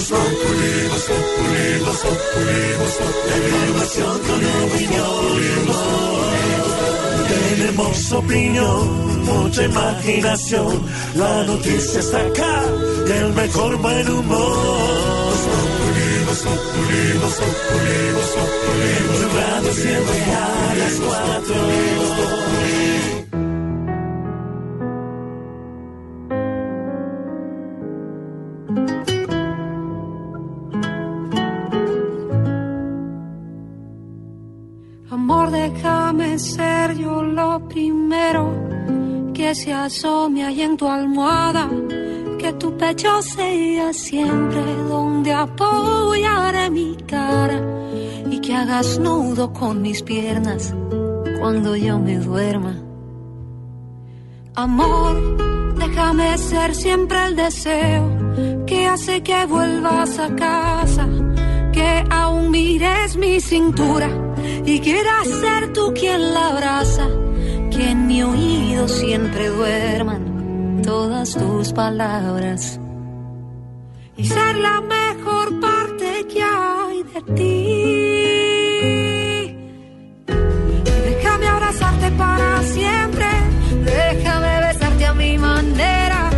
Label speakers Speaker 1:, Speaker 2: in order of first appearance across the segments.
Speaker 1: Voz Populi, Voz Populi, Voz Populi, Populi, con opinión. Tenemos opinión, mucha imaginación. La noticia está acá y el mejor buen humor. Voz Populi, Voz Populi, Voz Populi, Populi, siempre a las cuatro.
Speaker 2: Primero que se asome ahí en tu almohada. Que tu pecho sea siempre donde apoyaré mi cara. Y que hagas nudo con mis piernas cuando yo me duerma. Amor, déjame ser siempre el deseo que hace que vuelvas a casa. Que aún mires mi cintura y quieras ser tú quien la abraza, que en mi oído siempre duerman todas tus palabras y ser la mejor parte que hay de ti. Déjame abrazarte para siempre, déjame besarte a mi manera,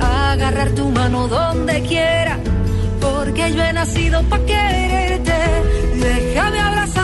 Speaker 2: agarrar tu mano donde quiera, porque yo he nacido para quererte. Déjame abrazarte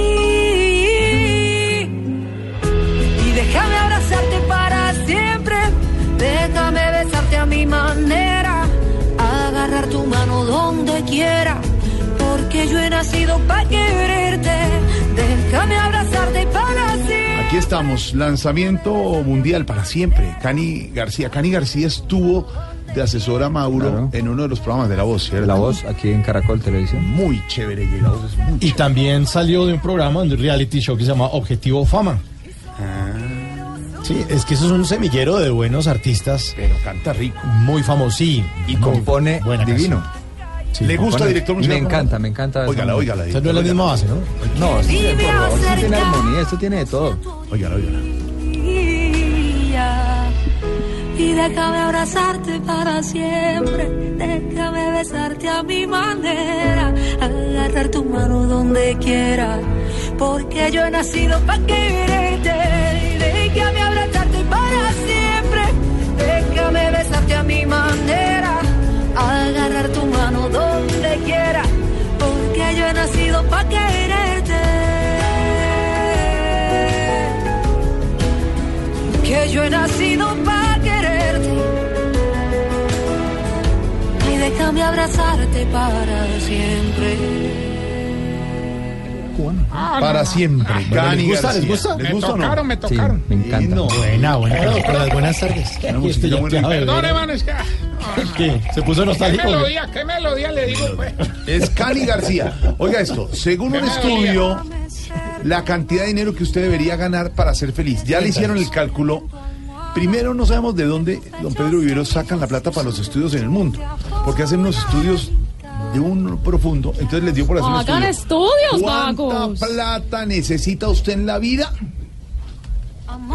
Speaker 2: Quiera, porque yo he nacido para quererte. Déjame abrazarte para siempre.
Speaker 3: Aquí estamos, lanzamiento mundial para siempre. Cani García. Cani García estuvo de asesora a Mauro
Speaker 4: Claro.
Speaker 3: en uno de los programas de La Voz, ¿cierto?
Speaker 4: La voz aquí en Caracol Televisión.
Speaker 3: Muy chévere, y La Voz es muy
Speaker 5: Y
Speaker 3: chévere.
Speaker 5: también salió de un programa, de un reality show que se llama Objetivo Fama. Sí, es que eso es un semillero de buenos artistas
Speaker 3: Pero canta rico.
Speaker 5: muy famosos. Sí,
Speaker 4: Y compone
Speaker 5: buena
Speaker 4: divino.
Speaker 5: canción.
Speaker 3: ¿Le gusta director musical?
Speaker 4: Me encanta, me encanta.
Speaker 3: Óigala, óigala.
Speaker 5: Esa no es la misma base, ¿no?
Speaker 4: No, esto tiene, por favor, esto tiene armonía, esto tiene de todo.
Speaker 3: Óigala, óigala.
Speaker 2: Y déjame abrazarte para siempre, déjame besarte a mi manera, agarrar tu mano donde quiera, porque yo he nacido para quererte. Y Déjame abrazarte para siempre, déjame besarte a mi manera, yo he nacido para quererte. Y déjame abrazarte para siempre.
Speaker 3: Para siempre. Cani
Speaker 5: ¿les gusta? ¿Les gusta?
Speaker 3: ¿Les gusta o no?
Speaker 6: me
Speaker 4: Sí,
Speaker 6: tocaron.
Speaker 4: me encanta.
Speaker 3: no.
Speaker 5: Buena, buena. canción. Buenas tardes.
Speaker 6: Perdón, hermano, es que. ah,
Speaker 5: ¿Qué? ¿Se puso
Speaker 6: ¿Qué
Speaker 5: nostálgico?
Speaker 6: melodía, qué melodía le digo, pues?
Speaker 3: Es Cani García. Oiga esto, según un
Speaker 6: Qué
Speaker 3: estudio, la cantidad de dinero que usted debería ganar para ser feliz. Ya le hicieron el cálculo. Primero no sabemos de dónde don Pedro Vivero sacan la plata para los estudios en el mundo. Porque hacen unos estudios de un profundo. Entonces les dio por hacer un
Speaker 7: Hagan
Speaker 3: estudio.
Speaker 7: estudios,
Speaker 3: ¿Cuánta
Speaker 7: vagos.
Speaker 3: plata necesita usted en la vida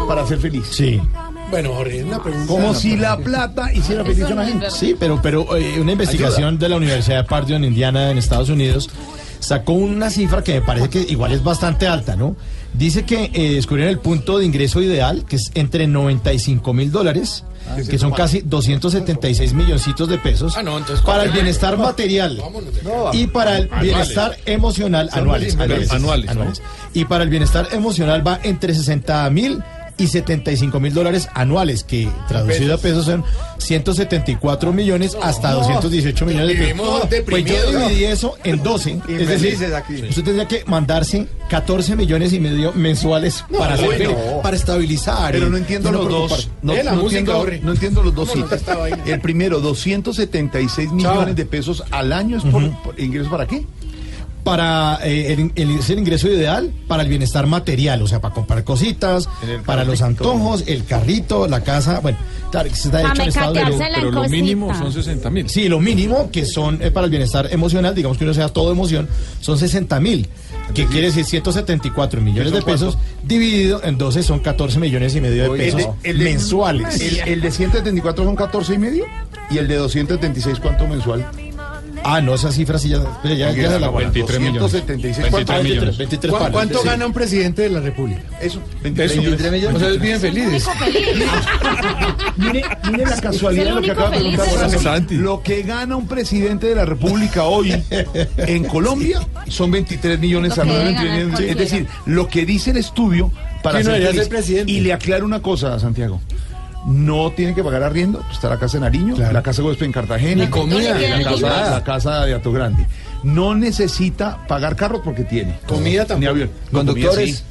Speaker 3: para ser feliz?
Speaker 5: Sí.
Speaker 8: Bueno, Jorge, una pregunta.
Speaker 3: Como si la plata hiciera feliz a la gente.
Speaker 5: Sí, pero, pero eh, una investigación de la Universidad de Purdue en Indiana, en Estados Unidos, sacó una cifra que me parece que igual es bastante alta, ¿no? Dice que eh, descubrieron el punto de ingreso ideal, que es entre 95 mil dólares, que son casi 276 milloncitos de pesos,
Speaker 8: Ah, no, entonces,
Speaker 5: para el bienestar material y para el bienestar emocional anuales, anuales,
Speaker 8: Anuales.
Speaker 5: anuales. Y para el bienestar emocional va entre 60 mil y 75 mil dólares anuales, que traducido a pesos son 174 millones hasta 218 millones de pesos. Pues yo dividí eso en 12. es decir,
Speaker 4: aquí.
Speaker 5: usted tendría que mandarse 14 millones y medio mensuales para hacer para estabilizar.
Speaker 3: Pero
Speaker 5: y-
Speaker 3: no entiendo los dos. No,
Speaker 8: Eh,
Speaker 3: no entiendo, no entiendo los dos
Speaker 8: ¿Cómo no?
Speaker 3: El primero, 276 millones de pesos al año es por, por ingreso para qué?
Speaker 5: Para eh, el, el- es el ingreso ideal para el bienestar material, o sea, para comprar cositas,
Speaker 3: el
Speaker 5: para los antojos, el carrito, la casa, bueno, claro que se está hecho en estado de...
Speaker 7: mecateársela en cosita.
Speaker 9: 60 mil.
Speaker 5: Sí, lo mínimo que son eh, para el bienestar emocional, digamos que uno sea todo emoción, son 60 mil, que quiere decir 174 millones de pesos, dividido en 12 son 14 millones y medio de
Speaker 3: El
Speaker 5: pesos
Speaker 3: de- el de-
Speaker 5: mensuales.
Speaker 3: El, el de 174 son 14 y medio y el de 276 ¿cuánto mensual?
Speaker 5: Ah, no, esa cifra sí ya, ya, ya, ya se la guardo.
Speaker 9: 23 millones.
Speaker 3: 276 ¿cuánto?
Speaker 9: 23 millones.
Speaker 5: 23
Speaker 8: ¿Cu-
Speaker 5: palos.
Speaker 8: ¿Cuánto
Speaker 5: Sí.
Speaker 8: gana un presidente de la República?
Speaker 3: Eso, 23
Speaker 8: Eso.
Speaker 3: millones.
Speaker 8: O sea, es bien feliz.
Speaker 3: Mire, mire la casualidad de lo que acaba de preguntar. Lo que gana un presidente de la República hoy en Colombia son 23 millones
Speaker 7: debe
Speaker 3: anuales. Es decir, lo que dice el estudio para
Speaker 8: ¿Quién no
Speaker 3: ser
Speaker 8: ser presidente?
Speaker 3: Y le aclaro una cosa, Santiago. No tiene que pagar arriendo, pues está la casa de Nariño, la casa de huésped en Cartagena,
Speaker 8: Ni comida.
Speaker 3: la, casa, la casa de Ato Grande. No necesita pagar carros porque tiene.
Speaker 8: Comida.
Speaker 3: Ni avión. No,
Speaker 4: Conductores.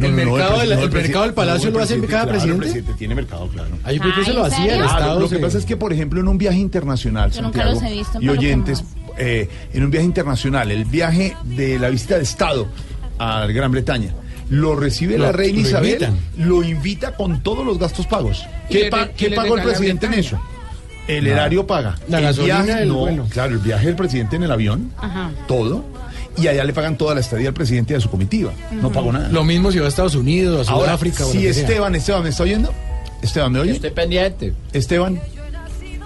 Speaker 8: El mercado del- el mercado del Palacio
Speaker 3: el
Speaker 8: lo hace cada
Speaker 3: claro, el
Speaker 8: presidente.
Speaker 3: presidente tiene mercado, claro.
Speaker 8: Ahí por qué se lo
Speaker 3: lo que pasa es que, por ejemplo, en un viaje internacional,
Speaker 7: Yo nunca los he visto,
Speaker 3: y oyentes, eh, en un viaje internacional, el viaje de la visita de Estado a Gran Bretaña, lo recibe
Speaker 8: Lo-
Speaker 3: la reina Isabel,
Speaker 8: invitan.
Speaker 3: lo invita con todos los gastos pagos. ¿Qué, pa- qué pagó el presidente en eso? El erario paga.
Speaker 8: La
Speaker 3: el
Speaker 8: gasolina
Speaker 3: viaje,
Speaker 8: del
Speaker 3: no,
Speaker 8: vuelo.
Speaker 3: claro, el viaje del presidente en el avión,
Speaker 7: Ajá.
Speaker 3: todo. Y allá le pagan toda la estadía al presidente y a su comitiva. No pagó nada.
Speaker 8: Lo mismo si va a Estados Unidos, a Sudáfrica.
Speaker 3: si. Esteban, Esteban, ¿me está oyendo? Esteban, ¿me oye?
Speaker 10: Estoy pendiente.
Speaker 3: Esteban,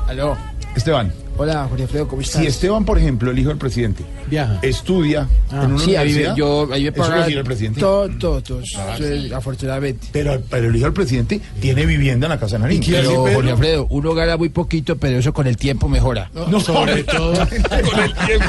Speaker 10: Aló.
Speaker 3: Esteban.
Speaker 10: Hola, Jorge Alfredo, ¿cómo estás?
Speaker 3: Si Esteban, por ejemplo, el hijo del presidente,
Speaker 8: Viaja.
Speaker 3: estudia en una
Speaker 10: Sí, ahí
Speaker 3: universidad,
Speaker 10: me- yo, ahí me
Speaker 3: eso lo
Speaker 10: pagan
Speaker 3: quiere el presidente.
Speaker 10: todo, todo, todo. Sí, afortunadamente.
Speaker 3: Pero, pero el hijo del presidente tiene vivienda en la casa de Nariño.
Speaker 8: quiere
Speaker 10: Pero,
Speaker 8: decir?
Speaker 10: Jorge Alfredo, uno gana muy poquito, pero eso con el tiempo mejora.
Speaker 3: No,
Speaker 8: Sobre todo
Speaker 3: con el tiempo.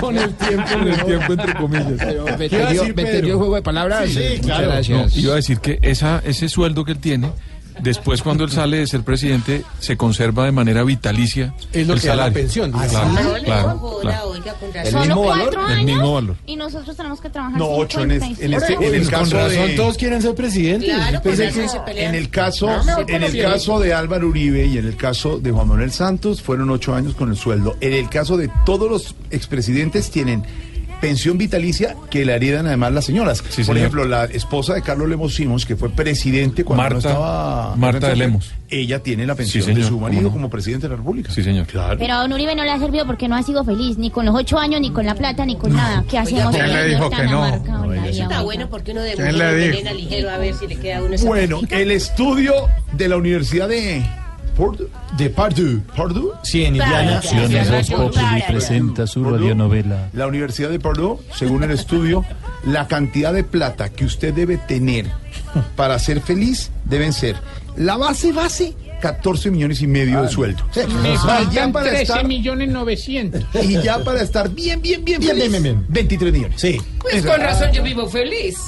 Speaker 8: con el tiempo.
Speaker 9: Con el tiempo, entre comillas.
Speaker 10: Pero me
Speaker 8: ¿Qué iba a
Speaker 10: entendió,
Speaker 8: decir,
Speaker 10: me entendió el juego de palabras.
Speaker 5: Sí,
Speaker 10: Muchas
Speaker 5: claro.
Speaker 9: No,
Speaker 10: gracias.
Speaker 9: iba a decir que esa, ese sueldo que él tiene, después cuando él sale de ser presidente, se conserva de manera vitalicia
Speaker 8: Es lo
Speaker 9: el
Speaker 8: que da la
Speaker 9: salario.
Speaker 8: pensión, dice.
Speaker 9: Claro,
Speaker 7: Ah,
Speaker 9: claro, claro.
Speaker 4: ¿El
Speaker 7: Solo
Speaker 4: mismo valor?
Speaker 9: El mismo valor.
Speaker 7: y nosotros tenemos que trabajar
Speaker 3: No, ocho en, es-
Speaker 7: 56.
Speaker 3: en este, en el
Speaker 8: Pues con
Speaker 3: caso
Speaker 8: razón
Speaker 3: de,
Speaker 8: todos quieren ser presidentes. Pensé que-
Speaker 3: en el caso, en el caso de Álvaro Uribe y en el caso de Juan Manuel Santos fueron ocho años con el sueldo. En el caso de todos los expresidentes tienen pensión vitalicia que le heredan además las señoras.
Speaker 9: Sí,
Speaker 3: Por ejemplo, la esposa de Carlos Lemos Simons, que fue presidente cuando no estaba
Speaker 9: Marta de Lemos.
Speaker 3: ella tiene la pensión
Speaker 9: señor,
Speaker 3: de su marido
Speaker 9: no.
Speaker 3: como presidente de la República.
Speaker 9: Sí, señor.
Speaker 3: Claro.
Speaker 7: Pero a don Uribe no le ha servido porque no ha sido feliz, ni con los ocho años, ni con la plata, ni con nada. ¿Qué hacemos?
Speaker 6: ¿quién le dijo que
Speaker 7: tan
Speaker 6: no?
Speaker 7: la vida,
Speaker 11: Está bueno porque uno de
Speaker 6: ¿Quién
Speaker 11: mujer ligero a ver si le queda uno
Speaker 3: Bueno, el estudio de la Universidad de
Speaker 5: De Purdue.
Speaker 3: Purdue
Speaker 5: Sí, en Indiana.
Speaker 11: presenta
Speaker 9: su
Speaker 3: Purdue, La Universidad de Purdue, según el estudio, la cantidad de plata que usted debe tener para ser feliz deben ser la base base 14 millones y medio de sueldo.
Speaker 6: Me
Speaker 3: Y ya
Speaker 6: faltan
Speaker 3: para
Speaker 6: 13
Speaker 3: estar
Speaker 6: millones 900.
Speaker 3: y ya para estar bien bien bien
Speaker 5: Bien,
Speaker 3: feliz,
Speaker 5: bien, bien, bien.
Speaker 3: 23 millones.
Speaker 5: Sí.
Speaker 11: Pues con razón yo vivo feliz.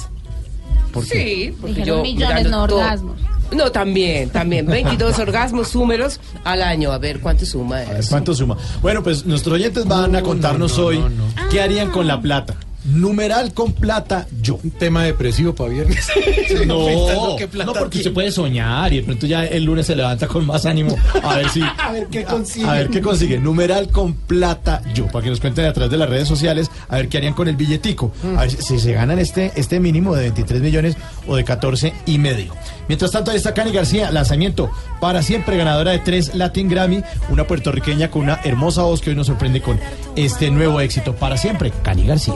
Speaker 3: ¿Por qué?
Speaker 11: Sí, porque
Speaker 7: Dijeron
Speaker 11: yo
Speaker 7: millones, no orgasmos.
Speaker 11: No, también, también. 22 orgasmos, súmeros al año. A ver cuánto suma eso.
Speaker 5: ¿Cuánto suma? Bueno, pues nuestros oyentes van a contarnos
Speaker 8: no,
Speaker 5: hoy
Speaker 8: no, no.
Speaker 5: qué harían con la plata. Numeral con plata yo.
Speaker 8: Un tema depresivo para viernes.
Speaker 5: No, no, porque
Speaker 8: tiene.
Speaker 5: se puede soñar y de pronto ya el lunes se levanta con más ánimo. A ver si.
Speaker 8: A ver qué consigue.
Speaker 5: A ver qué consigue. Numeral con plata yo. Para que nos cuenten a través de las redes sociales. A ver qué harían con el billetico. A ver si, si se ganan este, este mínimo de 23 millones o de 14 y medio. Mientras tanto, ahí está Cani García. Lanzamiento para siempre ganadora de tres Latin Grammy. Una puertorriqueña con una hermosa voz que hoy nos sorprende con este nuevo éxito. Para siempre, Cani García.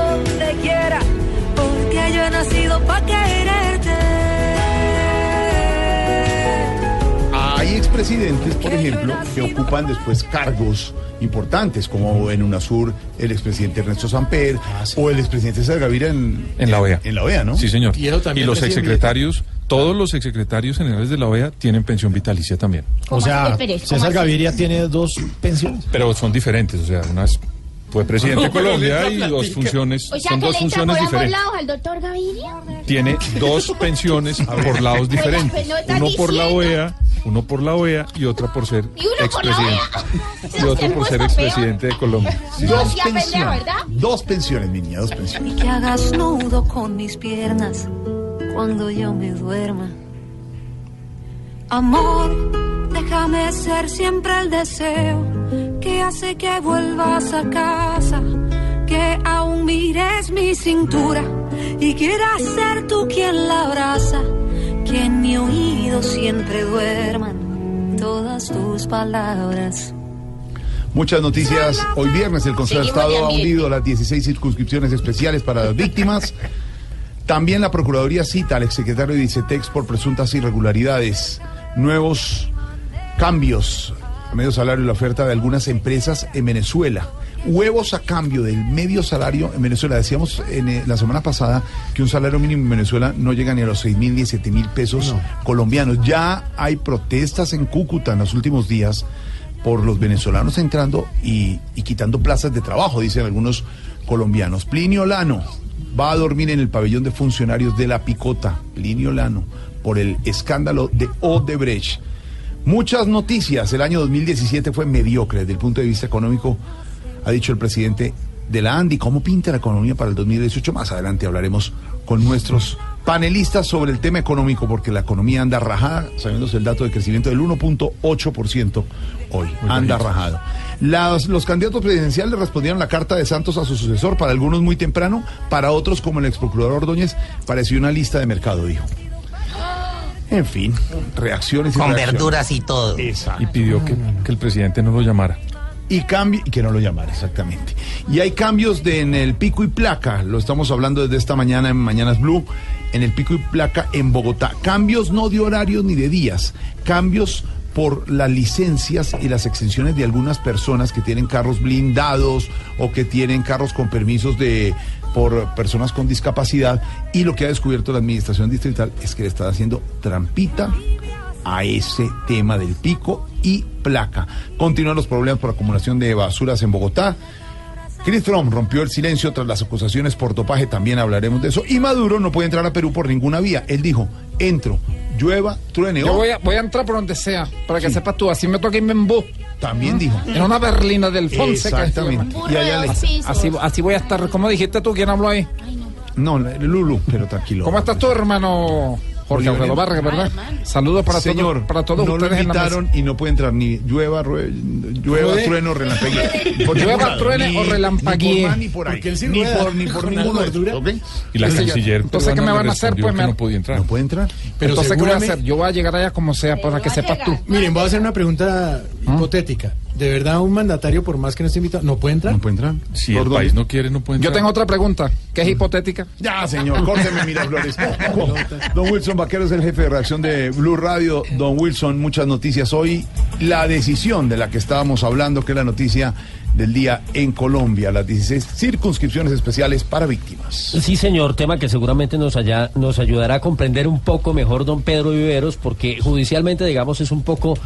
Speaker 3: expresidentes, por ejemplo, que ocupan después cargos importantes, como en UNASUR el expresidente Ernesto Samper o el expresidente César Gaviria en,
Speaker 9: En la OEA.
Speaker 3: En la OEA, ¿no?
Speaker 9: Sí, señor.
Speaker 8: Y
Speaker 9: los exsecretarios, todos los exsecretarios generales de la OEA tienen pensión vitalicia también.
Speaker 5: O sea, César? Gaviria tiene dos pensiones.
Speaker 9: Pero son diferentes, o sea, una es- fue presidente de Colombia y dos funciones,
Speaker 7: O sea
Speaker 9: son
Speaker 7: que
Speaker 9: dos
Speaker 7: le
Speaker 9: funciones
Speaker 7: por
Speaker 9: diferentes.
Speaker 7: lados al doctor Gaviria.
Speaker 9: Tiene dos pensiones por lados diferentes.
Speaker 7: pues estás
Speaker 9: Uno por la. OEA, uno por la OEA y otra por ser expresidente. Y otro por ser expresidente de Colombia. Sí.
Speaker 3: Dos pensiones. Dos pensiones, mi niña, dos pensiones.
Speaker 2: y que hagas nudo con mis piernas cuando yo me duerma. Amor, déjame ser siempre el deseo que hace que vuelvas a casa, que aún mires mi cintura y quieras ser tú quien la abraza, que en mi oído siempre duerman todas tus palabras.
Speaker 3: Muchas noticias. Hoy viernes el Consejo de Estado ha hundido las 16 circunscripciones especiales para las víctimas. También la Procuraduría cita al exsecretario de ICETEX por presuntas irregularidades. Nuevos cambios a medio salario y la oferta de algunas empresas en Venezuela. Huevos a cambio del medio salario en Venezuela. Decíamos en, eh, la semana pasada que un salario mínimo en Venezuela no llega ni a los 6 mil ni 7 mil pesos colombianos. Ya hay protestas en Cúcuta en los últimos días por los venezolanos entrando y, y quitando plazas de trabajo, dicen algunos colombianos. Plinio Lano va a dormir en el pabellón de funcionarios de la Picota, Plinio Lano, por el escándalo de Odebrecht. Muchas noticias. El año 2017 fue mediocre desde el punto de vista económico, ha dicho el presidente de la ANDI. ¿Cómo pinta la economía para el 2018? Más adelante hablaremos con nuestros panelistas sobre el tema económico, porque la economía anda rajada, sabiéndose el dato de crecimiento del 1.8% hoy. anda rajado. Las- los candidatos presidenciales respondieron la carta de Santos a su sucesor, para algunos muy temprano, para otros, como el ex procurador Ordóñez, pareció una lista de mercado, dijo. En fin, reacciones y
Speaker 12: Con
Speaker 3: reacciones.
Speaker 12: verduras y todo.
Speaker 3: Exacto.
Speaker 9: Y pidió que, que el presidente no lo llamara.
Speaker 3: Y cambio, y que no lo llamara, exactamente. Y hay cambios de, en el pico y placa, lo estamos hablando desde esta mañana en Mañanas Blue, en el pico y placa en Bogotá. Cambios no de horarios ni de días, cambios por las licencias y las exenciones de algunas personas que tienen carros blindados o que tienen carros con permisos de por personas con discapacidad y lo que ha descubierto la administración distrital es que le están haciendo trampita a ese tema del pico y placa. Continúan los problemas por acumulación de basuras en Bogotá. Chris Trump rompió el silencio tras las acusaciones por dopaje, también hablaremos de eso. Y Maduro no puede entrar a Perú por ninguna vía. Él dijo, entro, llueva, truene.
Speaker 6: Yo
Speaker 3: o-".
Speaker 6: voy a, voy a entrar por donde sea, para que sepas tú, así me toca irme en bus.
Speaker 3: También dijo.
Speaker 6: En una berlina del Fonseca.
Speaker 3: Exactamente. Y allá le-
Speaker 6: Así, así voy a estar. ¿Cómo dijiste tú? ¿Quién habló ahí?
Speaker 3: No, Lulu, pero tranquilo.
Speaker 6: ¿Cómo estás tú, hermano Jorge. Alfredo Vargas, verdad? Saludos para
Speaker 3: Señor,
Speaker 6: todos, para todos
Speaker 3: no lo
Speaker 6: ustedes en la mesa.
Speaker 3: invitaron y no puede entrar ni llueva, rue- llueva, trueno, relampaguee.
Speaker 6: Llueva, truene o relampaguee.
Speaker 3: Ni por más ni por ahí. Ni
Speaker 5: rueda.
Speaker 3: por, ni por
Speaker 5: Con
Speaker 3: ninguno de
Speaker 5: gordura.
Speaker 3: estos, ¿ok?
Speaker 9: Y la
Speaker 6: señor.
Speaker 9: canciller
Speaker 6: Entonces, ¿qué me van a hacer? Pues me-
Speaker 9: no podía entrar.
Speaker 3: No puede entrar.
Speaker 5: Pero
Speaker 6: Entonces, ¿qué voy a hacer? Yo voy a llegar allá como sea, para que sepas tú.
Speaker 5: Miren, voy a hacer una pregunta hipotética. ¿De verdad un mandatario, por más que no esté invitado, no puede entrar?
Speaker 3: No puede entrar.
Speaker 9: Si el país no quiere, no puede
Speaker 6: Yo
Speaker 9: entrar.
Speaker 6: tengo otra pregunta, que es hipotética.
Speaker 3: Ya, señor, córteme, mira, Flores. Don Wilson Vaquero es el jefe de reacción de Blue Radio. Don Wilson, muchas noticias hoy. La decisión de la que estábamos hablando, que es la noticia del día en Colombia, las 16 circunscripciones especiales para víctimas.
Speaker 13: Sí, señor, tema que seguramente nos, allá, nos ayudará a comprender un poco mejor don Pedro Viveros, porque judicialmente, digamos, es un poco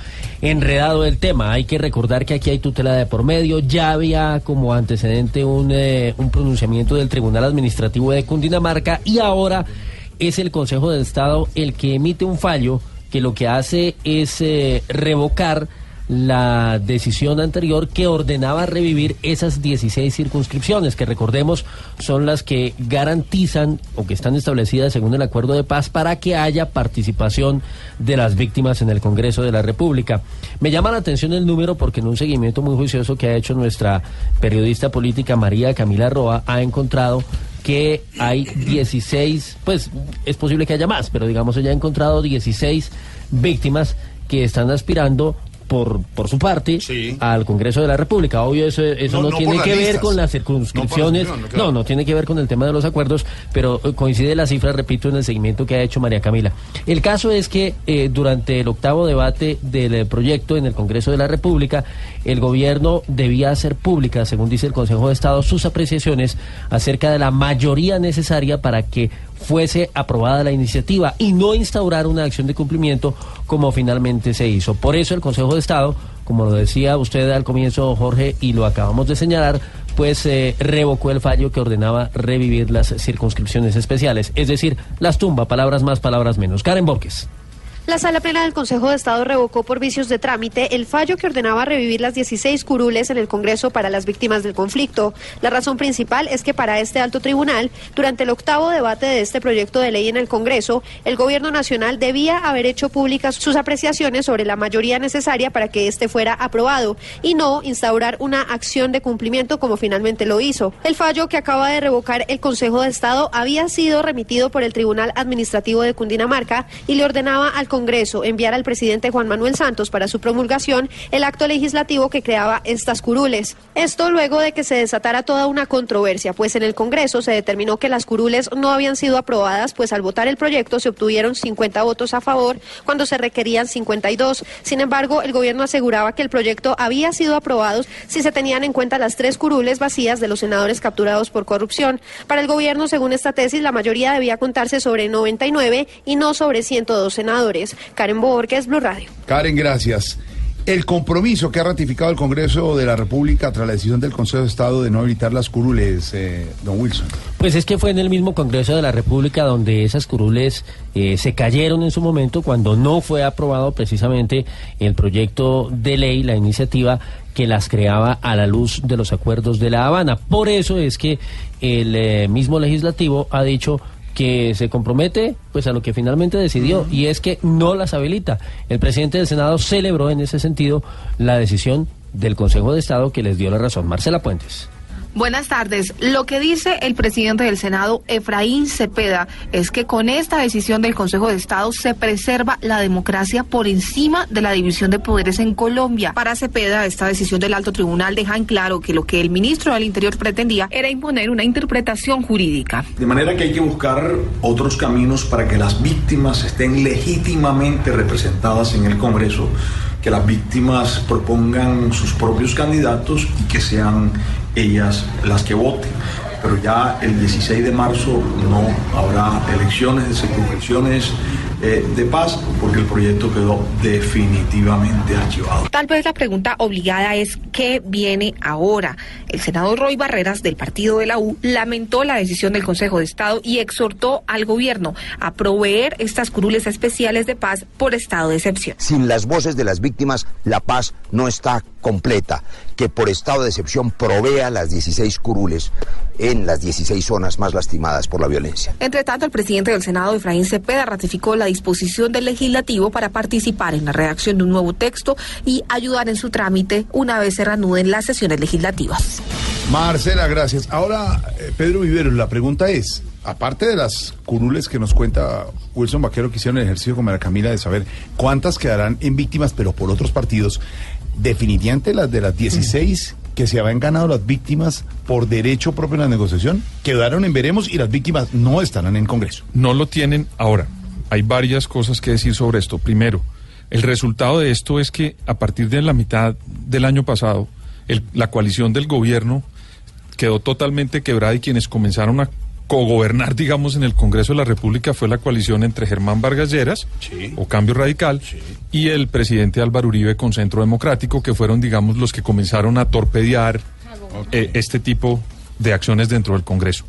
Speaker 13: enredado el tema. Hay que recordar que aquí hay tutela de por medio, ya había como antecedente un, eh, un pronunciamiento del Tribunal Administrativo de Cundinamarca y ahora es el Consejo de Estado el que emite un fallo que lo que hace es eh, revocar la decisión anterior que ordenaba revivir esas 16 circunscripciones, que recordemos son las que garantizan o que están establecidas según el acuerdo de paz para que haya participación de las víctimas en el Congreso de la República. Me llama la atención el número porque en un seguimiento muy juicioso que ha hecho nuestra periodista política María Camila Roa ha encontrado que hay 16, pues es posible que haya más, pero digamos ella ha encontrado 16 víctimas que están aspirando por, por su parte al Congreso de la República. Obvio, eso, eso
Speaker 3: No,
Speaker 13: no,
Speaker 3: no
Speaker 13: tiene que ver con las circunscripciones. No,
Speaker 3: no, claro.
Speaker 13: no, tiene que ver con el tema de los acuerdos, pero eh, coincide la cifra, repito, en el seguimiento que ha hecho María Camila. El caso es que eh, durante el octavo debate del eh, proyecto en el Congreso de la República, el gobierno debía hacer públicas, según dice el Consejo de Estado, sus apreciaciones acerca de la mayoría necesaria para que fuese aprobada la iniciativa y no instaurar una acción de cumplimiento como finalmente se hizo. Por eso el Consejo de Estado, como lo decía usted al comienzo, Jorge, y lo acabamos de señalar, pues eh, revocó el fallo que ordenaba revivir las circunscripciones especiales, es decir, las tumba, palabras más, palabras menos. Karen Borges.
Speaker 12: La Sala Plena del Consejo de Estado revocó por vicios de trámite el fallo que ordenaba revivir las 16 curules en el Congreso para las víctimas del conflicto. La razón principal es que para este alto tribunal, durante el octavo debate de este proyecto de ley en el Congreso, el Gobierno Nacional debía haber hecho públicas sus apreciaciones sobre la mayoría necesaria para que este fuera aprobado y no instaurar una acción de cumplimiento como finalmente lo hizo. El fallo que acaba de revocar el Consejo de Estado había sido remitido por el Tribunal Administrativo de Cundinamarca y le ordenaba al Congreso enviar al presidente Juan Manuel Santos para su promulgación el acto legislativo que creaba estas curules. Esto luego de que se desatara toda una controversia, pues en el Congreso se determinó que las curules no habían sido aprobadas, pues al votar el proyecto se obtuvieron 50 votos a favor cuando se requerían 52. Sin embargo, el gobierno aseguraba que el proyecto había sido aprobado si se tenían en cuenta las tres curules vacías de los senadores capturados por corrupción. Para el gobierno, según esta tesis, la mayoría debía contarse sobre 99 y no sobre 102 senadores. Karen Borges, Blue Radio.
Speaker 3: Karen, gracias. El compromiso que ha ratificado el Congreso de la República tras la decisión del Consejo de Estado de no habilitar las curules, eh, don Wilson.
Speaker 13: Pues es que fue en el mismo Congreso de la República donde esas curules eh, se cayeron en su momento cuando no fue aprobado precisamente el proyecto de ley, la iniciativa que las creaba a la luz de los acuerdos de La Habana. Por eso es que el eh, mismo legislativo ha dicho que se compromete pues a lo que finalmente decidió y es que no las habilita. El presidente del Senado celebró en ese sentido la decisión del Consejo de Estado que les dio la razón. Marcela Puentes.
Speaker 14: Buenas tardes. Lo que dice el presidente del Senado, Efraín Cepeda, es que con esta decisión del Consejo de Estado se preserva la democracia por encima de la división de poderes en Colombia. Para Cepeda, esta decisión del alto tribunal deja en claro que lo que el ministro del Interior pretendía era imponer una interpretación jurídica.
Speaker 15: De manera que hay que buscar otros caminos para que las víctimas estén legítimamente representadas en el Congreso, que las víctimas propongan sus propios candidatos y que sean ellas las que voten. Pero ya el 16 de marzo no habrá elecciones de circunscripciones eh, de paz porque el proyecto quedó definitivamente archivado.
Speaker 14: Tal vez la pregunta obligada es ¿qué viene ahora? El senador Roy Barreras del partido de la U lamentó la decisión del Consejo de Estado y exhortó al gobierno a proveer estas curules especiales de paz por estado de excepción.
Speaker 16: Sin las voces de las víctimas, la paz no está completa. Que por estado de excepción provea las 16 curules en las 16 zonas más lastimadas por la violencia.
Speaker 14: Entre tanto, el presidente del Senado, Efraín Cepeda, ratificó la disposición del legislativo para participar en la redacción de un nuevo texto y ayudar en su trámite una vez se reanuden las sesiones legislativas.
Speaker 3: Marcela, gracias. Ahora, eh, Pedro Viveros, la pregunta es, aparte de las curules que nos cuenta Wilson Vaquero que hicieron el ejercicio con María Camila de saber cuántas quedarán en víctimas, pero por otros partidos, definitivamente las de las 16 que se habían ganado las víctimas por derecho propio en la negociación, quedaron en veremos y las víctimas no estarán en Congreso.
Speaker 9: No lo tienen ahora. Hay varias cosas que decir sobre esto. Primero, el resultado de esto es que a partir de la mitad del año pasado, el- la coalición del gobierno quedó totalmente quebrada y quienes comenzaron a cogobernar, digamos, en el Congreso de la República fue la coalición entre Germán Vargas Lleras, o Cambio Radical, y el presidente Álvaro Uribe con Centro Democrático, que fueron, digamos, los que comenzaron a torpedear eh, este tipo de acciones dentro del Congreso.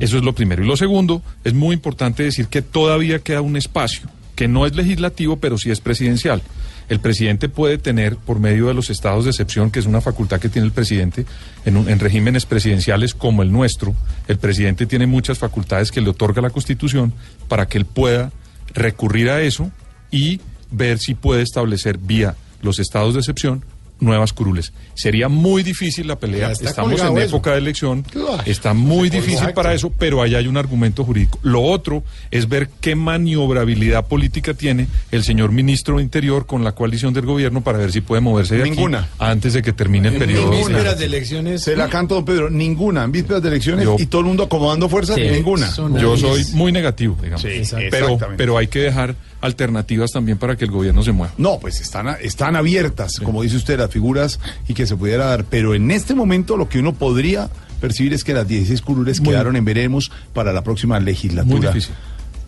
Speaker 9: Eso es lo primero. Y lo segundo, es muy importante decir que todavía queda un espacio, que no es legislativo, pero sí es presidencial. El presidente puede tener, por medio de los estados de excepción, que es una facultad que tiene el presidente, en, un- en regímenes presidenciales como el nuestro, el presidente tiene muchas facultades que le otorga la Constitución para que él pueda recurrir a eso y ver si puede establecer vía los estados de excepción nuevas curules. Sería muy difícil la pelea. Estamos en
Speaker 8: eso.
Speaker 9: época de elección.
Speaker 8: Claro.
Speaker 9: Está muy difícil
Speaker 8: Exacto.
Speaker 9: para eso, pero ahí hay un argumento jurídico. Lo otro es ver qué maniobrabilidad política tiene el señor ministro de Interior con la coalición del gobierno para ver si puede moverse de aquí
Speaker 3: Ninguna.
Speaker 9: antes de que termine el periodo.
Speaker 3: Ninguna.
Speaker 8: Vísperas de elecciones.
Speaker 3: Se la canto, don Pedro. Ninguna. En vísperas de elecciones
Speaker 9: Yo-
Speaker 3: y todo el mundo acomodando fuerzas.
Speaker 9: Sí.
Speaker 3: Ninguna.
Speaker 9: Yo soy muy negativo, digamos.
Speaker 3: Sí,
Speaker 9: pero, pero hay que dejar alternativas también para que el gobierno se mueva.
Speaker 3: No, pues están, están abiertas, como dice usted, las figuras y que se pudiera dar. Pero en este momento lo que uno podría percibir es que las 16 curules
Speaker 9: Muy-
Speaker 3: quedaron en veremos para la próxima legislatura.
Speaker 9: Muy difícil.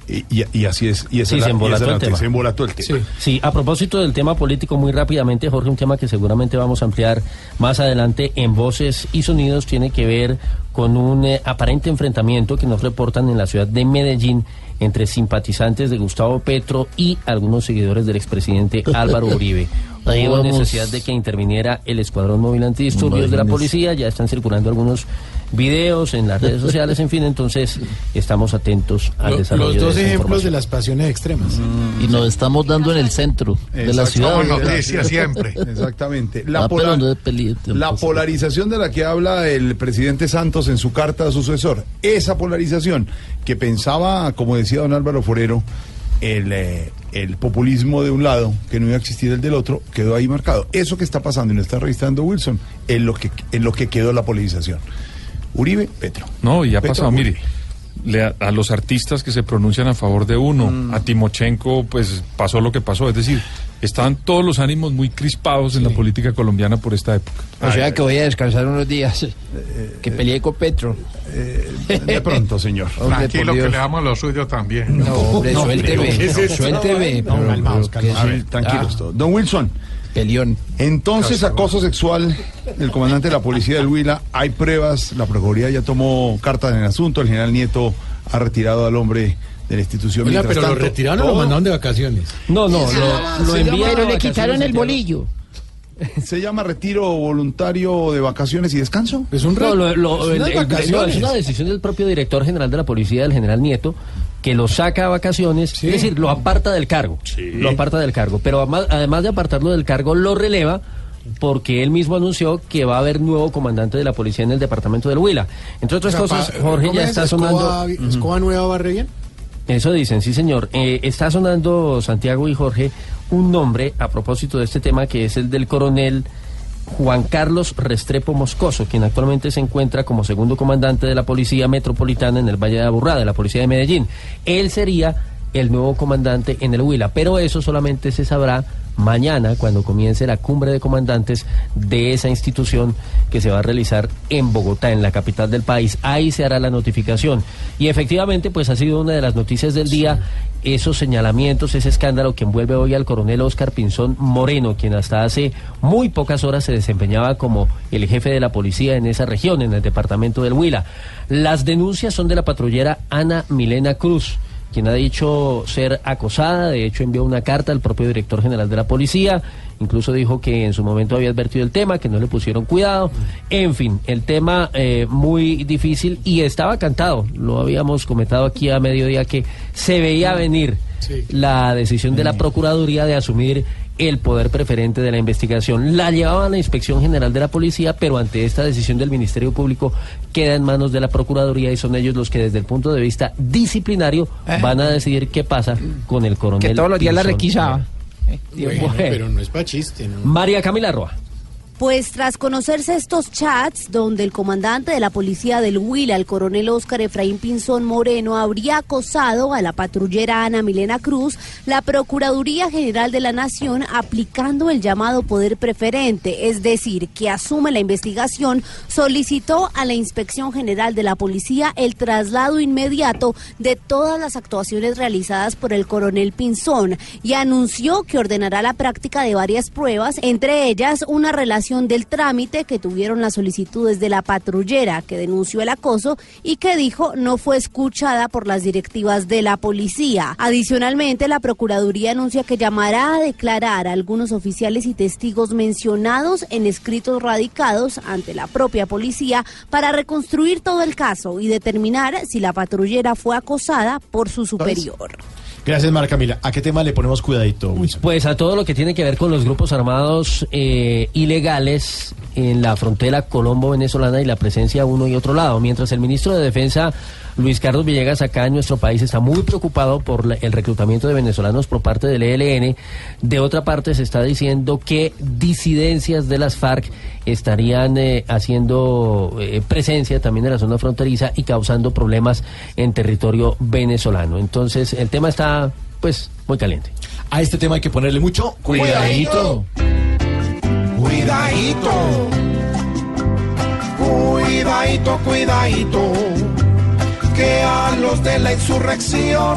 Speaker 3: Y, y- y así es. Y esa
Speaker 13: Sí,
Speaker 3: es la-
Speaker 13: se embolató
Speaker 3: la
Speaker 13: el tema.
Speaker 3: Se embolató el tema.
Speaker 13: Sí, a propósito del tema político, muy rápidamente, Jorge, un tema que seguramente vamos a ampliar más adelante en Voces y Sonidos, tiene que ver con un eh, aparente enfrentamiento que nos reportan en la ciudad de Medellín entre simpatizantes de Gustavo Petro y algunos seguidores del expresidente Álvaro Uribe.
Speaker 17: Ahí
Speaker 13: Hubo
Speaker 17: vamos.
Speaker 13: necesidad de que interviniera el Escuadrón Móvil Antidisturbios de la policía, ya están circulando algunos videos en las redes sociales, en fin, entonces estamos atentos al
Speaker 8: Lo-
Speaker 13: desarrollo
Speaker 8: los dos
Speaker 13: de
Speaker 8: ejemplos de las pasiones extremas.
Speaker 17: Y nos estamos dando en el centro de la ciudad.
Speaker 3: Exactamente. La,
Speaker 17: Ah,
Speaker 3: pola-
Speaker 17: no peli-
Speaker 3: la polarización de la que habla el presidente Santos en su carta a su sucesor, esa polarización que pensaba, como decía don Álvaro Forero, el, eh, el populismo de un lado, que no iba a existir el del otro, quedó ahí marcado. Eso que está pasando y no está registrando Wilson, es lo que, es lo que quedó la polarización. Uribe, Petro.
Speaker 9: No, y ha
Speaker 3: Petro,
Speaker 9: pasado, mire, le- a, a los artistas que se pronuncian a favor de uno, a Timochenko, pues pasó lo que pasó, es decir, estaban todos los ánimos muy crispados en la política colombiana por esta época.
Speaker 10: O sea que voy a descansar unos días. Que peleé con Petro.
Speaker 3: De pronto, señor.
Speaker 10: Hombre,
Speaker 18: Tranquilo que le damos lo suyo también.
Speaker 10: No, hombre, suélteme.
Speaker 3: ¿qué es?
Speaker 10: Suélteme.
Speaker 3: No,
Speaker 10: pero- pero ¿qué
Speaker 3: calmaos. A ver, tranquilos
Speaker 10: Ah,
Speaker 3: todos. Don Wilson.
Speaker 10: Pelión.
Speaker 3: Entonces, acoso sexual del comandante de la policía del Huila. Hay pruebas. La Procuraduría ya tomó cartas en el asunto. El general Nieto ha retirado al hombre de la institución.
Speaker 8: Oiga, pero lo retiraron o lo mandaron de vacaciones.
Speaker 13: No, no, lo, lo a
Speaker 3: Pero le
Speaker 10: quitaron el bolillo.
Speaker 3: ¿Se llama retiro voluntario de vacaciones y descanso?
Speaker 8: Es un
Speaker 13: No, lo- lo-
Speaker 8: es
Speaker 13: el-
Speaker 8: unas
Speaker 13: el- no,
Speaker 8: vacaciones.
Speaker 13: es una decisión del propio director general de la policía, del general Nieto, que lo saca a vacaciones, es decir, lo aparta del cargo. Lo aparta del cargo. Pero además, además de apartarlo del cargo, lo releva porque él mismo anunció que va a haber nuevo comandante de la policía en el departamento del Huila. Entre otras
Speaker 8: O sea,
Speaker 13: cosas,
Speaker 8: pa-
Speaker 13: Jorge
Speaker 8: ¿cómo
Speaker 13: ya
Speaker 8: es?
Speaker 13: está
Speaker 8: ¿Escoba-
Speaker 13: sonando...
Speaker 8: ¿Escoba nueva barre bien?
Speaker 13: Eso dicen, sí señor. Eh, está sonando Santiago y Jorge un nombre a propósito de este tema que es el del coronel Juan Carlos Restrepo Moscoso, quien actualmente se encuentra como segundo comandante de la Policía Metropolitana en el Valle de Aburrá, de la Policía de Medellín. Él sería el nuevo comandante en el Huila, pero eso solamente se sabrá mañana cuando comience la cumbre de comandantes de esa institución que se va a realizar en Bogotá, en la capital del país. Ahí se hará la notificación. Y efectivamente, pues ha sido una de las noticias del día esos señalamientos, ese escándalo que envuelve hoy al coronel Oscar Pinzón Moreno, quien hasta hace muy pocas horas se desempeñaba como el jefe de la policía en esa región, en el departamento del Huila. Las denuncias son de la patrullera Ana Milena Cruz quien ha dicho ser acosada, de hecho envió una carta al propio director general de la policía, incluso dijo que en su momento había advertido el tema, que no le pusieron cuidado, en fin, el tema eh, muy difícil y estaba cantado, lo habíamos comentado aquí a mediodía que se veía venir la decisión de la Procuraduría de asumir el poder preferente de la investigación. La llevaba a la Inspección General de la Policía, pero ante esta decisión del Ministerio Público queda en manos de la Procuraduría y son ellos los que desde el punto de vista disciplinario van a decidir qué pasa con el coronel.
Speaker 10: Que todos los días la requisaba.
Speaker 8: Bueno. pero no es para chiste, ¿no?
Speaker 13: María Camila Roa.
Speaker 19: Pues tras conocerse estos chats donde el comandante de la policía del Huila, el coronel Óscar Efraín Pinzón Moreno, habría acosado a la patrullera Ana Milena Cruz, la Procuraduría General de la Nación, aplicando el llamado poder preferente, es decir, que asume la investigación, solicitó a la Inspección General de la Policía el traslado inmediato de todas las actuaciones realizadas por el coronel Pinzón y anunció que ordenará la práctica de varias pruebas, entre ellas una relación del trámite que tuvieron las solicitudes de la patrullera que denunció el acoso y que dijo no fue escuchada por las directivas de la policía. Adicionalmente, la Procuraduría anuncia que llamará a declarar a algunos oficiales y testigos mencionados en escritos radicados ante la propia policía para reconstruir todo el caso y determinar si la patrullera fue acosada por su superior.
Speaker 5: Gracias, Mara Camila. ¿A qué tema le ponemos cuidadito, Wilson?
Speaker 13: Pues a todo lo que tiene que ver con los grupos armados eh, ilegales en la frontera colombo-venezolana y la presencia uno y otro lado. Mientras el ministro de Defensa, Luis Carlos Villegas, acá en nuestro país está muy preocupado por la- el reclutamiento de venezolanos por parte del ELN, de otra parte se está diciendo que disidencias de las FARC estarían eh, haciendo eh, presencia también en la zona fronteriza y causando problemas en territorio venezolano. Entonces el tema está pues muy caliente.
Speaker 5: A este tema hay que ponerle mucho cuidadito.
Speaker 1: Cuidadito. Cuidadito, cuidadito. Que a los de la insurrección,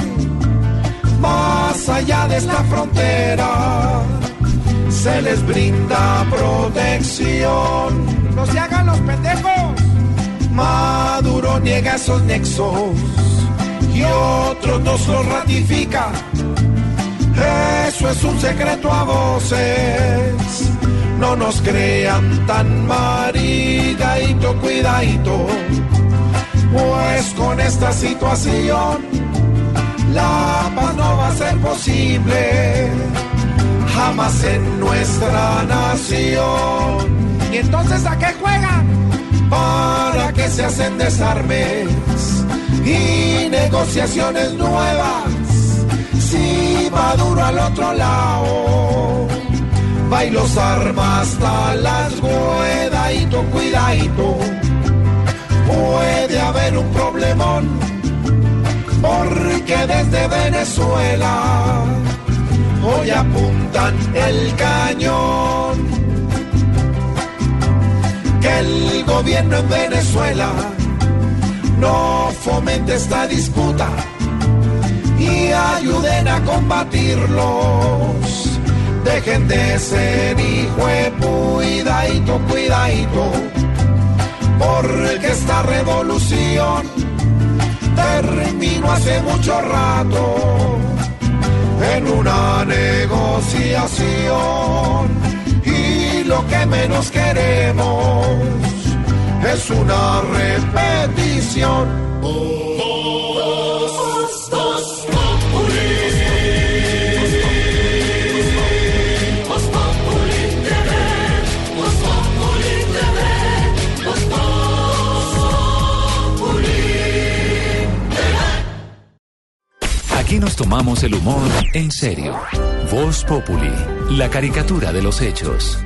Speaker 1: más allá de esta frontera, se les brinda protección. No se hagan los pendejos. Maduro niega esos nexos y otros nos los ratifica. Eso es un secreto a voces. No nos crean tan marigadito, cuidadito. Pues con esta situación la paz no va a ser posible. Jamás en nuestra nación. ¿Y entonces a qué juegan? ¿Para que se hacen desarmes y negociaciones nuevas? Si Maduro al otro lado va y los arma hasta las cuidadito, cuidadito. Puede haber un problemón porque desde Venezuela hoy apuntan el cañón. Que el gobierno en Venezuela no fomente esta disputa y ayuden a combatirlos. Dejen de ser hijo cuidadito, cuidadito, porque esta revolución terminó hace mucho rato en una negociación y lo que menos queremos es una repetición.
Speaker 18: Nos tomamos el humor en serio. Voz Populi, la caricatura de los hechos.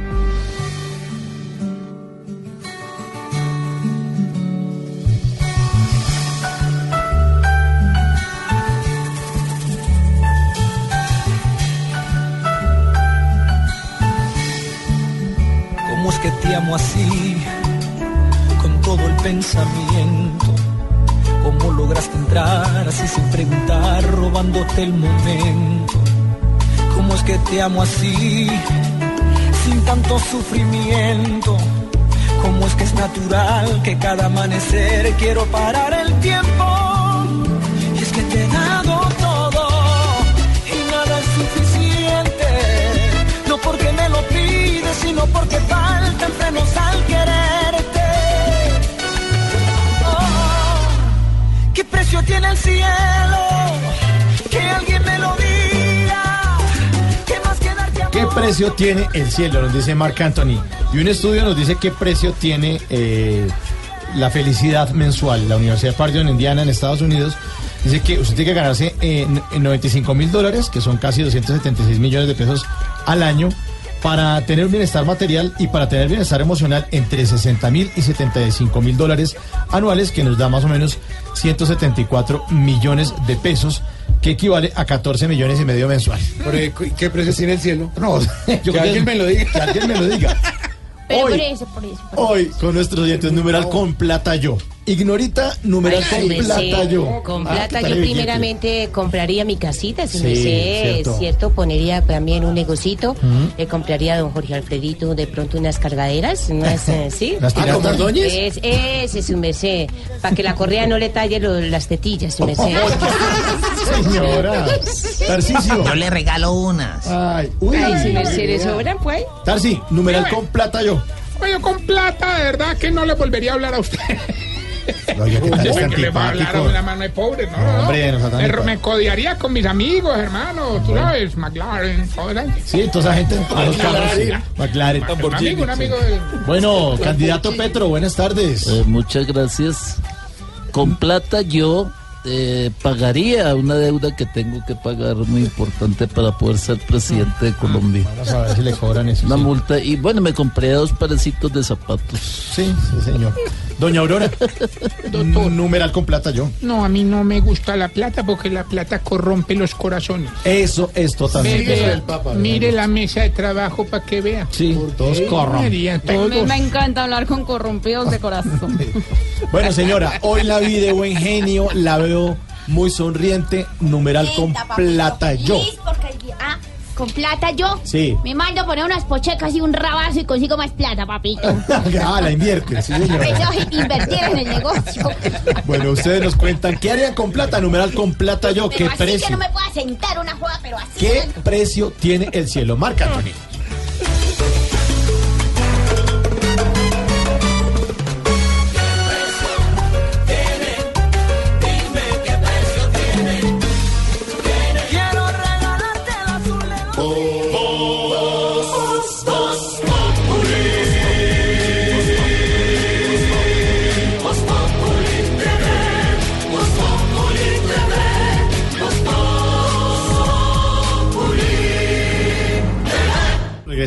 Speaker 20: ¿Cómo es que te amo así? Con todo el pensamiento. ¿Cómo lograste entrar así sin preguntar, robándote el momento? ¿Cómo es que te amo así? Sin tanto sufrimiento. ¿Cómo es que es natural que cada amanecer quiero parar el tiempo? Y es que te he dado todo y nada es suficiente. No porque me lo pides, sino porque faltan frenos al quererte. Tiene el cielo? Que alguien me lo diga. ¿Qué más que darte amor?
Speaker 5: ¿Qué precio tiene el cielo? Nos dice Marc Anthony. Y un estudio nos dice qué precio tiene eh, la felicidad mensual. La Universidad Pardue en Indiana, en Estados Unidos, dice que usted tiene que ganarse en 95 mil dólares, que son casi 276 millones de pesos al año, para tener bienestar material y para tener bienestar emocional entre 60 mil y 75 mil dólares anuales, que nos da más o menos 174 millones de pesos, que equivale a 14 millones y medio mensual.
Speaker 8: ¿Qué precio tiene el cielo?
Speaker 5: No, yo
Speaker 8: que alguien me lo diga.
Speaker 5: Que alguien me lo diga.
Speaker 7: Pero
Speaker 5: Hoy-
Speaker 7: por eso, por eso. por eso.
Speaker 5: Hoy con nuestros oyentes numeral con plata yo. Ignorita numeral
Speaker 11: Ay,
Speaker 5: con plata yo.
Speaker 11: Con
Speaker 5: Ah,
Speaker 11: plata
Speaker 5: ¿qué tal
Speaker 11: yo
Speaker 5: billete?
Speaker 11: primeramente compraría mi casita, si
Speaker 5: Sí,
Speaker 11: me sé,
Speaker 5: cierto.
Speaker 11: cierto. pondría también un negocito,
Speaker 5: Ujú.
Speaker 11: le compraría a don Jorge Alfredito de pronto unas cargaderas, unas, eh, ¿sí?
Speaker 5: ¿Las? ¿Ah, con Ordóñez?
Speaker 11: Es, ese es su merced, para que la correa no le talle lo- las tetillas, su merced.
Speaker 5: Señora. Tarcisio.
Speaker 21: Yo le regalo unas.
Speaker 5: Ay, uy.
Speaker 11: Ay, merced, ¿le sobran, pues?
Speaker 5: Tarsi, numeral con plata yo.
Speaker 6: Oye, con plata, de verdad que no le volvería a hablar a usted.
Speaker 5: Oiga, ¿qué tal
Speaker 6: Yo
Speaker 5: es
Speaker 6: sé que le va a hablar a
Speaker 5: antipático?
Speaker 6: una mano de pobre, no,
Speaker 5: No,
Speaker 6: no,
Speaker 5: hombre, no sea tan
Speaker 6: me, codiaría con mis amigos, hermano, tú sabes, McLaren, toda esa gente.
Speaker 5: Sí, toda esa gente. McLaren.
Speaker 6: Un amigo, un amigo del...
Speaker 5: Bueno, candidato Petro, buenas tardes.
Speaker 17: Eh, muchas gracias. Con plata yo eh, pagaría una deuda que tengo que pagar muy importante para poder ser presidente de Colombia.
Speaker 5: Vamos a ver si le cobran eso.
Speaker 17: Una
Speaker 5: sí.
Speaker 17: multa y bueno, me compré dos parecitos de zapatos.
Speaker 5: Sí, sí, señor. Doña Aurora, un numeral con plata yo.
Speaker 6: No, a mí no me gusta la plata porque la plata corrompe los corazones.
Speaker 5: Eso es totalmente.
Speaker 6: vea, mire la mesa de trabajo para que vea.
Speaker 5: Sí, todos.
Speaker 21: Me, me encanta hablar con corrompidos de corazón.
Speaker 5: Bueno, señora, hoy la vi de buen genio, la veo muy sonriente, numeral con plata yo.
Speaker 7: Ah, con plata yo.
Speaker 5: Sí.
Speaker 7: Me mando a poner unas pochecas y un rabazo y consigo más plata, papito.
Speaker 5: Ah, la invierte, sí, señora.
Speaker 7: Eso es invertir en el negocio.
Speaker 5: Bueno, ustedes nos cuentan, ¿qué harían con plata? Numeral con plata yo, ¿qué
Speaker 7: así que
Speaker 5: precio?
Speaker 7: no me pueda sentar una joda, pero así.
Speaker 5: ¿Qué precio tiene el cielo? Marca, Antonio.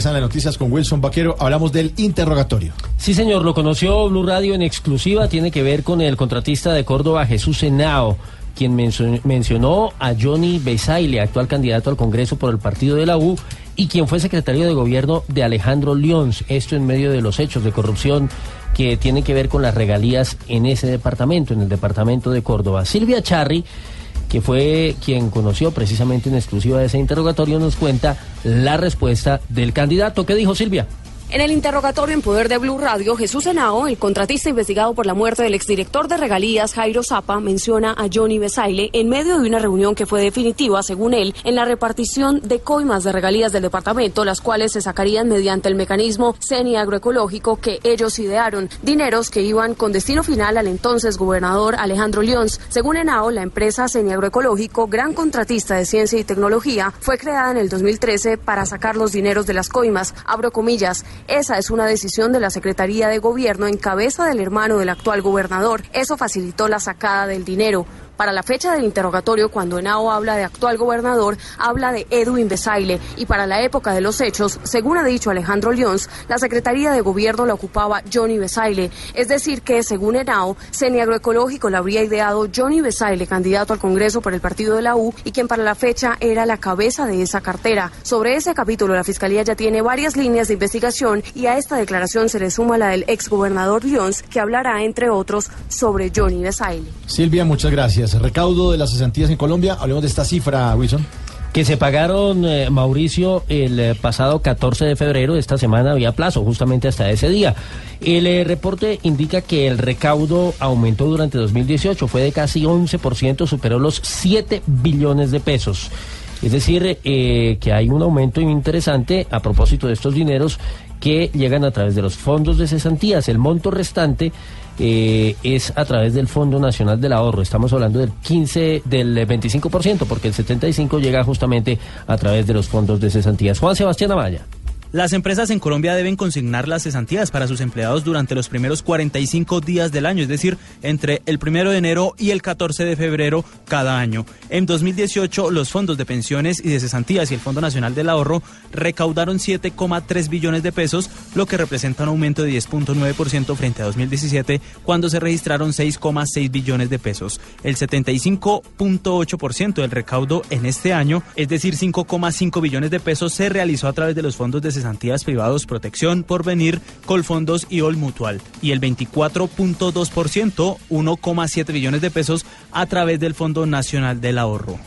Speaker 5: Regresan las noticias con Wilson Vaquero. Hablamos del interrogatorio.
Speaker 13: Sí, señor, lo conoció Blue Radio en exclusiva. Tiene que ver con el contratista de Córdoba, Jesús Henao, quien mencio- mencionó a Johnny Besaile, actual candidato al Congreso por el partido de la U, y quien fue secretario de gobierno de Alejandro Lyons. Esto en medio de los hechos de corrupción que tienen que ver con las regalías en ese departamento, en el departamento de Córdoba. Silvia Charri que fue quien conoció precisamente en exclusiva ese interrogatorio, nos cuenta la respuesta del candidato. ¿Qué dijo Silvia?
Speaker 22: En el interrogatorio en poder de Blue Radio, Jesús Henao, el contratista investigado por la muerte del exdirector de regalías Jairo Zapa, menciona a Johnny Besaile en medio de una reunión que fue definitiva, según él, en la repartición de coimas de regalías del departamento, las cuales se sacarían mediante el mecanismo CENI agroecológico que ellos idearon, dineros que iban con destino final al entonces gobernador Alejandro Lyons. Según Henao, la empresa CENI agroecológico, gran contratista de ciencia y tecnología, fue creada en el 2013 para sacar los dineros de las coimas. Abro comillas. Esa es una decisión de la Secretaría de Gobierno en cabeza del hermano del actual gobernador. Eso facilitó la sacada del dinero. Para la fecha del interrogatorio, cuando Henao habla de actual gobernador, habla de Edwin Besaile. Y para la época de los hechos, según ha dicho Alejandro Lyons, la Secretaría de Gobierno la ocupaba Johnny Besaile. Es decir, que según Henao, CENI Agroecológico la habría ideado Johnny Besaile, candidato al Congreso por el partido de la U, y quien para la fecha era la cabeza de esa cartera. Sobre ese capítulo, la Fiscalía ya tiene varias líneas de investigación y a esta declaración se le suma la del exgobernador Lyons, que hablará, entre otros, sobre Johnny Besaile.
Speaker 5: Silvia, muchas gracias. Recaudo de las cesantías en Colombia. Hablemos de esta cifra, Wilson.
Speaker 13: Que se pagaron, eh, Mauricio, el eh, pasado 14 de febrero. Esta semana había plazo, justamente hasta ese día. El eh, reporte indica que el recaudo aumentó durante 2018, fue de casi 11%, superó los 7 billones de pesos. Es decir, que hay un aumento interesante a propósito de estos dineros que llegan a través de los fondos de cesantías. El monto restante eh, es a través del Fondo Nacional del Ahorro. Estamos hablando del 15, del eh, 25%, porque el 75% llega justamente a través de los fondos de cesantías. Juan Sebastián Amaya.
Speaker 23: Las empresas en Colombia deben consignar las cesantías para sus empleados durante los primeros 45 días del año, es decir, entre el 1 de enero y el 14 de febrero cada año. En 2018, los fondos de pensiones y de cesantías y el Fondo Nacional del Ahorro recaudaron 7,3 billones de pesos, lo que representa un aumento de 10.9% frente a 2017, cuando se registraron 6,6 billones de pesos. El 75.8% del recaudo en este año, es decir, 5,5 billones de pesos, se realizó a través de los fondos de cesantías privados Protección, Porvenir, Colfondos y All Mutual. Y el 24.2%, 1,7 billones de pesos, a través del Fondo Nacional del Ahorro.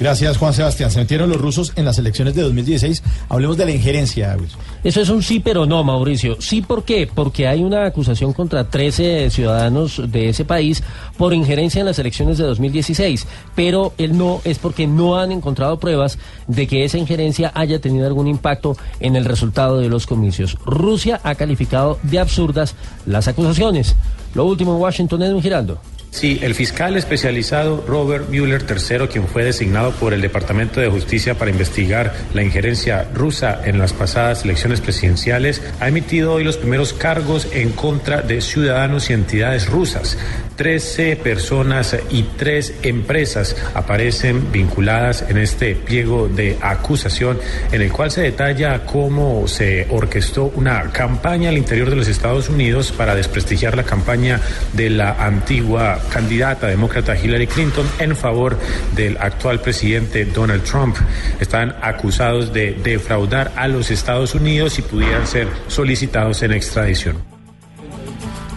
Speaker 5: Gracias, Juan Sebastián. Se metieron los rusos en las elecciones de 2016. Hablemos de la injerencia, Wilson.
Speaker 13: Eso es un sí, pero no, Mauricio. Sí, ¿por qué? Porque hay una acusación contra 13 ciudadanos de ese país por injerencia en las elecciones de 2016. Pero el no es porque no han encontrado pruebas de que esa injerencia haya tenido algún impacto en el resultado de los comicios. Rusia ha calificado de absurdas las acusaciones. Lo último en Washington, Edwin Giraldo.
Speaker 24: Sí, el fiscal especializado Robert Mueller III, quien fue designado por el Departamento de Justicia para investigar la injerencia rusa en las pasadas elecciones presidenciales, ha emitido hoy los primeros cargos en contra de ciudadanos y entidades rusas. Trece personas y tres empresas aparecen vinculadas en este pliego de acusación en el cual se detalla cómo se orquestó una campaña al interior de los Estados Unidos para desprestigiar la campaña de la antigua candidata demócrata Hillary Clinton en favor del actual presidente Donald Trump. Están acusados de defraudar a los Estados Unidos y pudieran ser solicitados en extradición.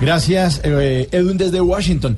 Speaker 5: Gracias, eh, Edwin, desde Washington.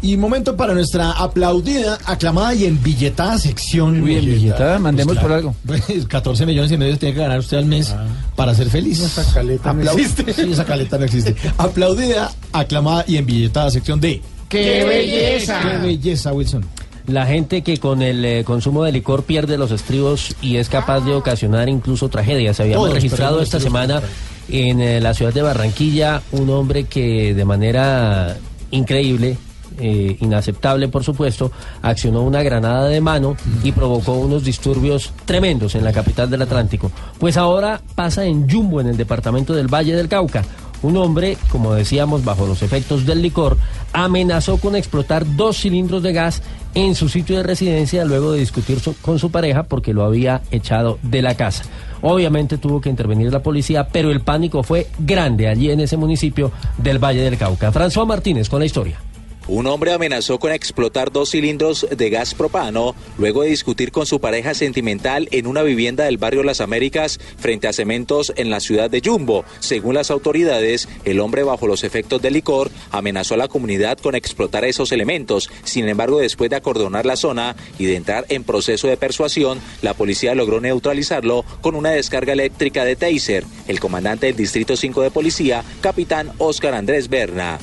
Speaker 5: Y momento para nuestra aplaudida, aclamada y embilletada sección.
Speaker 10: Uy, embilletada, mandemos por algo.
Speaker 5: Pues, 14 millones y medio tiene que ganar usted al mes para ser feliz.
Speaker 10: Esa caleta no existe.
Speaker 5: Sí, esa caleta no existe. Aplaudida, aclamada y embilletada sección de...
Speaker 13: ¡Qué belleza!
Speaker 5: ¡Qué belleza, Wilson!
Speaker 13: La gente que con el eh, consumo de licor pierde los estribos y es capaz de ocasionar incluso tragedias. Habíamos
Speaker 5: Todos
Speaker 13: registrado esta semana en eh, la ciudad de Barranquilla un hombre que de manera increíble, eh, inaceptable por supuesto, accionó una granada de mano y provocó unos disturbios tremendos en la capital del Atlántico. Pues ahora pasa en Jumbo, en el departamento del Valle del Cauca. Un hombre, como decíamos, bajo los efectos del licor, amenazó con explotar dos cilindros de gas en su sitio de residencia luego de discutir con su pareja porque lo había echado de la casa. Obviamente tuvo que intervenir la policía, pero el pánico fue grande allí en ese municipio del Valle del Cauca. François Martínez con la historia.
Speaker 25: Un hombre amenazó con explotar dos cilindros de gas propano luego de discutir con su pareja sentimental en una vivienda del barrio Las Américas frente a cementos en la ciudad de Jumbo. Según las autoridades, el hombre bajo los efectos del licor amenazó a la comunidad con explotar esos elementos. Sin embargo, después de acordonar la zona y de entrar en proceso de persuasión, la policía logró neutralizarlo con una descarga eléctrica de taser. El comandante del Distrito 5 de Policía, capitán Óscar Andrés Berna.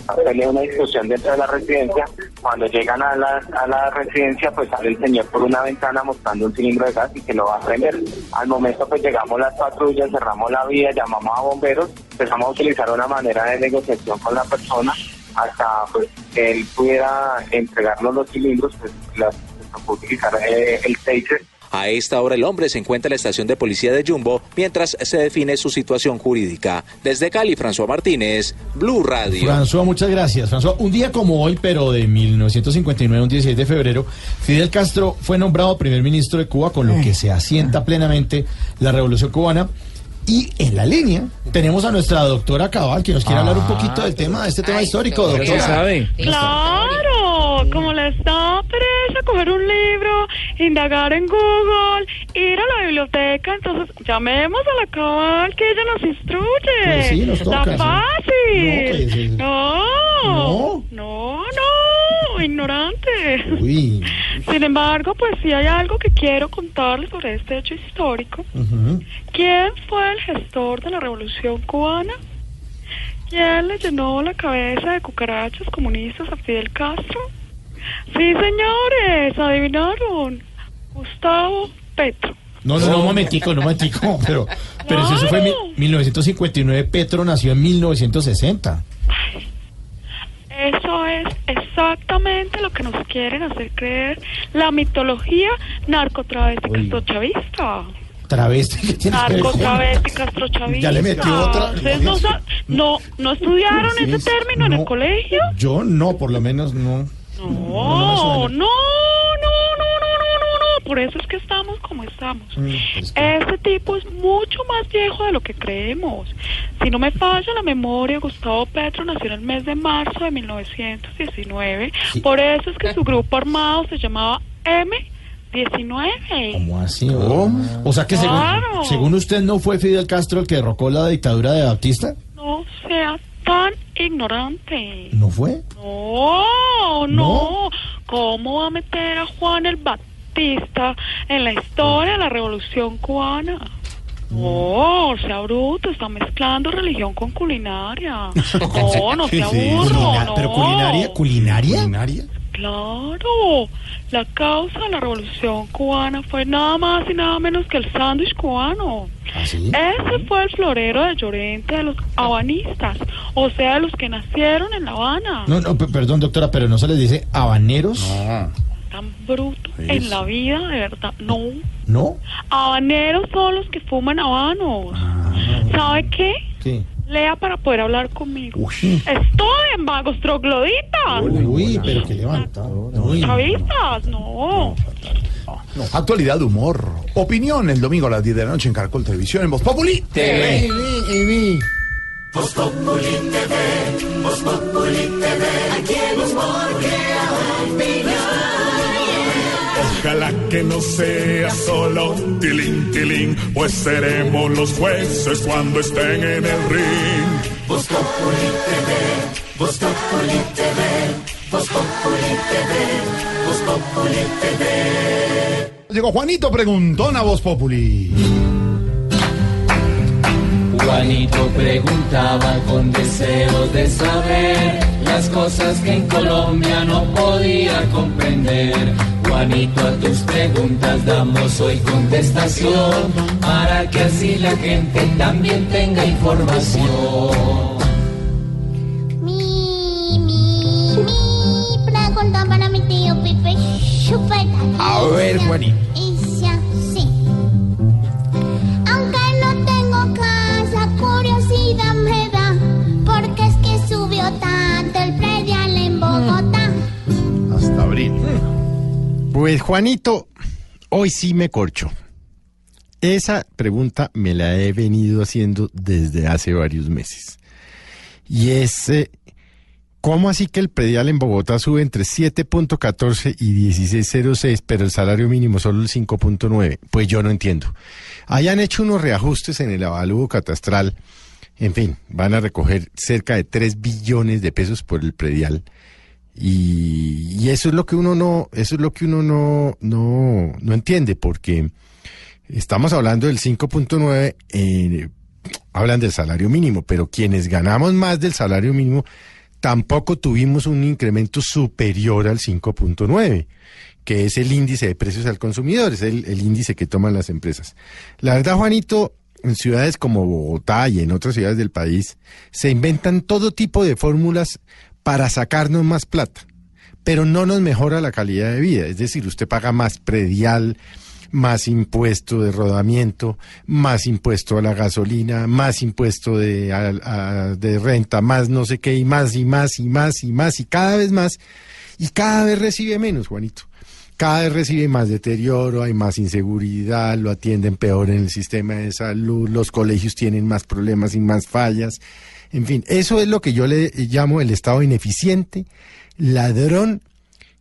Speaker 26: una discusión dentro de la. Cuando llegan a la, a la residencia, pues sale el señor por una ventana mostrando un cilindro de gas y que lo va a prender. Al momento, pues llegamos las patrullas, cerramos la vía, llamamos a bomberos, empezamos a utilizar una manera de negociación con la persona hasta pues, él pudiera entregarnos los cilindros, pues las, pues, utilizar eh, el taser
Speaker 25: A esta hora el hombre se encuentra en la estación de policía de Jumbo mientras se define su situación jurídica. Desde Cali, François Martínez, Blue Radio.
Speaker 5: François, muchas gracias. François, un día como hoy, pero de 1959, un 16 de febrero, Fidel Castro fue nombrado primer ministro de Cuba, con lo que se asienta plenamente la revolución cubana. Y en la línea tenemos a nuestra doctora Cabal, que nos quiere hablar un poquito del tema, de este tema histórico,
Speaker 6: pero
Speaker 5: doctora.
Speaker 6: ¿qué sabe?
Speaker 27: Claro, como les da pereza coger un libro, indagar en Google, ir a la biblioteca, entonces llamemos a la cabal que ella nos instruye.
Speaker 5: Pues sí, nos toca, sí.
Speaker 27: fácil.
Speaker 5: No,
Speaker 27: No, no, no, ignorante.
Speaker 5: Uy.
Speaker 27: Sin embargo, pues sí hay algo que quiero contarles sobre este hecho histórico. ¿Quién fue el gestor de la revolución cubana? ¿Quién le llenó la cabeza de cucarachas comunistas a Fidel Castro? Sí, señores, adivinaron. Gustavo Petro.
Speaker 5: No, no, no, un momentico, no, un momentico, pero, pero si eso fue en mi- 1959, Petro nació en 1960.
Speaker 27: Eso es exactamente lo que nos quieren hacer creer la mitología narcotravesti castrochavista.
Speaker 5: Travesti, ¿qué tiene que ver con-
Speaker 27: Narcotravesti castrochavista.
Speaker 5: Ya le metió otra.
Speaker 27: ¿Ustedes no, no, no estudiaron
Speaker 5: Sí,
Speaker 27: ese término en el colegio?
Speaker 5: Yo no, por lo menos no.
Speaker 27: No, no, no, no, no, no, no, no. Por eso es que estamos como estamos. Este tipo es mucho más viejo de lo que creemos. Si no me falla la memoria, Gustavo Petro nació en el mes de marzo de 1919. Por eso es que su grupo armado se llamaba M19.
Speaker 5: ¿Cómo así? O sea que según,
Speaker 27: Claro.
Speaker 5: según usted no fue Fidel Castro el que derrocó la dictadura de Batista.
Speaker 27: No sea tan ignorante.
Speaker 5: ¿No fue?
Speaker 27: No, no. ¿Cómo va a meter a Juan el Batista en la historia de la Revolución Cubana. Oh, sea bruto, está mezclando religión con culinaria. No, no sea burro,
Speaker 28: Culina-
Speaker 27: no.
Speaker 28: ¿Pero culinaria? ¿Culinaria?
Speaker 27: Claro, la causa de la revolución cubana fue nada más y nada menos que el sándwich cubano. Ese fue el florero de Llorente de los habanistas, o sea, de los que nacieron en La Habana.
Speaker 28: No, no, pe- perdón, doctora, pero no se les dice habaneros.
Speaker 27: Tan bruto en la vida, de verdad. No,
Speaker 28: ¿No?
Speaker 27: habaneros son los que fuman habanos. ¿Sabe qué?
Speaker 28: ¿Qué?
Speaker 27: Lea para poder hablar conmigo. Estoy en vagos trogloditas.
Speaker 28: Uy, pero que levanta. Uy.
Speaker 27: ¿Chavistas? No.
Speaker 3: No, actualidad, humor, opinión el domingo a las 10 de la noche en Caracol Televisión en Voz Populi
Speaker 1: TV.
Speaker 29: Voz Populi TV, Voz Populi TV, aquí el humor opinión.
Speaker 1: Ojalá que no sea solo un tilín, tilín, pues seremos los jueces cuando estén en el ring.
Speaker 29: Voz Populi TV, Voz Populi TV, Voz Populi TV, Voz Populi TV.
Speaker 3: Llegó Juanito Preguntón a Voz Populi.
Speaker 30: Juanito preguntaba con deseos de saber las cosas que en Colombia no podía comprender. Juanito, a tus preguntas damos hoy contestación para que así la gente también tenga información.
Speaker 31: Mi, mi, mi pregunta para mi tío Pipe Chupeta.
Speaker 10: A ver, Juanito.
Speaker 28: Pues Juanito, hoy sí me corcho. Esa pregunta me la he venido haciendo desde hace varios meses. Y es, eh, ¿cómo así que el predial en Bogotá sube entre 7.14 y 16.06, pero el salario mínimo solo el 5.9? Pues yo no entiendo. Hayan hecho unos reajustes en el avalúo catastral. En fin, van a recoger cerca de 3 billones de pesos por el predial. Y, eso es lo que uno no, eso es lo que uno no, no, no entiende, porque estamos hablando del 5.9, eh, hablan del salario mínimo, pero quienes ganamos más del salario mínimo tampoco tuvimos un incremento superior al 5.9 que es el índice de precios al consumidor, es el, el índice que toman las empresas. La verdad, Juanito, en ciudades como Bogotá y en otras ciudades del país, se inventan todo tipo de fórmulas para sacarnos más plata, pero no nos mejora la calidad de vida. Es decir, usted paga más predial, más impuesto de rodamiento, más impuesto a la gasolina, más impuesto de, de renta, más no sé qué, y más y más y más y más y cada vez más, y cada vez recibe menos, Juanito. Cada vez recibe más deterioro, hay más inseguridad, lo atienden peor en el sistema de salud, los colegios tienen más problemas y más fallas. En fin, eso es lo que yo le llamo el Estado ineficiente, ladrón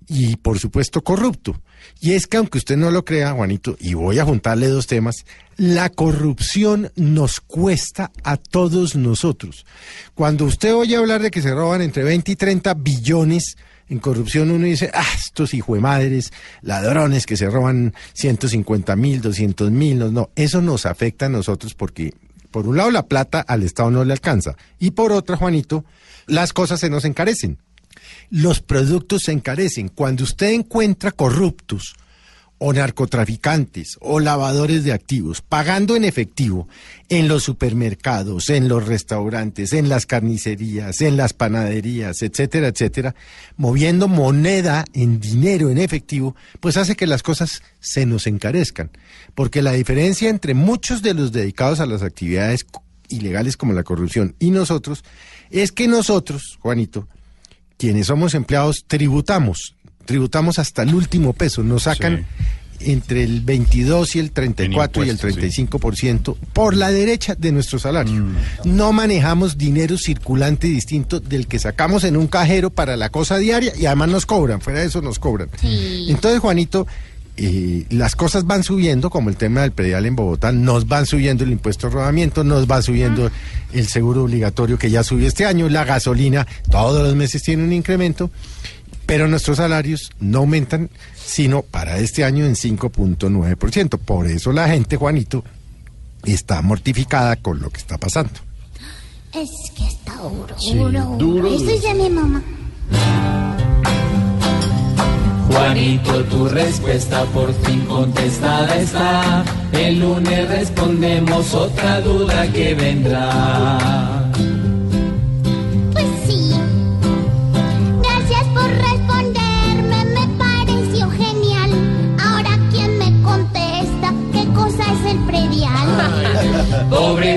Speaker 28: y por supuesto corrupto. Y es que aunque usted no lo crea, Juanito, y voy a juntarle dos temas, la corrupción nos cuesta a todos nosotros. Cuando usted oye hablar de que se roban entre 20 y 30 billones en corrupción, uno dice, ah, estos madres, ladrones que se roban 150 mil, 200 mil, no, no, eso nos afecta a nosotros porque, por un lado, la plata al Estado no le alcanza, y por otra, Juanito, las cosas se nos encarecen los productos se encarecen. Cuando usted encuentra corruptos o narcotraficantes o lavadores de activos pagando en efectivo en los supermercados, en los restaurantes, en las carnicerías, en las panaderías, etcétera, etcétera, moviendo moneda en dinero en efectivo, pues hace que las cosas se nos encarezcan. Porque la diferencia entre muchos de los dedicados a las actividades ilegales como la corrupción y nosotros es que nosotros, Juanito, quienes somos empleados tributamos, tributamos hasta el último peso, nos sacan entre el 22 y el 34 y el 35 por ciento por la derecha de nuestro salario. No manejamos dinero circulante distinto del que sacamos en un cajero para la cosa diaria y además nos cobran, fuera de eso nos cobran. Entonces, Juanito, eh, las cosas van subiendo, como el tema del predial en Bogotá, nos van subiendo el impuesto de rodamiento, nos va subiendo el seguro obligatorio que ya subió este año, la gasolina, todos los meses tiene un incremento. Pero nuestros salarios no aumentan, sino para este año en 5.9%. Por eso la gente, Juanito, está mortificada con lo que está pasando.
Speaker 10: Es que está duro,
Speaker 28: Sí,
Speaker 10: duro,
Speaker 28: duro,
Speaker 10: Eso
Speaker 28: duro.
Speaker 10: dice mi mamá.
Speaker 30: Juanito, tu respuesta por fin contestada está. El lunes respondemos otra duda que vendrá.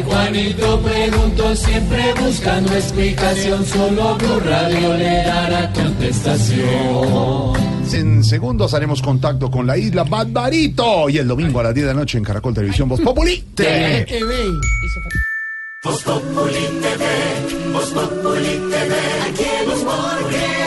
Speaker 30: Juanito, pregunto siempre buscando explicación. Solo Blue Radio le dará contestación.
Speaker 3: En segundos haremos contacto con la isla Barbarito y el domingo a las 10 de la noche en Caracol Televisión Voz Populi TV.
Speaker 32: Voz Populi TV, Voz Populi TV, aquí humor crea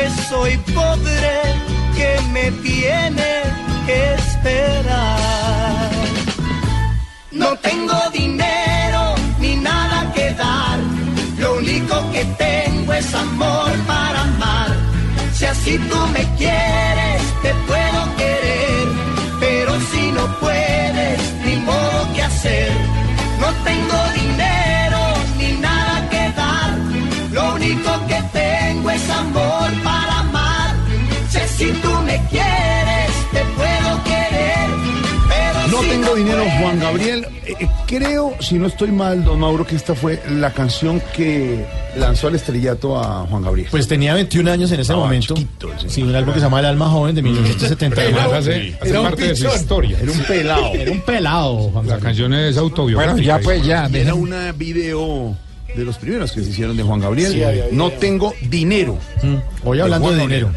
Speaker 33: que soy pobre, que me tiene que esperar. No tengo dinero ni nada que dar, lo único que tengo es amor para amar. Si así tú me quieres, te puedo querer, pero si no puedes, ni modo que hacer. No tengo dinero ni nada que dar, lo único que tengo es amor para
Speaker 3: dinero, Juan Gabriel. Eh, eh, creo, si no estoy mal, don Mauro, que esta fue la canción que lanzó al estrellato a Juan Gabriel.
Speaker 5: Pues tenía 21 años en ese
Speaker 3: Estaba
Speaker 5: momento.
Speaker 3: chiquito, sí.
Speaker 5: Sí, un álbum que se llama El alma joven de 1979.
Speaker 3: Pelado, hace- hace Era un parte de su historia. Era un pelado.
Speaker 5: Era un pelado, Juan
Speaker 34: La canción es autobiográfica.
Speaker 3: Bueno, ya pues,
Speaker 34: ya.
Speaker 3: Era un video de los primeros que se hicieron de Juan Gabriel.
Speaker 5: Sí, había
Speaker 3: no tengo dinero.
Speaker 5: Hoy hablando de dinero.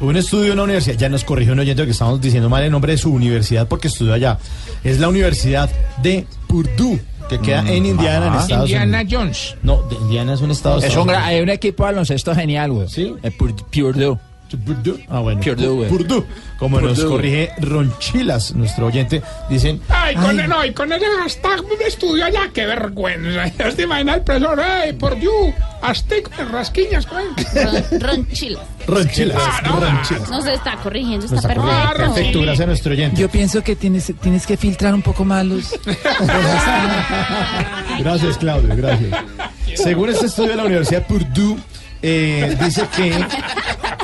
Speaker 5: Un estudio en una universidad, ya nos corrigió un oyente que estamos diciendo mal el nombre de su universidad porque estudió allá. Es la Universidad de Purdue, que queda en Indiana, en Estados
Speaker 6: Indiana
Speaker 5: Unidos.
Speaker 6: Jones.
Speaker 5: No, de Indiana es un estado.
Speaker 31: Es
Speaker 5: Estados
Speaker 31: un, hay un equipo de baloncesto genial, güey. ¿Sí? Purdue.
Speaker 5: Purdue. Ah, bueno.
Speaker 31: Purdue, güey.
Speaker 5: Purdue. Como nos corrige Ronchilas, nuestro oyente, dicen.
Speaker 6: Ay, con,
Speaker 5: "Ay,
Speaker 6: no, y con ese hashtag de estudio allá, qué vergüenza. Ya te imaginas el profesor, hey, por you, Aztec, rasquiñas,
Speaker 21: Ron- Ronchila.
Speaker 5: Ronchilas.
Speaker 6: Ah, no,
Speaker 5: Ronchilas.
Speaker 21: Nos está corrigiendo, está
Speaker 5: está corrigiendo.
Speaker 21: perfecto.
Speaker 5: Gracias a nuestro oyente.
Speaker 31: Yo pienso que tienes, tienes que filtrar un poco más los...
Speaker 5: Gracias, Claudio, gracias. Según este estudio de la Universidad Purdue, eh, dice que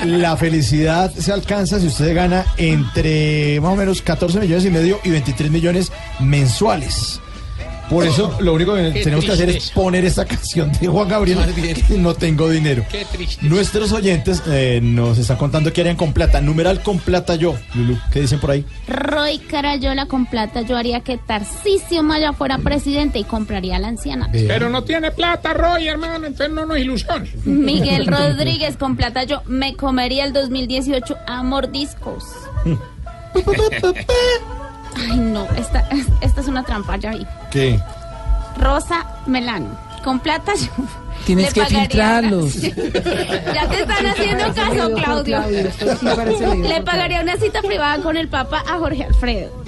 Speaker 5: la felicidad se alcanza si usted gana entre más o menos 14 millones y medio y 23 millones mensuales. Por eso lo único que
Speaker 6: Qué
Speaker 5: tenemos que hacer es
Speaker 6: tristeza.
Speaker 5: poner esta canción de Juan Gabriel, que no tengo dinero.
Speaker 6: Qué triste.
Speaker 5: Nuestros oyentes eh, nos están contando que harían con plata. Numeral con plata yo, Lulu. ¿Qué dicen por ahí?
Speaker 21: Roy Carayola con plata, yo haría que Tarcisio Maya fuera presidente y compraría la anciana.
Speaker 6: Pero no tiene plata, Roy, hermano, entonces no nos ilusiones.
Speaker 21: Miguel Rodríguez con plata, yo me comería el 2018 a mordiscos. Ay, no, esta, esta es una trampa, ya vi.
Speaker 5: ¿Qué?
Speaker 21: Rosa Melano. Con plata yo.
Speaker 31: Tienes
Speaker 21: le
Speaker 31: que
Speaker 21: pagaría-
Speaker 31: filtrarlos.
Speaker 21: ya te están haciendo caso, Claudio. Le pagaría una cita privada con el Papa a Jorge Alfredo.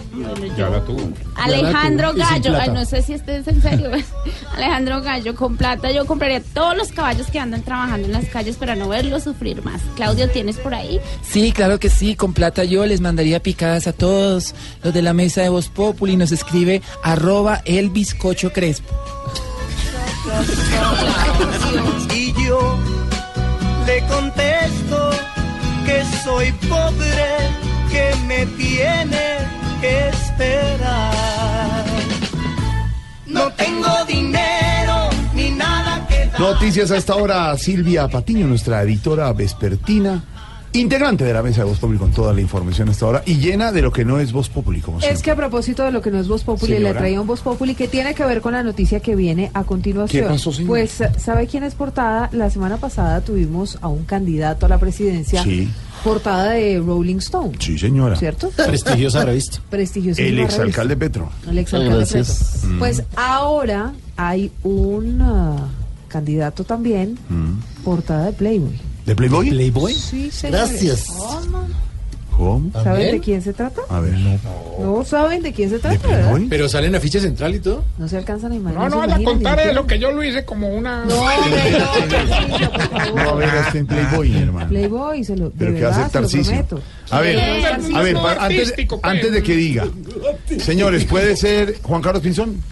Speaker 6: Ya la tuvo.
Speaker 21: Alejandro
Speaker 6: Ya la tuvo. Y sin
Speaker 21: Gallo, ay, no sé si este es en serio. Alejandro Gallo, con plata yo compraría todos los caballos que andan trabajando en las calles para no verlos sufrir más. Claudio, ¿tienes por ahí?
Speaker 31: Sí, claro que sí, con plata yo les mandaría picadas a todos los de la mesa de Voz Populi. Nos escribe arroba el bizcocho crespo.
Speaker 35: Y yo le contesto que soy pobre, que me tiene que esperar. No tengo dinero ni nada que dar.
Speaker 3: Noticias a esta hora, Silvia Patiño, nuestra editora vespertina, integrante de la mesa de Voz Populi con toda la información a esta hora y llena de lo que no es Voz Populi, como
Speaker 36: Es
Speaker 3: siempre.
Speaker 36: que a propósito de lo que no es Voz Populi, le traía un Voz Populi que tiene que ver con la noticia que viene a continuación.
Speaker 3: ¿Qué pasó?
Speaker 36: Pues, ¿sabe quién es portada? La semana pasada tuvimos a un candidato a la presidencia,
Speaker 3: Sí.
Speaker 36: Portada de Rolling Stone.
Speaker 3: Sí, señora.
Speaker 36: ¿Cierto?
Speaker 5: Prestigiosa revista.
Speaker 36: Prestigiosísima
Speaker 3: El
Speaker 36: revista.
Speaker 3: exalcalde Petro.
Speaker 36: El exalcalde
Speaker 5: Gracias.
Speaker 36: Petro.
Speaker 3: Mm.
Speaker 36: Pues ahora hay un ah, candidato también,
Speaker 3: Mm.
Speaker 36: portada de Playboy.
Speaker 3: ¿De Playboy?
Speaker 5: ¿Playboy?
Speaker 36: Sí, señores.
Speaker 5: Gracias.
Speaker 3: ¿Cómo?
Speaker 36: ¿Saben de quién se trata?
Speaker 3: A ver.
Speaker 36: No saben de quién se trata, ¿verdad?
Speaker 5: Pero sale en la ficha central y todo.
Speaker 36: No se alcanzan a imaginar.
Speaker 6: No, no a contar eso,
Speaker 36: siquiera.
Speaker 6: que yo lo hice como una...
Speaker 36: No, no.
Speaker 3: No, a ver, está en Playboy, hermano.
Speaker 36: Playboy, se lo, de
Speaker 3: Pero ¿qué va a
Speaker 36: lo.
Speaker 3: A ver, a ver, antes,
Speaker 6: pues.
Speaker 3: antes de que diga, señores, ¿puede ser Juan Carlos Pinzón?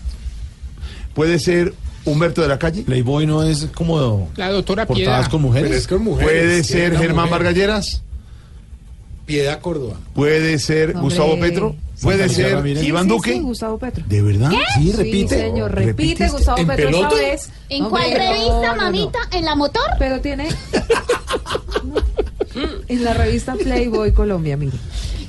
Speaker 3: ¿Puede ser Humberto de la Calle?
Speaker 5: Playboy no es como
Speaker 6: La doctora
Speaker 5: portadas con mujeres.
Speaker 34: Pero es con mujeres.
Speaker 3: ¿Puede
Speaker 34: que
Speaker 3: ser Germán
Speaker 34: mujer.
Speaker 3: Vargalleras?
Speaker 34: Piedad Córdoba.
Speaker 3: ¿Puede ser
Speaker 36: Hombre.
Speaker 3: Gustavo Petro? ¿Puede ser.
Speaker 36: Sí,
Speaker 3: Iván
Speaker 36: sí,
Speaker 3: Duque?
Speaker 36: Sí, Gustavo Petro.
Speaker 3: ¿De verdad?
Speaker 5: Sí,
Speaker 36: Sí,
Speaker 5: repite.
Speaker 36: señor, repite
Speaker 3: ¿Repitiste?
Speaker 36: Gustavo
Speaker 34: ¿En
Speaker 36: Petro esta vez.
Speaker 21: ¿En
Speaker 36: No,
Speaker 21: cuál revista,
Speaker 36: no, no, no.
Speaker 21: mamita? ¿En la motor?
Speaker 36: Pero tiene... en la revista Playboy Colombia, mire.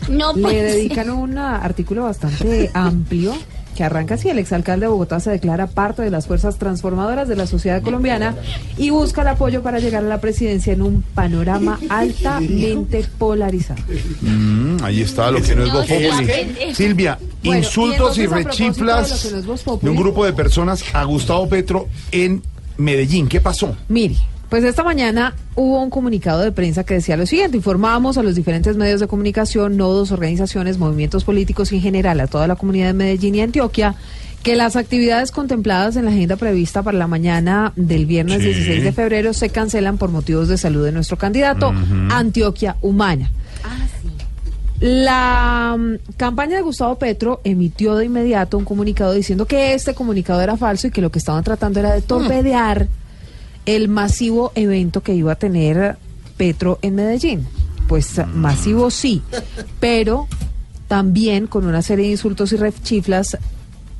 Speaker 21: No,
Speaker 36: Le
Speaker 21: pues.
Speaker 36: dedican un artículo bastante amplio que arranca así, el exalcalde de Bogotá se declara parte de las fuerzas transformadoras de la sociedad colombiana y busca el apoyo para llegar a la presidencia en un panorama altamente polarizado.
Speaker 3: Mm, ahí está lo que no es Voz Populi. Silvia,
Speaker 36: Bueno,
Speaker 3: insultos
Speaker 36: y
Speaker 3: y,
Speaker 36: de
Speaker 3: rechiflas
Speaker 36: no
Speaker 3: de un grupo de personas a Gustavo Petro en Medellín. ¿Qué pasó?
Speaker 36: Mire, pues esta mañana hubo un comunicado de prensa que decía lo siguiente, informamos a los diferentes medios de comunicación, nodos, organizaciones, movimientos políticos y en general a toda la comunidad de Medellín y Antioquia que las actividades contempladas en la agenda prevista para la mañana del viernes
Speaker 37: Sí.
Speaker 36: 16 de febrero se cancelan por motivos de salud de nuestro candidato. Antioquia Humana. La mm, campaña de Gustavo Petro emitió de inmediato un comunicado diciendo que este comunicado era falso y que lo que estaban tratando era de torpedear el masivo evento que iba a tener Petro en Medellín. Pues masivo sí, pero también con una serie de insultos y rechiflas,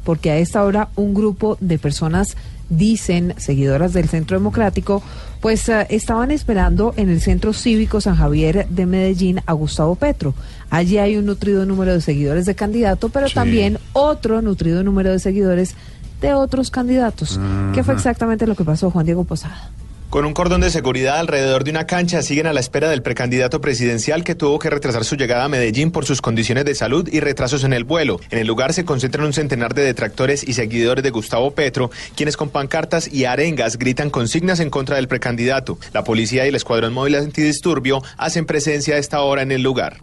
Speaker 36: porque a esta hora un grupo de personas dicen, seguidoras del Centro Democrático, pues eh, estaban esperando en el Centro Cívico San Javier de Medellín a Gustavo Petro. Allí hay un nutrido número de seguidores de candidato, pero
Speaker 37: Sí.
Speaker 36: también otro nutrido número de seguidores de otros candidatos. ¿Qué fue exactamente lo que pasó, Juan Diego Posada?
Speaker 33: Con un cordón de seguridad alrededor de una cancha siguen a la espera del precandidato presidencial que tuvo que retrasar su llegada a Medellín por sus condiciones de salud y retrasos en el vuelo. En el lugar se concentran un centenar de detractores y seguidores de Gustavo Petro, quienes con pancartas y arengas gritan consignas en contra del precandidato. La policía y el escuadrón móvil antidisturbio hacen presencia a esta hora en el lugar.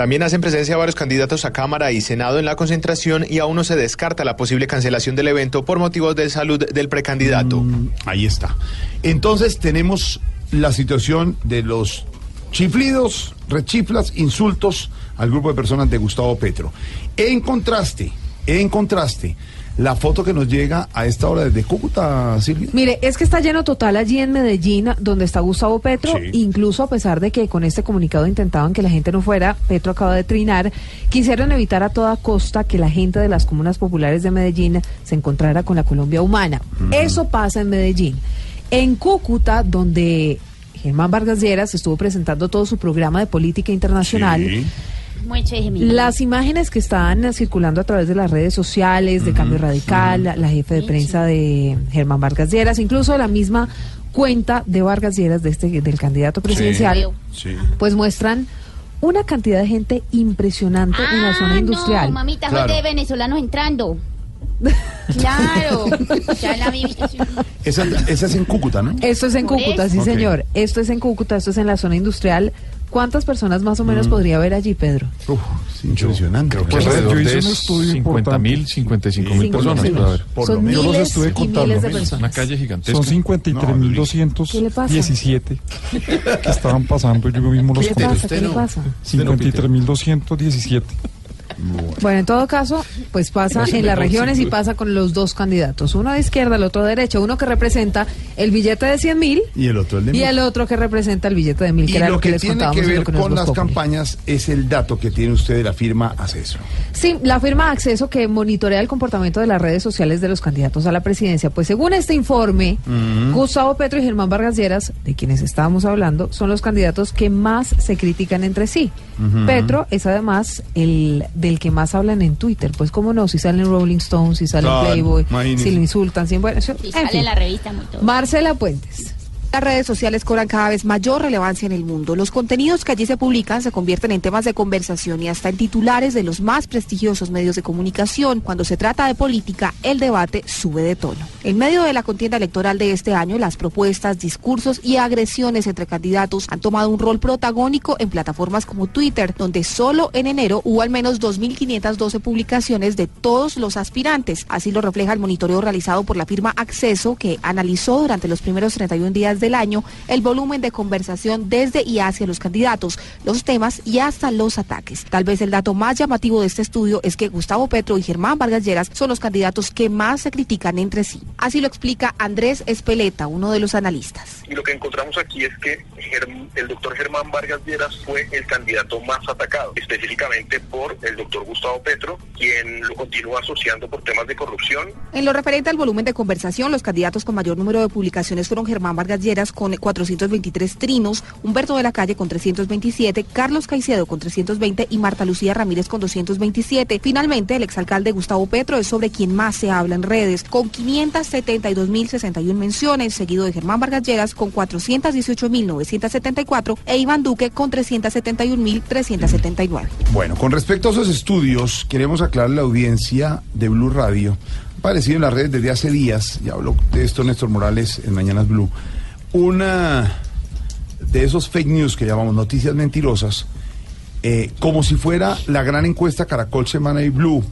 Speaker 33: También hacen presencia varios candidatos a Cámara y Senado en la concentración y aún no se descarta la posible cancelación del evento por motivos de salud del precandidato.
Speaker 3: Ahí está. Entonces tenemos la situación de los chiflidos, rechiflas, insultos al grupo de personas de Gustavo Petro. En contraste, en contraste, la foto que nos llega a esta hora desde Cúcuta, Silvia.
Speaker 36: Mire, es que está lleno total allí en Medellín, donde está Gustavo Petro,
Speaker 3: Sí.
Speaker 36: incluso a pesar de que con este comunicado intentaban que la gente no fuera, Petro acaba de trinar, quisieron evitar a toda costa que la gente de las comunas populares de Medellín se encontrara con la Colombia humana. Eso pasa en Medellín. En Cúcuta, donde Germán Vargas Lleras estuvo presentando todo su programa de política internacional,
Speaker 21: chévere.
Speaker 36: Las imágenes que están circulando a través de las redes sociales de Cambio Radical, la, la jefe de prensa de Germán Vargas Lleras, incluso la misma cuenta de Vargas Lleras, de este, del candidato presidencial,
Speaker 3: Sí.
Speaker 36: pues muestran una cantidad de gente impresionante en la zona industrial.
Speaker 21: Ah, No, mamita, fue de venezolanos entrando. Claro, ya la vi.
Speaker 3: Esa, esa es en Cúcuta, ¿no?
Speaker 36: Esto es en Cúcuta,
Speaker 21: eso.
Speaker 36: sí señor. Esto es en Cúcuta, esto es en la zona industrial. ¿Cuántas personas más o menos
Speaker 3: mm.
Speaker 36: podría haber allí, Pedro?
Speaker 3: Uf, es impresionante.
Speaker 38: Yo,
Speaker 3: creo
Speaker 38: que
Speaker 3: pues, yo
Speaker 38: hice un estudio 50 mil, 55 mil personas.
Speaker 3: Por
Speaker 36: Son
Speaker 3: lo menos.
Speaker 36: miles,
Speaker 39: yo los
Speaker 36: y miles de personas.
Speaker 38: Una calle gigantesca.
Speaker 39: Son 53 mil no, 217 que estaban pasando. Yo mismo los conté.
Speaker 36: No? 53 mil
Speaker 39: 217.
Speaker 36: Bueno. en todo caso, pues pasa en las regiones y pues. pasa con los dos candidatos, uno de izquierda, el otro de derecha, uno que representa el billete de 100 mil
Speaker 3: y el otro el de
Speaker 36: el otro que representa el billete de mil.
Speaker 3: Y lo,
Speaker 36: que, les
Speaker 3: tiene que ver con las campañas es el dato que tiene usted de la firma Acceso.
Speaker 36: Sí, la firma Acceso que monitorea el comportamiento de las redes sociales de los candidatos a la presidencia. Pues según este informe. Gustavo Petro y Germán Vargas Lleras, de quienes estábamos hablando, son los candidatos que más se critican entre sí. Petro es además el del que más hablan en Twitter. Pues cómo no, si sale en Rolling Stone, si sale
Speaker 37: Claro,
Speaker 36: en Playboy,
Speaker 37: imagínese.
Speaker 36: si lo insultan, si bueno, en
Speaker 21: sale
Speaker 36: fin.
Speaker 21: la revista muy todo.
Speaker 36: Marcela Puentes.
Speaker 40: Las redes sociales cobran cada vez mayor relevancia en el mundo. Los contenidos que allí se publican se convierten en temas de conversación y hasta en titulares de los más prestigiosos medios de comunicación. Cuando se trata de política, el debate sube de tono. En medio de la contienda electoral de este año, las propuestas, discursos y agresiones entre candidatos han tomado un rol protagónico en plataformas como Twitter, donde solo en enero hubo al menos 2.512 publicaciones de todos los aspirantes. Así lo refleja el monitoreo realizado por la firma Acceso, que analizó durante los primeros 31 días del año el volumen de conversación desde y hacia los candidatos, los temas y hasta los ataques. Tal vez el dato más llamativo de este estudio es que Gustavo Petro y Germán Vargas Lleras son los candidatos que más se critican entre sí. Así lo explica Andrés Espeleta, uno de los analistas.
Speaker 41: Y lo que encontramos aquí es que el doctor Germán Vargas Lleras fue el candidato más atacado, específicamente por el doctor Gustavo Petro, quien lo continúa asociando por temas de corrupción.
Speaker 40: En lo referente al volumen de conversación, los candidatos con mayor número de publicaciones fueron Germán Vargas Lleras con 423 trinos, Humberto de la Calle con 327, Carlos Caicedo con 320 y Marta Lucía Ramírez con 227. Finalmente, el exalcalde Gustavo Petro es sobre quien más se habla en redes, con 572.061 menciones, seguido de Germán Vargas Lleras con 418.974 e Iván Duque con 371.379.
Speaker 3: Bueno, con respecto a esos estudios, queremos aclarar la audiencia de Blue Radio. Aparecido en las redes desde hace días, ya habló de esto Néstor Morales en Mañanas Blue, una de esos fake news que llamamos noticias mentirosas, eh, como si fuera la gran encuesta Caracol Semana y Blue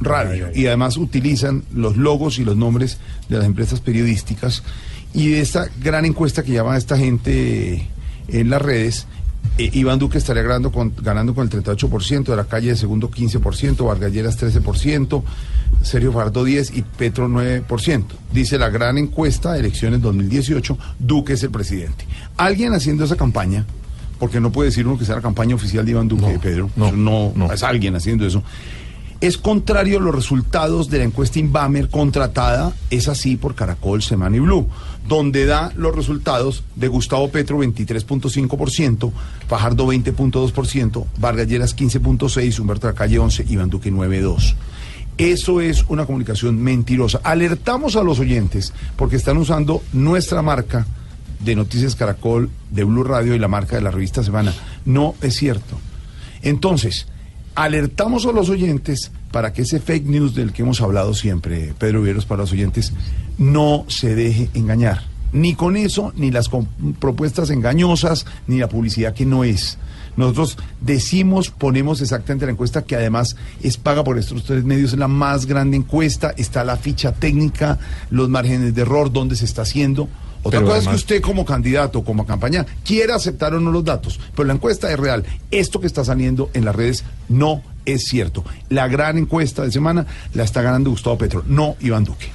Speaker 3: Radio. Y además utilizan los logos y los nombres de las empresas periodísticas. Y de esta gran encuesta que llama esta gente en las redes, eh, Iván Duque estaría ganando con, ganando con el 38%, de la calle de segundo 15%, Vargas Lleras 13%, Sergio Fardo 10% y Petro 9%. Dice la gran encuesta de elecciones 2018, Duque es el presidente. Alguien haciendo esa campaña, porque no puede decir uno que sea la campaña oficial de Iván Duque, Pedro, no, no, es alguien haciendo eso. Es contrario a los resultados de la encuesta Inbamer contratada, es así por Caracol, Semana y Blue, donde da los resultados de Gustavo Petro 23.5%, Fajardo 20.2%, Vargas Lleras 15.6%, Humberto Calle 11%, Iván Duque 9.2%. Eso es una comunicación mentirosa. Alertamos a los oyentes porque están usando nuestra marca de Noticias Caracol, de Blue Radio y la marca de la revista Semana. No es cierto. Entonces, alertamos a los oyentes para que ese fake news del que hemos hablado siempre, Pedro Vieros, para los oyentes, no se deje engañar. Ni con eso, ni las propuestas engañosas, ni la publicidad que no es. Nosotros decimos, ponemos exactamente la encuesta que además es paga por estos tres medios, es la más grande encuesta, está la ficha técnica, los márgenes de error, dónde se está haciendo. Otra
Speaker 38: Pero
Speaker 3: cosa es que usted como candidato, como campaña, quiera aceptar o no los datos, pero la encuesta es real. Esto que está saliendo en las redes no es cierto. La gran encuesta de semana la está ganando Gustavo Petro, no Iván Duque.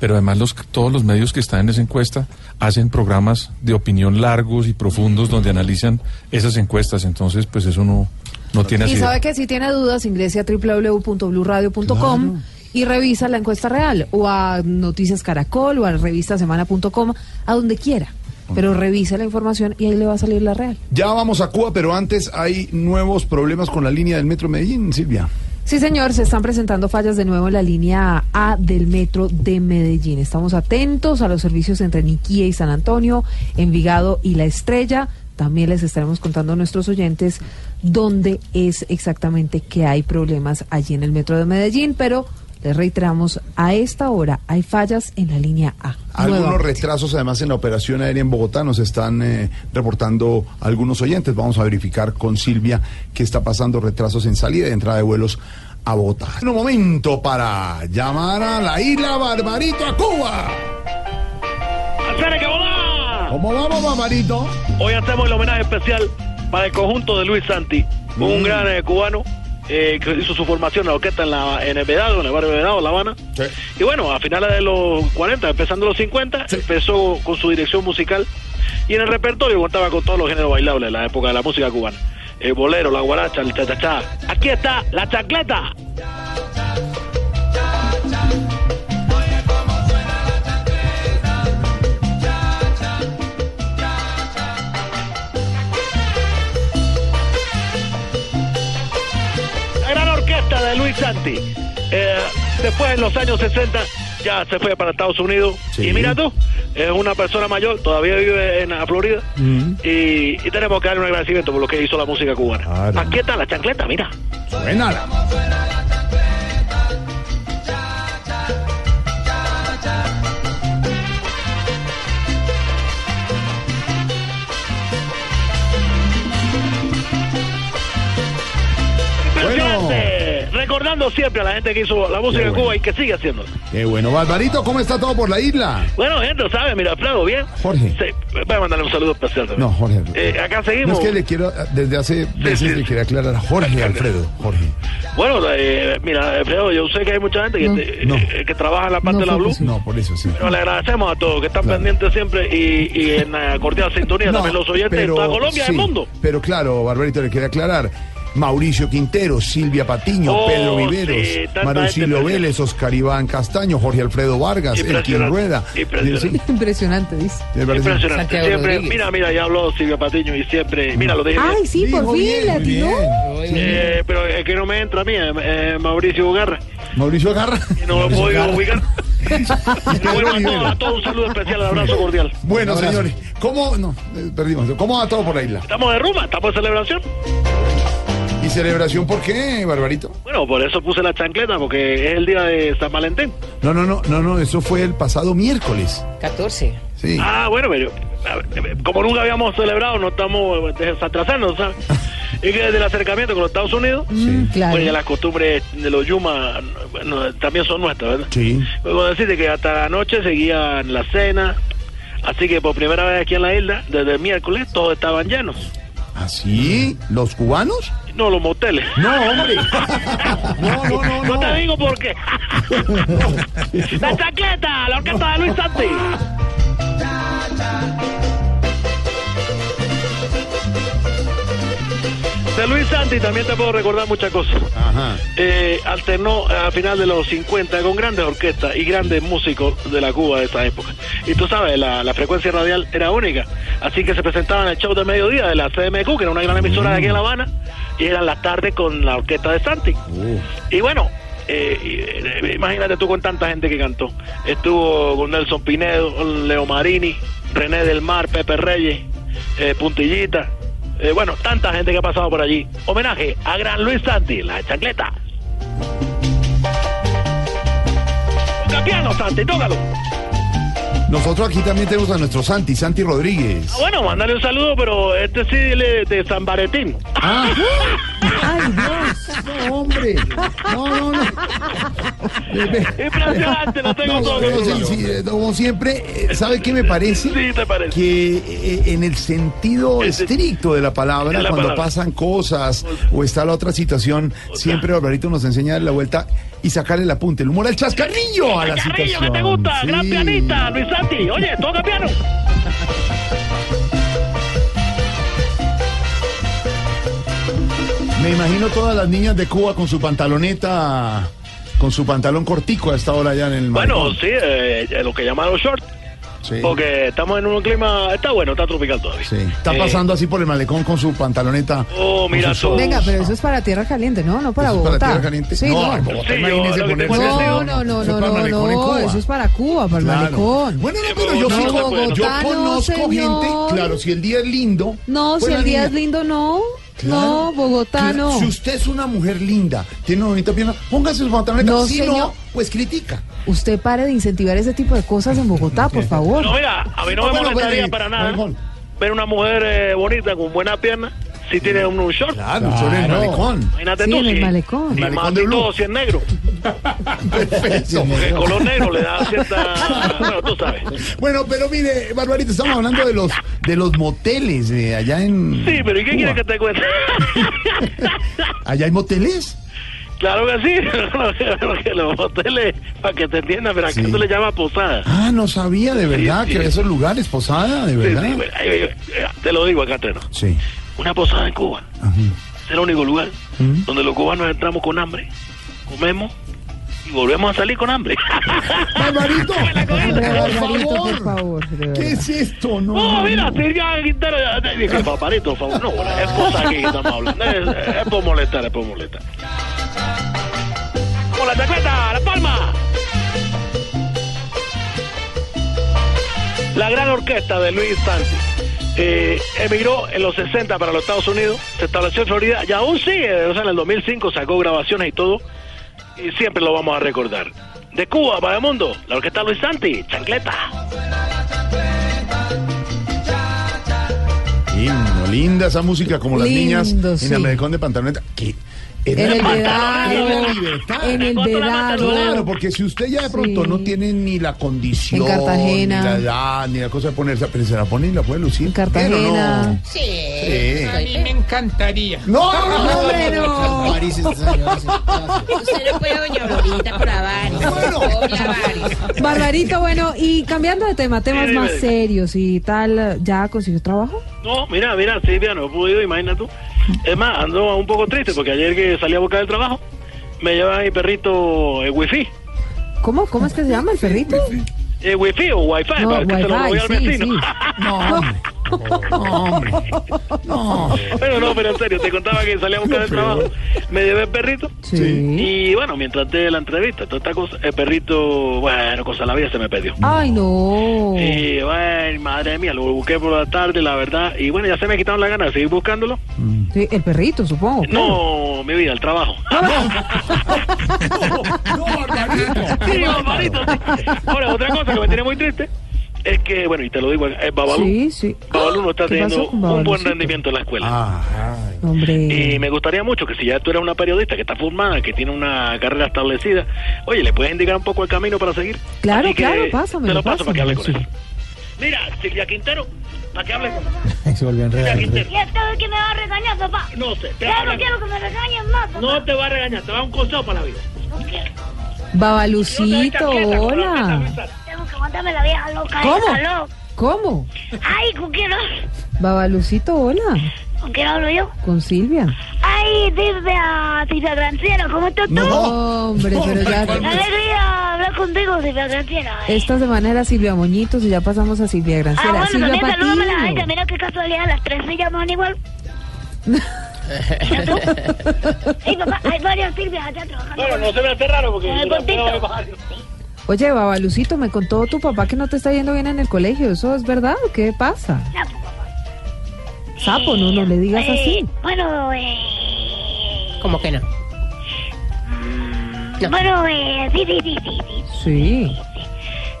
Speaker 38: Pero además los, todos los medios que están en esa encuesta hacen programas de opinión largos y profundos donde analizan esas encuestas. Entonces, pues eso no, no tiene
Speaker 36: Y
Speaker 38: así.
Speaker 36: sabe que si tiene dudas, ingrese a www.bluradio.com y revisa la encuesta real o a Noticias Caracol o a revistasemana.com, a donde quiera. Pero revise la información y ahí le va a salir la real.
Speaker 3: Ya vamos a Cuba, pero antes hay nuevos problemas con la línea del Metro Medellín, Silvia.
Speaker 36: Sí, señor, se están presentando fallas de nuevo en la línea A del metro de Medellín. Estamos atentos a los servicios entre Niquía y San Antonio, Envigado y La Estrella. También les estaremos contando a nuestros oyentes dónde es exactamente que hay problemas allí en el metro de Medellín, pero Les reiteramos, a esta hora hay fallas en la línea A.
Speaker 3: Algunos
Speaker 36: Nuevamente.
Speaker 3: retrasos además en la operación aérea en Bogotá nos están eh, reportando algunos oyentes. Vamos a verificar con Silvia qué está pasando, retrasos en salida y entrada de vuelos a Bogotá. Un momento para llamar a la isla Barbarito a Cuba.
Speaker 42: ¡Hacer que volá!
Speaker 3: ¿Cómo vamos, Barbarito?
Speaker 42: Hoy hacemos el homenaje especial para el conjunto de Luis Santi, un gran eh, cubano eh, hizo su formación en la orquesta en, la, en el Vedado, en el barrio Vedado, La Habana. Y bueno, a finales de los 40, empezando los 50, empezó con su dirección musical y en el repertorio contaba con todos los géneros bailables de la época de la música cubana. El bolero, la guaracha, el cha-cha-cha. Aquí está la chancleta. Orquesta de Luis Santi. Eh, después en los años 60 ya se fue para Estados Unidos. Y mira tú, es una persona mayor, todavía vive en la Florida. Y, y tenemos que darle un agradecimiento por lo que hizo la música cubana. Aquí está la chancleta, mira.
Speaker 3: Suena.
Speaker 42: Siempre a la gente que hizo la música en
Speaker 3: bueno.
Speaker 42: Cuba y que sigue haciendo.
Speaker 3: Qué bueno, Barbarito, ¿cómo está todo por la isla?
Speaker 42: Bueno, gente, ¿sabe? Mira, Alfredo, ¿bien?
Speaker 3: Jorge.
Speaker 42: Sí, voy a mandarle un saludo especial también.
Speaker 3: No, Jorge.
Speaker 42: Eh, acá
Speaker 3: No
Speaker 42: seguimos.
Speaker 3: es que le quiero, desde hace veces le quería aclarar a Jorge Alfredo. Jorge.
Speaker 42: Bueno, eh, mira, Alfredo, yo sé que hay mucha gente que, te- eh, que trabaja en la parte de la Blue.
Speaker 3: No, por eso sí.
Speaker 42: Pero le agradecemos a todos que están pendientes siempre y, y en la cordial sintonía
Speaker 3: No,
Speaker 42: también los oyentes de toda Colombia y
Speaker 3: sí,
Speaker 42: el mundo.
Speaker 3: Pero claro, Barbarito, le quería aclarar. Mauricio Quintero, Silvia Patiño,
Speaker 42: Oh,
Speaker 3: Pedro Viveros,
Speaker 42: sí,
Speaker 3: Marucilio Vélez, Oscar Iván Castaño, Jorge Alfredo Vargas, Elkin Rueda.
Speaker 42: impresionante.
Speaker 3: Sí,
Speaker 36: Impresionante, dice.
Speaker 42: Impresionante. Siempre,
Speaker 36: Rodríguez.
Speaker 42: mira, mira, ya habló Silvia Patiño y siempre, mira, lo dije.
Speaker 36: Ay, sí, por fin, le atinó.
Speaker 42: Eh, pero es que no me entra a mí, eh, eh, Mauricio Garra.
Speaker 3: Mauricio Garra.
Speaker 42: Y no lo puedo
Speaker 3: Garra.
Speaker 42: ubicar. Bueno, a todos, a todos un saludo especial, un abrazo cordial.
Speaker 3: Bueno,
Speaker 42: abrazo.
Speaker 3: señores, ¿cómo, no, eh, perdimos, ¿cómo va todo por la isla?
Speaker 42: Estamos de rumba, estamos de celebración.
Speaker 3: ¿Y celebración por qué, Barbarito?
Speaker 42: Bueno, por eso puse la chancleta, porque es el día de San Valentín.
Speaker 3: No, no, no, no, no, eso fue el pasado miércoles.
Speaker 31: 14.
Speaker 3: Sí.
Speaker 42: Ah, bueno, pero ver, como nunca habíamos celebrado, no estamos eh, desatrasando, ¿sabes? Y que desde el acercamiento con los Estados Unidos,
Speaker 36: claro.
Speaker 42: pues ya las costumbres de los Yuma bueno, también son nuestras, ¿verdad?
Speaker 3: Sí.
Speaker 42: Puedo decirte que hasta la noche seguían la cena, así que por primera vez aquí en la isla, desde el miércoles, todos estaban llenos.
Speaker 3: ¿Así? ¿Los cubanos?
Speaker 42: No, los moteles.
Speaker 3: No, hombre.
Speaker 42: No, no, no. No te digo por qué. la chancleta, la orquesta de Luis Santi. De Luis Santi también te puedo recordar muchas cosas.
Speaker 3: Ajá.
Speaker 42: Eh, alternó a final de los 50 con grandes orquestas y grandes músicos de la Cuba de esa época. Y tú sabes, la, la frecuencia radial era única. Así que se presentaba en el show de mediodía de la CMQ, que era una gran emisora de aquí en La Habana, y eran las tardes con la orquesta de Santi. Y bueno, eh, eh, imagínate tú con tanta gente que cantó. Estuvo con Nelson Pinedo, Leo Marini, René del Mar, Pepe Reyes, eh, Puntillita. Eh, bueno, tanta gente que ha pasado por allí. Homenaje a Gran Luis Santi, la chancleta. Toca Santi, tócalo.
Speaker 3: Nosotros aquí también tenemos a nuestro Santi, Santi Rodríguez.
Speaker 42: Ah, bueno, mándale un saludo, pero este sí de, de San Valentín.
Speaker 3: Ah. ¡Ay, Dios! No, hombre. No, no, no.
Speaker 42: Impresionante, lo tengo
Speaker 3: No,
Speaker 42: todo.
Speaker 3: pero sí, sí, eh, como siempre, eh, ¿sabe qué me parece?
Speaker 42: Sí, te parece.
Speaker 3: Que eh, en el sentido estricto de la palabra,
Speaker 42: de la
Speaker 3: cuando
Speaker 42: palabra.
Speaker 3: pasan cosas o está la otra situación, siempre Barbarito nos enseña la vuelta y sacarle el apunte, el humor al chascarrillo a la
Speaker 42: Carrillo,
Speaker 3: situación.
Speaker 42: que te gusta,
Speaker 3: Sí.
Speaker 42: gran pianista, Luis Santi. Oye, toca piano.
Speaker 3: Me imagino todas las niñas de Cuba con su pantaloneta, con su pantalón cortico a esta hora ya en el
Speaker 42: Bueno, sí, eh, lo que llamaron short.
Speaker 3: Sí.
Speaker 42: Porque estamos en un clima, está bueno, está tropical todavía.
Speaker 3: Sí, está
Speaker 42: Eh,
Speaker 3: pasando así por el malecón con su pantaloneta.
Speaker 42: Oh, mira
Speaker 3: su.
Speaker 36: Venga, pero eso es para tierra caliente, ¿no? No para
Speaker 3: ¿Eso es para
Speaker 36: Bogotá.
Speaker 3: tierra caliente?
Speaker 36: Sí,
Speaker 3: No,
Speaker 36: no.
Speaker 3: Bogotá,
Speaker 42: Sí,
Speaker 3: imagínese
Speaker 42: yo
Speaker 3: ponerse.
Speaker 36: No, no, no,
Speaker 3: Eso es
Speaker 36: no,
Speaker 3: para el
Speaker 36: no, eso es para Cuba, para el malecón.
Speaker 3: Bueno, no, pero yo,
Speaker 42: No,
Speaker 3: sí,
Speaker 42: Bogotá
Speaker 3: yo
Speaker 36: no,
Speaker 3: conozco gente, claro, si el día es lindo.
Speaker 36: No, si el día es lindo, no. No, Bogotá
Speaker 3: Claro,
Speaker 36: no.
Speaker 3: Si usted es una mujer linda, tiene una bonita pierna, póngase su pantaloneta.
Speaker 36: No,
Speaker 3: si
Speaker 36: señor.
Speaker 3: no, pues critica.
Speaker 36: Usted pare de incentivar ese tipo de cosas en Bogotá, por favor.
Speaker 42: No, mira, a mí no me
Speaker 3: Ah, bueno,
Speaker 42: molestaría
Speaker 3: bueno,
Speaker 42: para nada ver una mujer eh, bonita con buena pierna si tiene un, un short.
Speaker 3: Claro, un short en el malecón.
Speaker 42: Imagínate
Speaker 36: Sí,
Speaker 42: tú,
Speaker 36: en el
Speaker 42: si-
Speaker 36: malecón.
Speaker 42: si
Speaker 3: Malecón
Speaker 42: más
Speaker 3: de
Speaker 42: todo, si es negro.
Speaker 3: Perfecto.
Speaker 42: Porque el color negro le da cierta... Bueno, tú sabes.
Speaker 3: Bueno, pero mire, Barbarita, estamos hablando de los de los moteles eh, allá en.
Speaker 42: Sí, pero ¿y qué quieres que te cuente?
Speaker 3: ¿Allá hay moteles?
Speaker 42: claro que sí. Los hoteles, para que te entiendan, pero aquí
Speaker 3: Sí.
Speaker 42: se le llama posada.
Speaker 3: Ah, no sabía de verdad
Speaker 42: Sí, sí.
Speaker 3: que esos lugares, posada, de
Speaker 42: Sí,
Speaker 3: verdad.
Speaker 42: sí, te lo digo acá, Treno.
Speaker 3: Sí.
Speaker 42: Una posada en Cuba.
Speaker 3: Ajá.
Speaker 42: Es el único lugar
Speaker 3: ¿Mm?
Speaker 42: donde los cubanos entramos con hambre, comemos y volvemos a salir con hambre.
Speaker 3: Barbarito,
Speaker 36: Barbarito, por favor.
Speaker 3: ¿qué es esto? No,
Speaker 42: Oh,
Speaker 3: no,
Speaker 42: mira,
Speaker 3: no.
Speaker 42: Silvia Quintero. Dije, paparito, por favor. No, es cosa aquí que estamos hablando. Es, es por molestar, es por molestar. ¡Vamos, la chaqueta! ¡La palma! La gran orquesta de Luis Santi eh, emigró en los 60 para los Estados Unidos, se estableció en Florida y aún sigue, o sea, en el 2005 sacó grabaciones y todo, y siempre lo vamos a recordar. De Cuba para el mundo, la orquesta Luis Santi, chancleta.
Speaker 3: Himno, linda esa música, como las
Speaker 36: Lindo,
Speaker 3: niñas
Speaker 36: sí.
Speaker 3: en el malecón de pantaloneta.
Speaker 36: En el Vedado,
Speaker 3: libertad.
Speaker 36: en el Vedado.
Speaker 3: Claro, porque si usted ya de pronto
Speaker 36: Sí.
Speaker 3: no tiene ni la condición,
Speaker 36: En Cartagena.
Speaker 3: ni la edad, ni la cosa de ponerse, pero se la pone y la puede lucir.
Speaker 36: En Cartagena.
Speaker 3: ¿Bien o no?
Speaker 6: Sí,
Speaker 3: Sí.
Speaker 6: a mí me encantaría.
Speaker 3: No, no, no, no,
Speaker 36: hombre, no.
Speaker 8: París, esta señora, sí.
Speaker 43: Usted no puede, doña por avarios.
Speaker 36: Barbarito, bueno, y cambiando de tema, temas más serios y tal, ¿ya consiguió trabajo?
Speaker 42: No, mira, mira, Silvia, no he podido, imagina tú. Es más, ando un poco triste porque ayer que salí a buscar el trabajo, me lleva mi perrito el wifi.
Speaker 36: ¿Cómo, cómo es que se llama el perrito?
Speaker 42: El wifi o wifi,
Speaker 36: No,
Speaker 42: para que se lo doy al
Speaker 36: sí,
Speaker 42: vecino.
Speaker 36: sí.
Speaker 3: No. No, hombre. No.
Speaker 42: Pero no, pero en serio, te contaba que salí a buscar el trabajo, me llevé el perrito.
Speaker 36: Sí.
Speaker 42: Y bueno, mientras de la entrevista, toda esta cosa, el perrito, bueno, cosa de la vida se me perdió.
Speaker 36: Ay, no.
Speaker 42: Y bueno, madre mía, lo busqué por la tarde, la verdad. Y bueno, ya se me quitaron la ganas de seguir buscándolo.
Speaker 36: Sí, el perrito, supongo. claro.
Speaker 42: No, mi vida, el trabajo.
Speaker 3: No, Barbarito.
Speaker 42: Sí, Barbarito, sí. Ahora, otra cosa que me tiene muy triste es que, bueno, y te lo digo, el Babalú,
Speaker 36: Sí, sí.
Speaker 42: Babalú no está
Speaker 36: ¿Qué pasó
Speaker 42: teniendo un buen rendimiento en la escuela.
Speaker 3: Ah,
Speaker 36: Hombre.
Speaker 42: Y me gustaría mucho que si ya tú eres una periodista que está formada, que tiene una carrera establecida, oye, ¿le puedes indicar un poco el camino para seguir?
Speaker 36: Claro, claro, pásamelo,
Speaker 42: Te lo paso para que hable con él. Mira, Silvia Quintero, para que hable con
Speaker 8: Se volvió.
Speaker 42: Quintero.
Speaker 44: ¿Y esta vez que me va a regañar, papá?
Speaker 42: No sé, te
Speaker 44: Ya no quiero que me regañen más, papá.
Speaker 42: No te va a regañar, te va a un consejo para la vida.
Speaker 36: Babalucito, hola.
Speaker 44: Que la vieja loca
Speaker 36: ¿Cómo?
Speaker 44: esa.
Speaker 36: ¿Cómo?
Speaker 44: Ay, ¿con quién hablo?
Speaker 36: Babalucito, hola.
Speaker 44: ¿Con quién hablo yo?
Speaker 36: Con Silvia.
Speaker 44: Ay, Silvia, Silvia Granciera, ¿cómo estás tú?
Speaker 36: No, hombre, pero ya.
Speaker 44: Qué alegría hablar contigo, Silvia Granciera.
Speaker 36: Esta semana era Silvia Moñitos y ya pasamos a Silvia
Speaker 44: Ah,
Speaker 36: Granciera.
Speaker 44: bueno,
Speaker 36: Silvia
Speaker 44: también salúdame a la
Speaker 36: Patiño.
Speaker 44: gente. Mira qué casualidad, las tres se llaman igual. ¿Ya tú? Sí, papá, hay varias Silvias allá trabajando.
Speaker 42: Bueno, no se me hace raro porque yo
Speaker 44: cortito.
Speaker 42: varios.
Speaker 36: Oye, Babalucito, me contó tu papá que no te está yendo bien en el colegio. ¿Eso es verdad? ¿Qué pasa? Sapo, no, no le digas
Speaker 44: Eh,
Speaker 36: así.
Speaker 44: Bueno, eh...
Speaker 43: ¿Cómo que no?
Speaker 44: Bueno, eh, sí, sí, sí, sí, sí.
Speaker 36: Sí.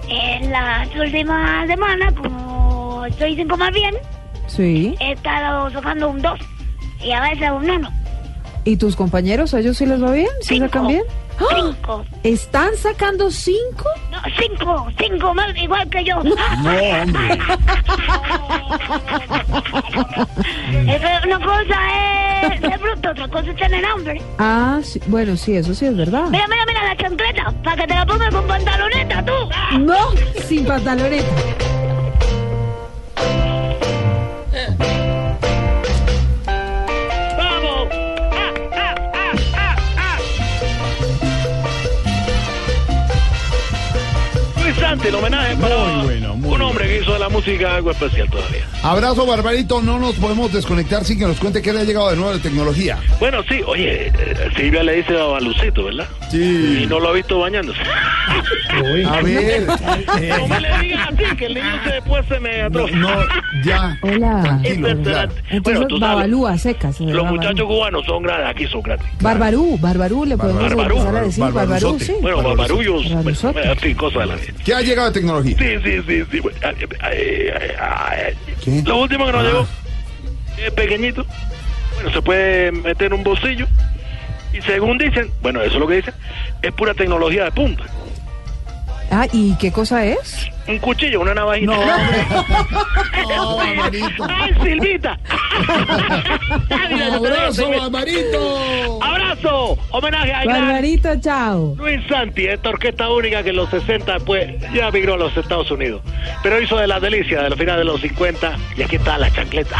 Speaker 44: En las últimas semanas, como estoy sin comer bien,
Speaker 36: Sí.
Speaker 44: he estado sacando un 2 y a veces un 1.
Speaker 36: ¿Y tus compañeros, a ellos sí les va bien? ¿Sí sacan bien?
Speaker 44: Cinco.
Speaker 36: ¿Están sacando cinco?
Speaker 44: No, cinco, cinco más igual que yo.
Speaker 3: No, hombre.
Speaker 44: Una cosa es ser bruto, otra cosa es tener hambre.
Speaker 36: Ah, sí. bueno, sí, eso sí es verdad.
Speaker 44: Mira, mira, mira la chancleta, para que te la pongas con pantaloneta, tú.
Speaker 36: No, sin pantaloneta.
Speaker 42: Santi, el homenaje para un hombre que hizo de la música algo especial todavía.
Speaker 3: Abrazo, Barbarito. No nos podemos desconectar sin que nos cuente qué le ha llegado de nuevo de tecnología.
Speaker 42: Bueno, sí, oye, eh, Silvia le dice a Balucito, ¿verdad?
Speaker 3: Sí.
Speaker 42: Y no lo ha visto bañándose.
Speaker 3: A ver.
Speaker 42: No me le digas así, que el niño se después se me atrofia.
Speaker 3: No, ya.
Speaker 36: Hola. Entonces,
Speaker 42: Bueno, tú sabes,
Speaker 36: Babalú a secas.
Speaker 42: los muchachos cubanos son grandes, aquí son grandes.
Speaker 36: Barbarú, Barbarú, le podemos
Speaker 42: Barbarú,
Speaker 36: empezar a decir. Barbarú, sí.
Speaker 42: Bueno, en fin, cosas de la vida.
Speaker 3: ¿Qué ha llegado tecnología?
Speaker 42: Sí, sí, sí, sí. Lo último que nos
Speaker 3: Ah.
Speaker 42: llegó es pequeñito. Bueno, se puede meter en un bolsillo. Y según dicen, bueno, eso es lo que dicen, es pura tecnología de punta.
Speaker 36: Ah, ¿y qué cosa es?
Speaker 42: Un cuchillo, una navajita.
Speaker 3: No, hombre. No.
Speaker 42: ¡Ay, Silvita!
Speaker 34: Abrazo, Barbarito.
Speaker 42: ¡Abrazo! Homenaje a gran
Speaker 36: Barbarito, chao.
Speaker 42: Luis Santi, esta orquesta única que en los 60 pues ya migró a los Estados Unidos. Pero hizo de las delicias de la final de los 50 y aquí está la chancleta.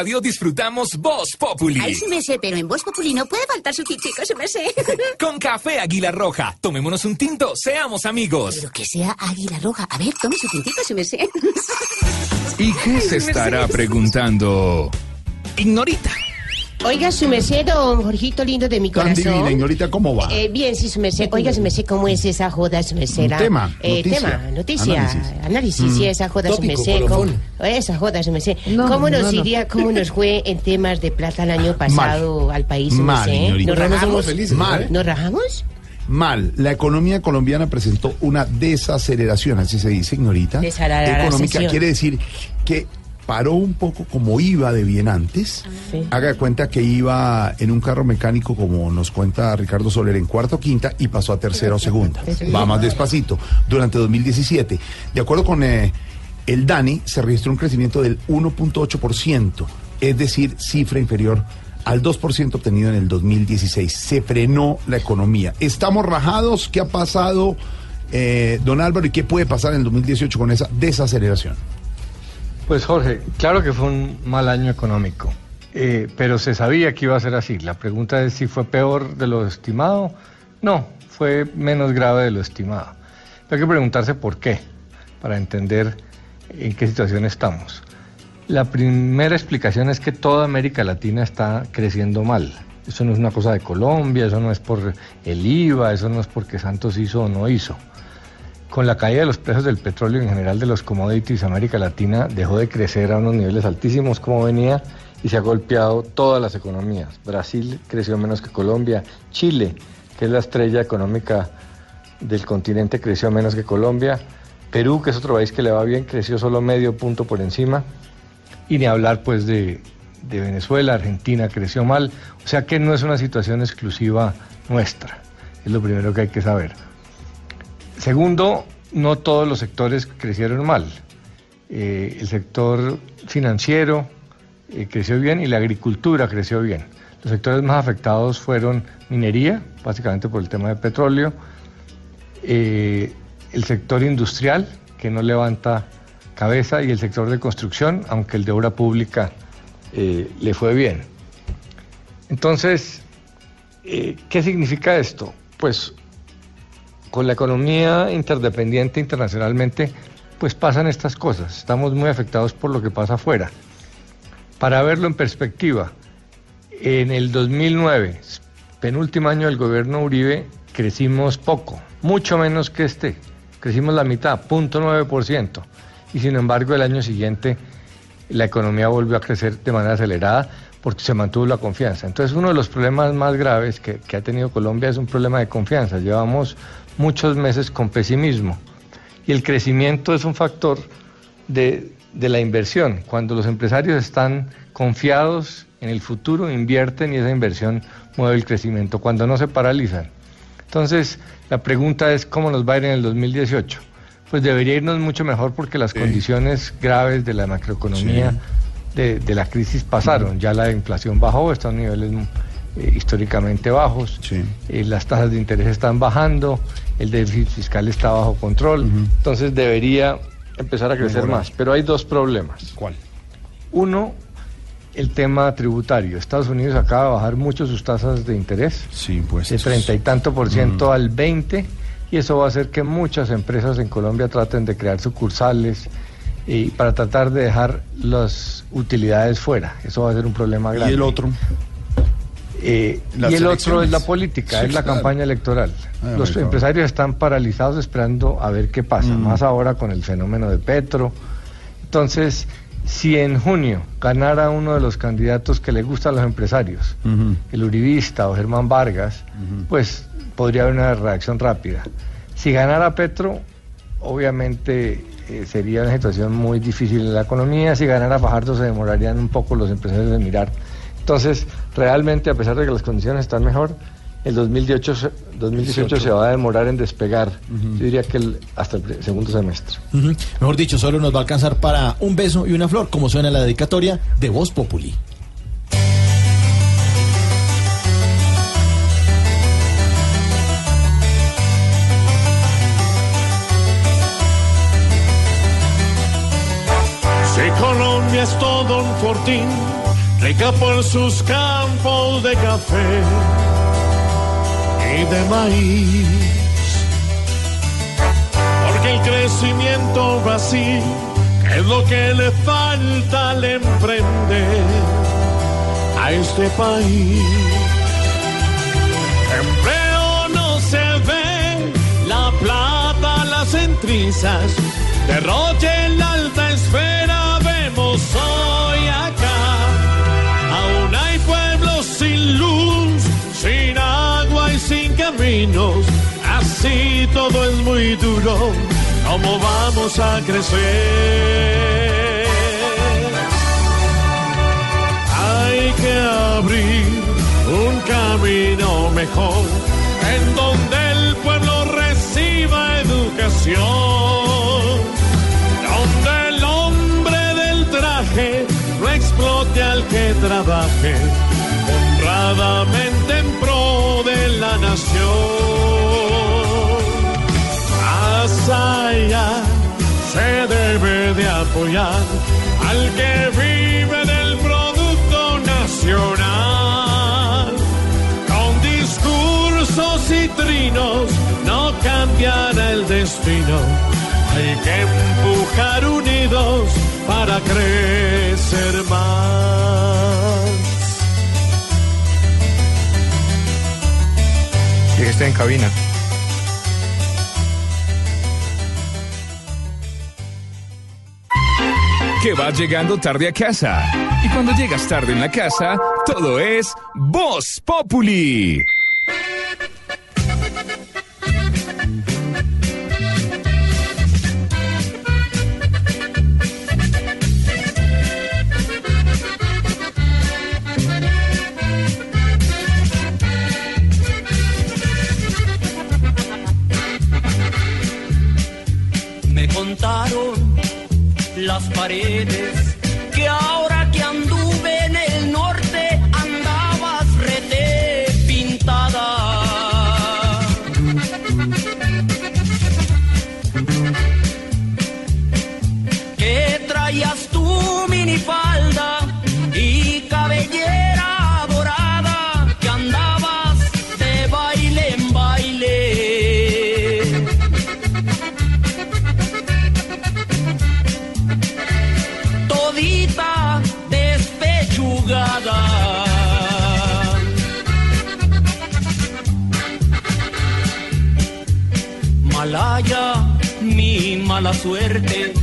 Speaker 45: Radio disfrutamos Voz Populi.
Speaker 43: Ay, sí me sé, pero en Voz Populi no puede faltar su tintico, sí me sé.
Speaker 45: Con café Águila Roja. Tomémonos un tinto, seamos amigos.
Speaker 43: Pero que sea águila roja. A ver, tome su tintico, sí me sé.
Speaker 46: ¿Y qué se estará preguntando?
Speaker 45: Ignorita.
Speaker 37: Oiga, su merced, don Jorgito lindo de mi
Speaker 3: Tan
Speaker 37: corazón.
Speaker 3: divina, señorita, ¿cómo va?
Speaker 37: Eh, bien, sí, su merced. Oiga, su merced, ¿cómo es esa joda, su merced? La-
Speaker 3: tema,
Speaker 37: Eh,
Speaker 3: noticia,
Speaker 37: tema, noticia,
Speaker 3: análisis.
Speaker 37: análisis, sí,
Speaker 3: Mm.
Speaker 37: esa joda, su
Speaker 3: Tópico,
Speaker 37: merced. ¿cómo-. Esa joda, su merced.
Speaker 3: No,
Speaker 37: ¿Cómo nos
Speaker 3: no, no.
Speaker 37: iría, cómo nos fue en temas de plata el año pasado al país, su
Speaker 3: Mal,
Speaker 37: merced?
Speaker 3: señorita.
Speaker 37: ¿Nos rajamos?
Speaker 3: felices, Mal.
Speaker 37: ¿Nos rajamos?
Speaker 3: Mal. La economía colombiana presentó una desaceleración, así se dice, señorita.
Speaker 37: Desaceleración.
Speaker 3: Económica quiere decir que paró un poco como iba de bien antes.
Speaker 37: Sí.
Speaker 3: Haga de cuenta que iba en un carro mecánico, como nos cuenta Ricardo Soler, en cuarta o quinta y pasó a tercera o segunda. Va más despacito durante 2017. De acuerdo con eh, el DANI, se registró un crecimiento del 1.8%, es decir, cifra inferior al 2% obtenido en el 2016. Se frenó la economía. ¿Estamos rajados? ¿Qué ha pasado, eh, don Álvaro? ¿Y qué puede pasar en el 2018 con esa desaceleración?
Speaker 47: Pues Jorge, claro que fue un mal año económico, eh, pero se sabía que iba a ser así. La pregunta es si fue peor de lo estimado. No, fue menos grave de lo estimado. Hay que preguntarse por qué, para entender en qué situación estamos. La primera explicación es que toda América Latina está creciendo mal. Eso no es una cosa de Colombia, eso no es por el IVA, eso no es porque Santos hizo o no hizo. Con la caída de los precios del petróleo en general de los commodities, América Latina dejó de crecer a unos niveles altísimos como venía y se ha golpeado todas las economías. Brasil creció menos que Colombia, Chile, que es la estrella económica del continente, creció menos que Colombia, Perú, que es otro país que le va bien, creció solo medio punto por encima, y ni hablar pues de, de Venezuela, Argentina creció mal, o sea que no es una situación exclusiva nuestra, es lo primero que hay que saber. Segundo, no todos los sectores crecieron mal. Eh, el sector financiero eh, creció bien y la agricultura creció bien. Los sectores más afectados fueron minería, básicamente por el tema de petróleo, eh, el sector industrial, que no levanta cabeza, y el sector de construcción, aunque el de obra pública le fue bien. Entonces, ¿qué significa esto? Pues con la economía interdependiente internacionalmente, pues pasan estas cosas. Estamos muy afectados por lo que pasa afuera. Para verlo en perspectiva, en el 2009, penúltimo año del gobierno Uribe, crecimos poco, mucho menos que este. Crecimos la mitad, 0.9%. Y sin embargo, el año siguiente la economía volvió a crecer de manera acelerada porque se mantuvo la confianza. Entonces, uno de los problemas más graves que, que ha tenido Colombia es un problema de confianza. Llevamos muchos meses con pesimismo. Y el crecimiento es un factor de, de la inversión. Cuando los empresarios están confiados en el futuro, invierten y esa inversión mueve el crecimiento. Cuando no se paralizan. Entonces, la pregunta es cómo nos va a ir en el 2018. pues debería irnos mucho mejor porque las condiciones graves de la macroeconomía de, de la crisis pasaron. Ya la inflación bajó, está a niveles eh, históricamente bajos, eh, las tasas de interés están bajando, el déficit fiscal está bajo control, entonces debería empezar a crecer
Speaker 3: Mejorar.
Speaker 47: más. Pero hay dos problemas.
Speaker 3: ¿Cuál?
Speaker 47: Uno, el tema tributario. Estados Unidos acaba de bajar mucho sus tasas de interés.
Speaker 3: Sí, pues.
Speaker 47: De treinta y tanto por ciento al 20 y eso va a hacer que muchas empresas en Colombia traten de crear sucursales y para tratar de dejar las utilidades fuera. Eso va a ser un problema grande.
Speaker 3: ¿Y el otro?
Speaker 47: Eh, y el otro es la política,
Speaker 3: Sí,
Speaker 47: es la
Speaker 3: claro.
Speaker 47: campaña electoral.
Speaker 3: Ah,
Speaker 47: Los empresarios están paralizados esperando a ver qué pasa,
Speaker 3: Mm.
Speaker 47: más ahora con el fenómeno de Petro. Entonces, si en junio ganara uno de los candidatos que le gusta a los empresarios, el Uribista o Germán Vargas, pues podría haber una reacción rápida. Si ganara Petro, obviamente eh, sería una situación muy difícil en la economía. Si ganara Fajardo, se demorarían un poco los empresarios en mirar. Entonces, realmente, a pesar de que las condiciones están mejor, el 2018, se- 2018 se va a demorar en despegar. Yo diría que el- hasta el segundo semestre.
Speaker 5: Mejor dicho, solo nos va a alcanzar para un beso y una flor, como suena la dedicatoria de Voz Populi.
Speaker 35: Si Colombia es todo un fortín, rica por sus campos de café y de maíz. Porque el crecimiento va así, que es lo que le falta al emprender a este país. Empleo no se ve, la plata, las entrizas, derroche en la alta esfera, vemos hoy así todo es muy duro, ¿cómo vamos a crecer? Hay que abrir un camino mejor en donde el pueblo reciba educación, donde el hombre del traje no explote al que trabaje en pro de la nación. Allá se debe de apoyar al que vive del producto nacional. Con discursos y trinos no cambiará el destino. Hay que empujar unidos para crecer más.
Speaker 33: En cabina.
Speaker 46: Que vas llegando tarde a casa. Y cuando llegas tarde en la casa, todo es Voz Populi.
Speaker 35: Paredes mala suerte,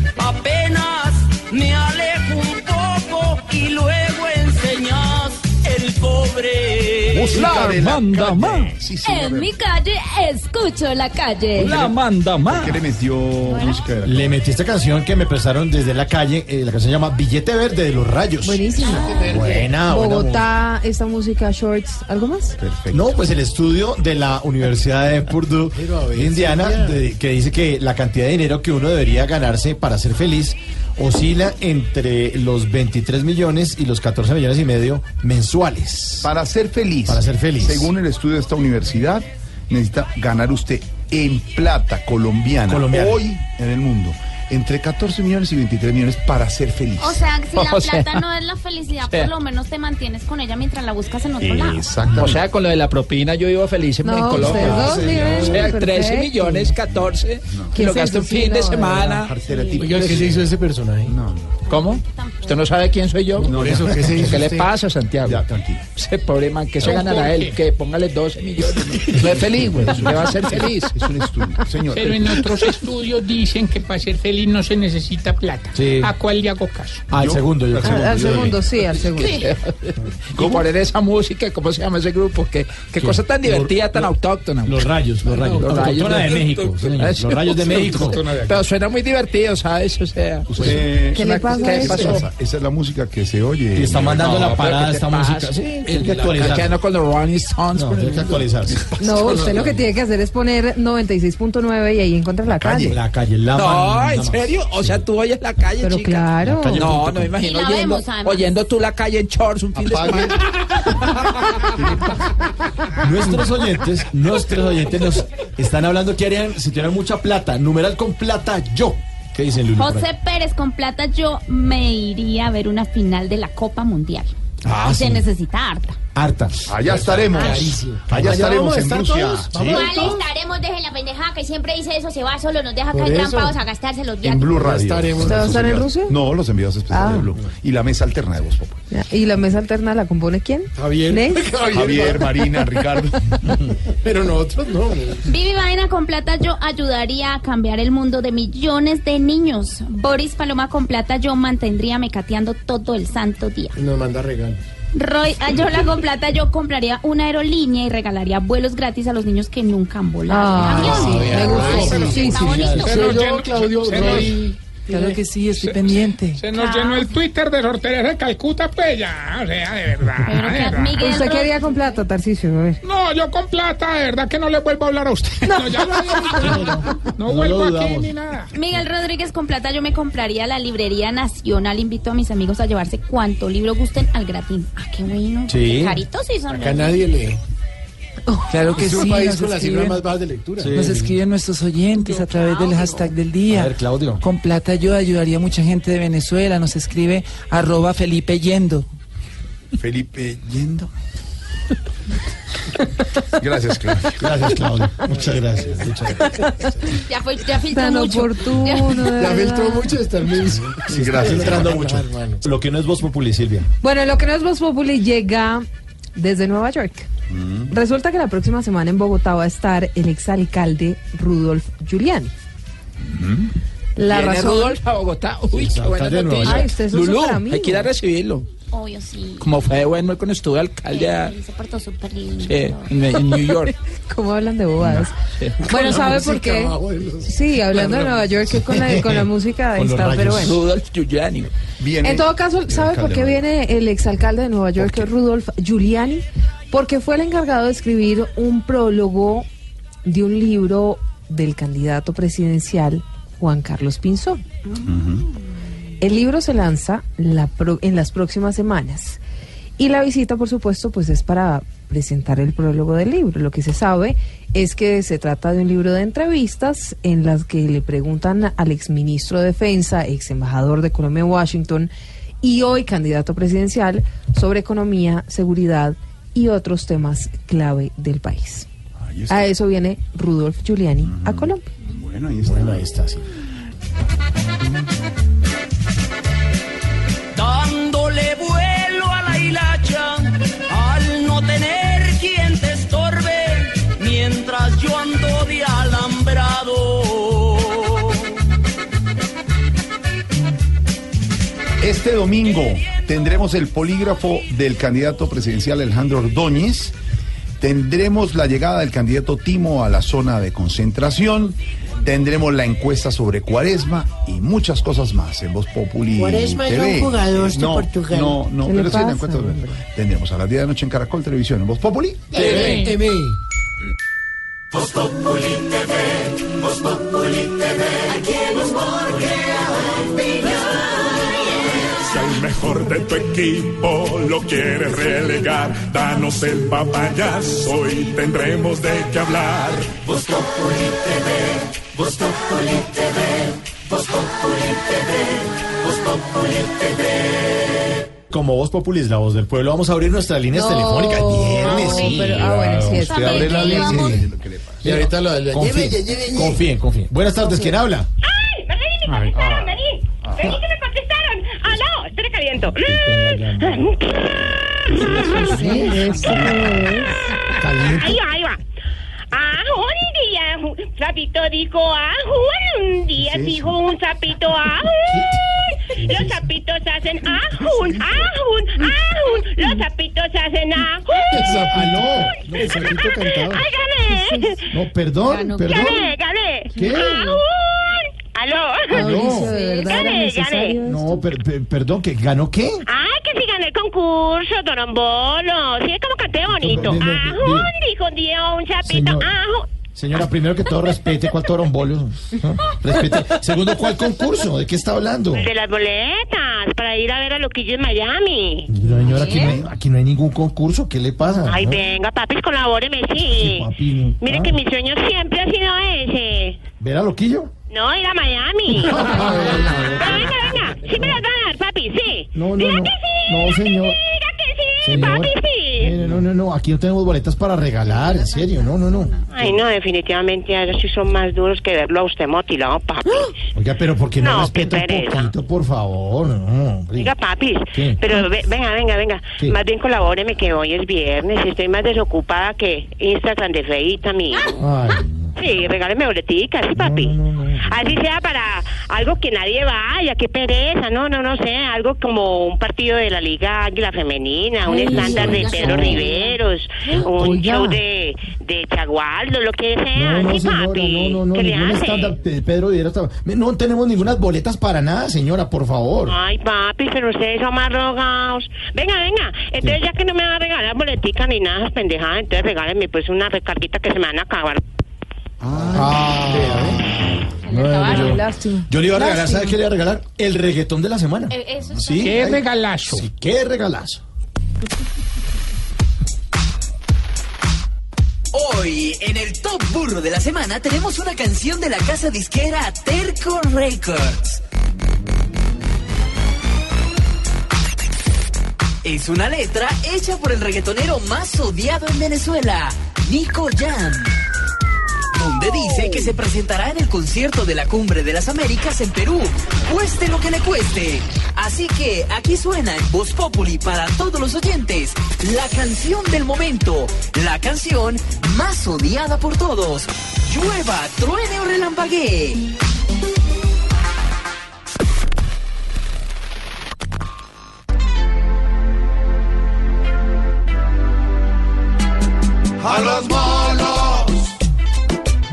Speaker 3: música de la
Speaker 6: manda
Speaker 3: calle.
Speaker 6: más.
Speaker 3: Sí.
Speaker 48: En mi calle escucho la calle.
Speaker 6: La manda más.
Speaker 3: ¿Qué le metió música de la
Speaker 5: Le metí esta canción que me prestaron desde la calle. eh, la canción se llama Billete Verde de los Rayos.
Speaker 36: Buenísima.
Speaker 5: Buena, buena.
Speaker 36: Bogotá, esta música, shorts, ¿algo más?
Speaker 3: Perfecto.
Speaker 5: No, pues el estudio de la Universidad de Purdue, Indiana, de- que dice que la cantidad de dinero que uno debería ganarse para ser feliz oscila entre los 23 millones y los 14 millones y medio mensuales.
Speaker 3: Para ser feliz.
Speaker 5: Para ser feliz.
Speaker 3: Según el estudio de esta universidad, necesita ganar usted en plata colombiana,
Speaker 5: Colombiana.
Speaker 3: hoy en el mundo entre 14 millones y 23 millones para ser feliz.
Speaker 21: O sea, si la
Speaker 10: O sea.
Speaker 21: plata no es la felicidad,
Speaker 10: sea.
Speaker 21: por lo menos te mantienes con ella mientras la buscas en otro lado.
Speaker 3: Exactamente.
Speaker 10: O sea, con lo de la propina yo vivo feliz en,
Speaker 36: No,
Speaker 10: en Colombia.
Speaker 36: viven
Speaker 10: o sea, 13
Speaker 36: perfecto.
Speaker 10: millones, 14. Que
Speaker 36: ¿Quién
Speaker 10: lo gasto un fin de
Speaker 36: no,
Speaker 10: semana.
Speaker 5: ¿qué se hizo ese personaje?
Speaker 3: No,
Speaker 10: ¿Cómo? ¿Usted no sabe quién soy yo?
Speaker 3: No, eso, ¿qué se hizo
Speaker 10: ¿Qué le pasa, Santiago?
Speaker 3: Ya, tranquilo.
Speaker 10: Ese pobre man, que se ganará él? Que póngale 12 millones. No es feliz, güey. Le va a ser feliz.
Speaker 3: Es un estudio. Señor.
Speaker 6: Pero en otros estudios dicen que para ser feliz no se necesita plata.
Speaker 5: Sí.
Speaker 6: ¿A cuál le hago caso?
Speaker 5: Al
Speaker 3: Yo-
Speaker 5: segundo, yo
Speaker 3: al
Speaker 5: creo.
Speaker 36: Al, al segundo, sí, al segundo.
Speaker 10: Y poner esa música, ¿cómo se llama ese grupo? Qué, qué cosa tan divertida, tan autóctona.
Speaker 5: Los rayos, los rayos.
Speaker 10: Los rayos
Speaker 5: de
Speaker 10: de-
Speaker 5: México. Los rayos de México.
Speaker 10: Pero suena muy divertido, ¿sabes? O sea,
Speaker 3: Usted-
Speaker 36: ¿Qué le pasa
Speaker 3: Esa, esa es la música que se oye.
Speaker 5: Y está mandando
Speaker 10: No,
Speaker 5: la parada
Speaker 10: ¿qué te
Speaker 5: esta
Speaker 10: pasa?
Speaker 5: música. Sí, tiene que
Speaker 10: quedando con los Rolling Stones.
Speaker 5: No,
Speaker 10: por
Speaker 5: tiene que
Speaker 10: el-
Speaker 5: actualizarse.
Speaker 36: No, usted lo que tiene que hacer es poner 96.9 y ahí encuentra la calle.
Speaker 5: La calle, la
Speaker 10: No, ¿en serio? O sea, tú oyes la calle,
Speaker 36: Pero
Speaker 10: chica.
Speaker 36: claro.
Speaker 5: calle
Speaker 10: No, no me imagino
Speaker 21: la
Speaker 10: oyendo,
Speaker 21: vemos,
Speaker 10: oyendo tú la calle en shorts un fin de semana.
Speaker 5: Nuestros oyentes, nuestros oyentes nos están hablando que harían si tuvieran mucha plata. Numeral con plata yo. ¿Qué?
Speaker 21: José Pérez con plata, yo me iría a ver una final de la Copa Mundial.
Speaker 5: Ah,
Speaker 21: y se necesita harta.
Speaker 5: Harta.
Speaker 3: Allá estaremos. Allá estaremos en Rusia.
Speaker 5: todos.
Speaker 3: Sí.
Speaker 5: Vamos
Speaker 43: ¿Cuál estaremos? Deje la pendejada que siempre dice eso, se va solo, nos deja
Speaker 5: Por
Speaker 43: caer
Speaker 5: eso.
Speaker 43: trampados a gastarse los
Speaker 3: En
Speaker 43: viáticos.
Speaker 3: Blue Radio.
Speaker 5: estaremos.
Speaker 36: ¿Usted va a estar en Rusia?
Speaker 3: No, los enviados especiales
Speaker 36: Ah.
Speaker 3: de Blue. Y la mesa alterna de Voz Populi.
Speaker 36: Ya, ¿Y la mesa alterna la compone quién?
Speaker 5: Javier.
Speaker 36: ¿Ney?
Speaker 3: Javier, Marina, Ricardo.
Speaker 5: Pero nosotros no.
Speaker 21: Vivi Vaina con plata, yo ayudaría a cambiar el mundo de millones de niños. Boris Paloma con plata, yo mantendría mecateando todo el santo día.
Speaker 5: Nos manda regalo.
Speaker 21: Roy Ayola con plata, yo compraría una aerolínea y regalaría vuelos gratis a los niños que nunca han volado.
Speaker 36: Ah, sí, me gustó. Sí, sí,
Speaker 6: nos-
Speaker 31: Claro que sí, estoy pendiente.
Speaker 6: Se nos llenó el Twitter de sorteres de Calcuta, pues ya, o sea, de verdad.
Speaker 21: Pero
Speaker 6: de
Speaker 21: que
Speaker 6: verdad.
Speaker 21: Miguel
Speaker 36: ¿Usted qué haría con plata, Tarcicio? A ver.
Speaker 6: No, yo con plata, de verdad que no le vuelvo a hablar a usted. No, ya lo había dicho. No,
Speaker 5: No
Speaker 6: vuelvo
Speaker 5: lo
Speaker 6: aquí ni nada.
Speaker 21: Miguel Rodríguez con plata, yo me compraría la librería nacional. Invito a mis amigos a llevarse cuanto libro gusten al gratín. Ah, qué bueno.
Speaker 5: Sí.
Speaker 21: Caritos sí son.
Speaker 5: Acá nadie lee.
Speaker 31: Claro que
Speaker 5: Es un
Speaker 31: sí.
Speaker 5: país
Speaker 31: nos
Speaker 5: con las
Speaker 31: escriben-
Speaker 5: cifras más bajas de lectura.
Speaker 31: Nos escriben nuestros oyentes a través del hashtag del día.
Speaker 5: A ver, Claudio.
Speaker 31: Con plata yo ayudaría a mucha gente de Venezuela. Nos escribe arroba Felipe Yendo.
Speaker 3: Felipe Yendo. Gracias, Claudio.
Speaker 5: Gracias, Claudio. Muchas gracias. Muchas gracias.
Speaker 21: Ya, fue, ya filtró
Speaker 36: Tan
Speaker 21: mucho.
Speaker 36: oportuno. verdad.
Speaker 5: filtró mucho esta mensa.
Speaker 3: Sí, gracias.
Speaker 5: Entrando mucho. Lo que no es Voz Populi, Silvia.
Speaker 36: Bueno, lo que no es Voz Populi llega desde Nueva York. Resulta que la próxima semana en Bogotá va a estar el exalcalde Rudolf Giuliani. La
Speaker 10: Viene
Speaker 36: razón.
Speaker 10: Rudolf a Bogotá. Uy, qué buena
Speaker 5: de
Speaker 10: noticia.
Speaker 36: Ay, usted es un
Speaker 10: Lulú,
Speaker 36: superamigo.
Speaker 10: hay que ir a recibirlo.
Speaker 21: Obvio, sí.
Speaker 10: Como fue de bueno cuando estuvo alcalde a-
Speaker 21: se portó súper lindo.
Speaker 10: sí, en, en New York.
Speaker 36: ¿Cómo hablan de bobadas?
Speaker 10: Sí.
Speaker 36: Bueno,
Speaker 5: la
Speaker 36: ¿sabe por qué?
Speaker 5: de
Speaker 36: Sí, hablando de Nueva York, que con la, con la música
Speaker 5: los
Speaker 36: está, pero bueno.
Speaker 10: Rudolf Giuliani.
Speaker 3: Viene
Speaker 36: En todo caso, ¿sabe por qué
Speaker 3: de
Speaker 36: viene el exalcalde de Nueva York, Rudolf Giuliani? Porque fue el encargado de escribir un prólogo de un libro del candidato presidencial Juan Carlos Pinzón. El libro se lanza la pro- en las próximas semanas y la visita, por supuesto, pues es para presentar el prólogo del libro. Lo que se sabe es que se trata de un libro de entrevistas en las que le preguntan al exministro de Defensa, ex embajador de Colombia en Washington y hoy candidato presidencial sobre economía, seguridad y otros temas clave del país. A eso viene Rudolf Giuliani a Colombia.
Speaker 3: Bueno, ahí está.
Speaker 5: Bueno, ahí está, sí.
Speaker 3: Este domingo tendremos el polígrafo del candidato presidencial Alejandro Ordóñez Tendremos la llegada del candidato Timo a la zona de concentración. Tendremos la encuesta sobre Cuaresma y muchas cosas más en Voz Populi
Speaker 8: Cuaresma es un jugador de
Speaker 3: no,
Speaker 8: Portugal.
Speaker 3: No, no,
Speaker 8: ¿Qué le
Speaker 3: pero sí la encuesta.
Speaker 8: hombre?
Speaker 3: Tendremos a las 10 de la noche en Caracol Televisión en Voz Populi.
Speaker 8: TV. TV.
Speaker 35: Voz Populi TV, Voz Populi TV, aquí humor crea opinión.
Speaker 49: Si al mejor de tu equipo lo quieres relegar, danos el papayazo y tendremos de qué hablar.
Speaker 35: Voz Populi TV, Voz Populi TV, Voz Populi TV, Voz Populi TV.
Speaker 5: Como Voz Populi es la voz del pueblo, vamos a abrir nuestras líneas
Speaker 36: No,
Speaker 5: telefónicas. Viernes,
Speaker 36: no,
Speaker 5: sí.
Speaker 36: pero- ah, bueno, sí,
Speaker 5: Usted
Speaker 36: está
Speaker 5: abre la línea. sí.
Speaker 36: Y ahorita lo- lo-
Speaker 5: Confíen, confíen, confíen. Buenas tardes, ¿quién habla?
Speaker 50: ¡Ay! ¡Vení, me
Speaker 5: Ay.
Speaker 50: contestaron! ¡Vení! ¡Vení que me caliento! Ahí va, ahí va. Ah, un día, sapito dijo, ah, un día
Speaker 35: ¿Qué es
Speaker 50: dijo un sapito, ah, los sapitos hacen ajun, ajun, ajun, los sapitos hacen ajun.
Speaker 5: Aló, no, el sapito cantaba.
Speaker 50: ¡Ay, gané!
Speaker 5: No, perdón, perdón.
Speaker 50: ¡Gané, gané!
Speaker 5: ¿Qué?
Speaker 50: ¡Ajun! ¡Aló!
Speaker 5: Mauricio,
Speaker 36: ¿de verdad era
Speaker 50: ¡Gané,
Speaker 36: necesario
Speaker 50: gané!
Speaker 5: No, per- per- perdón, ¿que ganó qué?
Speaker 50: ¡Ay, que si gané el concurso, Torombolo! Sí, como canté bonito. ¡Ajun! Dijo un día un
Speaker 5: Señor.
Speaker 50: ¡ajun!
Speaker 5: Señora, primero que todo, respete cuál torombolo. ¿no? Respete. Segundo, ¿cuál concurso? ¿De qué está hablando?
Speaker 50: De las boletas para ir a ver a Loquillo en Miami.
Speaker 5: No, señora, aquí no, hay, aquí no hay ningún concurso. ¿Qué le pasa?
Speaker 50: Ay,
Speaker 5: ¿No?
Speaker 50: venga, papis, colabóreme, sí.
Speaker 5: papi, no.
Speaker 50: Mire
Speaker 5: Ah.
Speaker 50: que mi sueño siempre ha sido ese.
Speaker 5: ¿Ver a Loquillo?
Speaker 50: No, ir a Miami. Pero venga, venga. Sí me las van a dar, papi, sí.
Speaker 5: No, no,
Speaker 50: Diga
Speaker 5: no.
Speaker 50: que sí.
Speaker 5: No, señor.
Speaker 50: Diga que sí,
Speaker 5: Señor.
Speaker 50: papi, sí.
Speaker 5: Mire, no, no, no. Aquí no tenemos boletas para regalar. En serio, no, no, no.
Speaker 50: Ay, no, definitivamente ellos sí son más duros que verlo a usted motilado, papi.
Speaker 5: Oiga, pero ¿por qué no,
Speaker 50: No,
Speaker 5: respeta un
Speaker 50: pereza.
Speaker 5: poquito, por favor? No, hombre.
Speaker 50: Diga, pero ve- venga, venga, venga. Más bien colabóreme que hoy es viernes y estoy más desocupada que Instagram de feita, mi.
Speaker 5: Ay,
Speaker 50: Sí, regáleme boleticas, sí, papi. Así sea para algo que nadie vaya, qué pereza, no, no, no sé, algo como un partido de la Liga Águila Femenina, un estándar de Pedro. Riveros, un
Speaker 5: Oiga.
Speaker 50: show de, de Chagualdo, lo que sea,
Speaker 5: No, no,
Speaker 50: sí,
Speaker 5: señora,
Speaker 50: papi.
Speaker 5: no, no, no,
Speaker 50: ¿Qué le
Speaker 5: ningún
Speaker 50: hace?
Speaker 5: estándar de Pedro está- No tenemos ninguna boletas para nada, señora, por favor.
Speaker 50: Ay, papi, pero ustedes son más rogados. Venga, venga. Entonces, ya que no me va a regalar boletica ni nada pendejadas, entonces regálenme pues una recarguita que se me van a acabar.
Speaker 5: Ah, no, yo, le iba a regalar,
Speaker 36: Lástima.
Speaker 5: ¿sabe qué le iba a regalar? El reggaetón de la semana.
Speaker 21: Eh, eso
Speaker 5: ¿Sí?
Speaker 6: ¡Qué
Speaker 5: Ay,
Speaker 6: regalazo!
Speaker 5: Sí, qué regalazo.
Speaker 51: Hoy, en el Top Burro de la Semana, tenemos una canción de la casa disquera Terco Records. Es una letra hecha por el reggaetonero más odiado en Venezuela, Nico Jam. Donde dice que se presentará en el concierto de la Cumbre de las Américas en Perú, cueste lo que le cueste. Así que aquí suena en Voz Populi para todos los oyentes la canción del momento, la canción más odiada por todos. Llueva, truene o relampaguee.
Speaker 35: A los malos,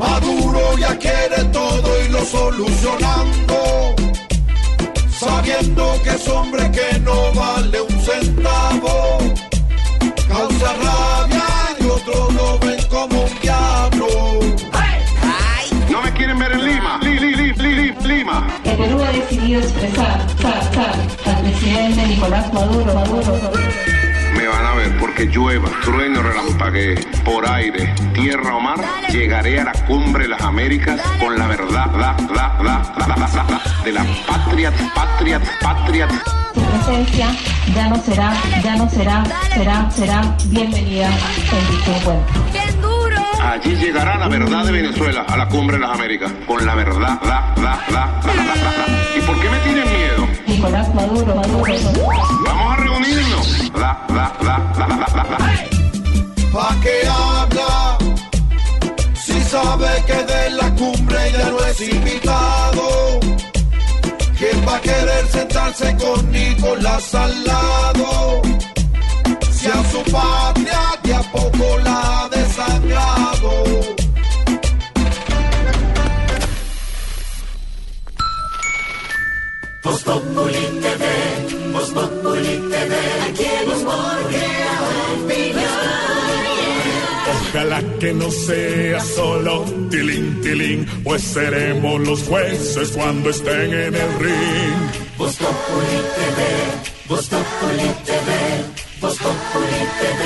Speaker 35: Maduro ya quiere todo y lo solucionando. Sabiendo que es hombre que no vale un centavo. Causa rabia y otros lo ven como un diablo.
Speaker 52: No me quieren ver en Lima. Li, li, li, li, li- Lima.
Speaker 53: El Perú ha decidido expresar sa- sa- al presidente Nicolás Maduro, Maduro,
Speaker 52: Me van a ver porque llueva, trueno, relampaguee, por aire, tierra o mar, llegaré a la cumbre de las Américas con la verdad, da, da, da, de la patria, patria, patria.
Speaker 53: su presencia ya no será, ya no será, será, será bienvenida en dicho encuentro.
Speaker 52: Allí llegará la verdad de Venezuela a la cumbre de las Américas con la verdad, da, da, da, da, da, da, da. ¿Y por qué me tienen miedo?
Speaker 53: Nicolás Maduro, Maduro.
Speaker 52: Vamos a reunirnos. Da, da, da, da, da.
Speaker 35: ¿Pa' qué habla? Si sabe que de la cumbre ya no es invitado. ¿Quién va a querer sentarse con Nicolás al lado? Si a su patria de a poco la
Speaker 54: Voz Populi TV, Voz Populi TV, aquí crea opinión.
Speaker 52: Ojalá que no sea solo tilín, tilín, pues seremos los jueces cuando estén en el ring.
Speaker 54: Voz Populi TV, Voz Populi TV, Voz Populi TV,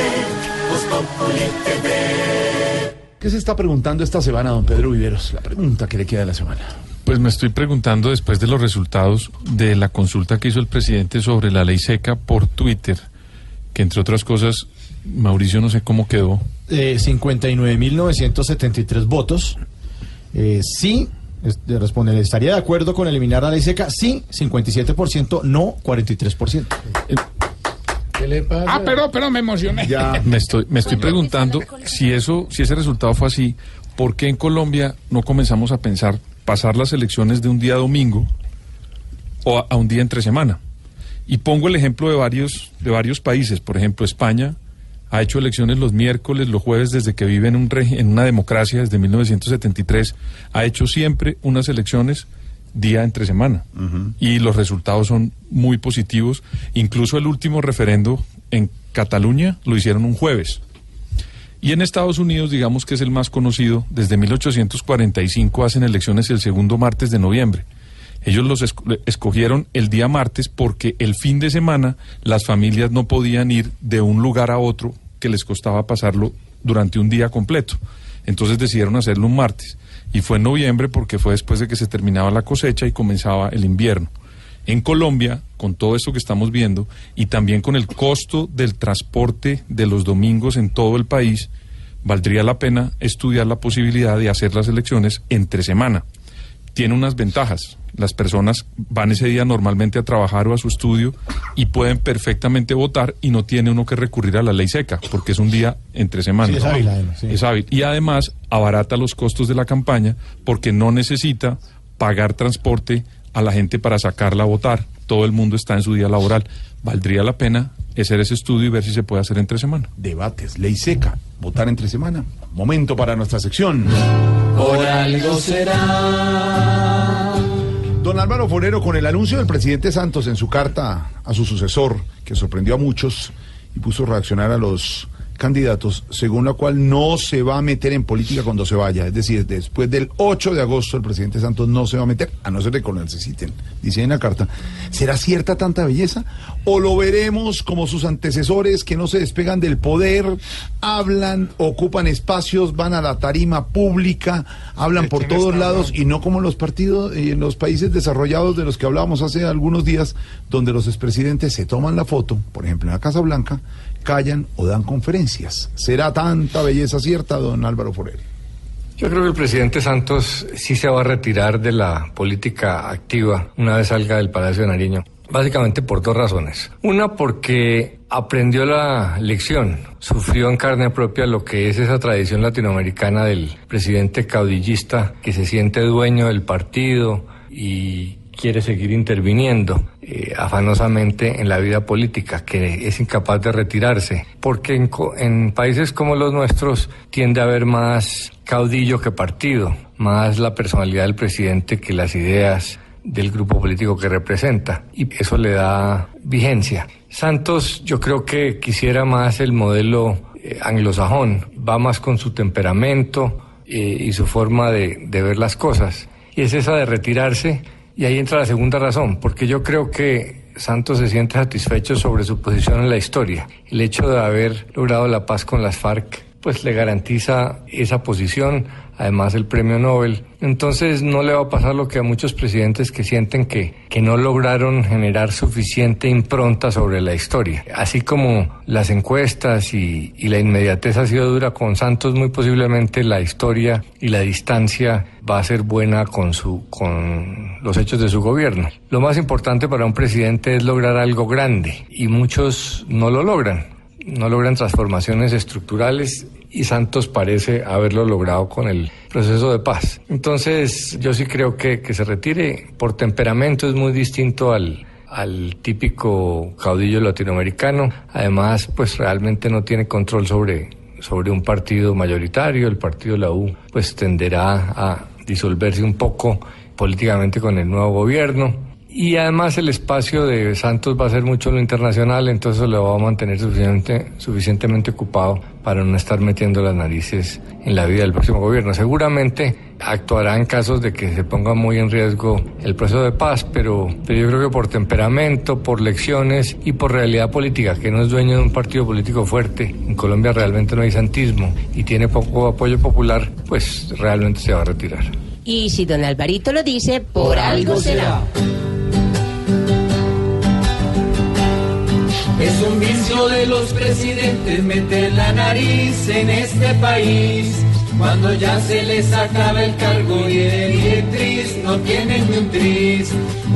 Speaker 54: Voz Populi TV.
Speaker 3: ¿Qué se está preguntando esta semana, don Pedro Viveros? La pregunta que le queda de la semana.
Speaker 9: Pues me estoy preguntando después de los resultados de la consulta que hizo el presidente sobre la ley seca por Twitter, que entre otras cosas, Mauricio no sé cómo quedó.
Speaker 5: Eh, 59.973 votos. Eh, sí, es- de responder, ¿estaría de acuerdo con eliminar la ley seca? Sí, 57%, no 43%.
Speaker 6: ¿Qué le pasa? Ah, pero, pero me emocioné.
Speaker 9: Me estoy, me estoy preguntando si eso, si ese resultado fue así, ¿por qué en Colombia no comenzamos a pensar pasar las elecciones de un día domingo o a, a un día entre semana? Y pongo el ejemplo de varios, de varios países, por ejemplo España ha hecho elecciones los miércoles, los jueves desde que vive en, un en una democracia desde 1973, ha hecho siempre unas elecciones día entre semana y los resultados son muy positivos. Incluso el último referendo en Cataluña lo hicieron un jueves. Y en Estados Unidos, digamos que es el más conocido, desde 1845 hacen elecciones el segundo martes de noviembre. Ellos los esco- escogieron el día martes porque el fin de semana las familias no podían ir de un lugar a otro que les costaba pasarlo durante un día completo. Entonces decidieron hacerlo un martes. Y fue en noviembre porque fue después de que se terminaba la cosecha y comenzaba el invierno. En Colombia, con todo esto que estamos viendo y también con el costo del transporte de los domingos en todo el país, valdría la pena estudiar la posibilidad de hacer las elecciones entre semana. Tiene unas ventajas. Las personas van ese día normalmente a trabajar o a su estudio y pueden perfectamente votar y no tiene uno que recurrir a la ley seca porque es un día entre semana.
Speaker 5: Sí, es hábil, además, sí.
Speaker 9: Es hábil. Y además abarata los costos de la campaña porque no necesita pagar transporte a la gente para sacarla a votar. Todo el mundo está en su día laboral. Valdría la pena hacer ese estudio y ver si se puede hacer entre semana.
Speaker 3: Debates, ley seca, votar entre semana. Momento para nuestra sección.
Speaker 30: Por algo será.
Speaker 3: Don Álvaro Forero, con el anuncio del presidente Santos en su carta a su sucesor, que sorprendió a muchos y puso a reaccionar a los candidatos, según la cual no se va a meter en política cuando se vaya. Es decir, después del 8 de agosto el presidente Santos no se va a meter, a no ser que lo necesiten, dice en la carta. ¿Será cierta tanta belleza? ¿O lo veremos como sus antecesores que no se despegan del poder, hablan, ocupan espacios, van a la tarima pública, hablan por todos lados y no como en los partidos, eh, en los países desarrollados de los que hablábamos hace algunos días, donde los expresidentes se toman la foto, por ejemplo en la Casa Blanca, callan o dan conferencias. ¿Será tanta belleza cierta, don Álvaro Forero?
Speaker 47: Yo creo que el presidente Santos sí se va a retirar de la política activa una vez salga del Palacio de Nariño. Básicamente por dos razones. Una porque aprendió la lección, sufrió en carne propia lo que es esa tradición latinoamericana del presidente caudillista que se siente dueño del partido y quiere seguir interviniendo eh, afanosamente en la vida política, que es incapaz de retirarse, porque en, en países como los nuestros tiende a haber más caudillo que partido, más la personalidad del presidente que las ideas del grupo político que representa. Y eso le da vigencia. Santos yo creo que quisiera más el modelo eh, anglosajón, va más con su temperamento eh, y su forma de, de ver las cosas. Y es esa de retirarse y ahí entra la segunda razón, porque yo creo que Santos se siente satisfecho sobre su posición en la historia. El hecho de haber logrado la paz con las FARC, pues le garantiza esa posición, además el premio Nobel. Entonces no le va a pasar lo que a muchos presidentes que sienten que, que no lograron generar suficiente impronta sobre la historia. Así como las encuestas y, la inmediatez ha sido dura con Santos, muy posiblemente la historia y la distancia va a ser buena con su con los hechos de su gobierno. Lo más importante para un presidente es lograr algo grande y muchos no lo logran. No logran transformaciones estructurales y Santos parece haberlo logrado con el proceso de paz. Entonces yo sí creo que, que se retire. Por temperamento es muy distinto al, al típico caudillo latinoamericano. Además, pues realmente no tiene control sobre, sobre un partido mayoritario. El partido la U pues tenderá a disolverse un poco políticamente con el nuevo gobierno. Y además el espacio de Santos va a ser mucho lo internacional, entonces lo va a mantener suficiente, suficientemente ocupado para no estar metiendo las narices en la vida del próximo gobierno. Seguramente actuará en casos de que se ponga muy en riesgo el proceso de paz, pero, pero yo creo que por temperamento, por lecciones y por realidad política, que no es dueño de un partido político fuerte, en Colombia realmente no hay santismo y tiene poco apoyo popular, pues realmente se va a retirar.
Speaker 43: Y si don Alvarito lo dice, por, algo será.
Speaker 55: Es un vicio de los presidentes meter la nariz en este país. Cuando ya se les acaba el cargo y el directriz no tienen ni un tris.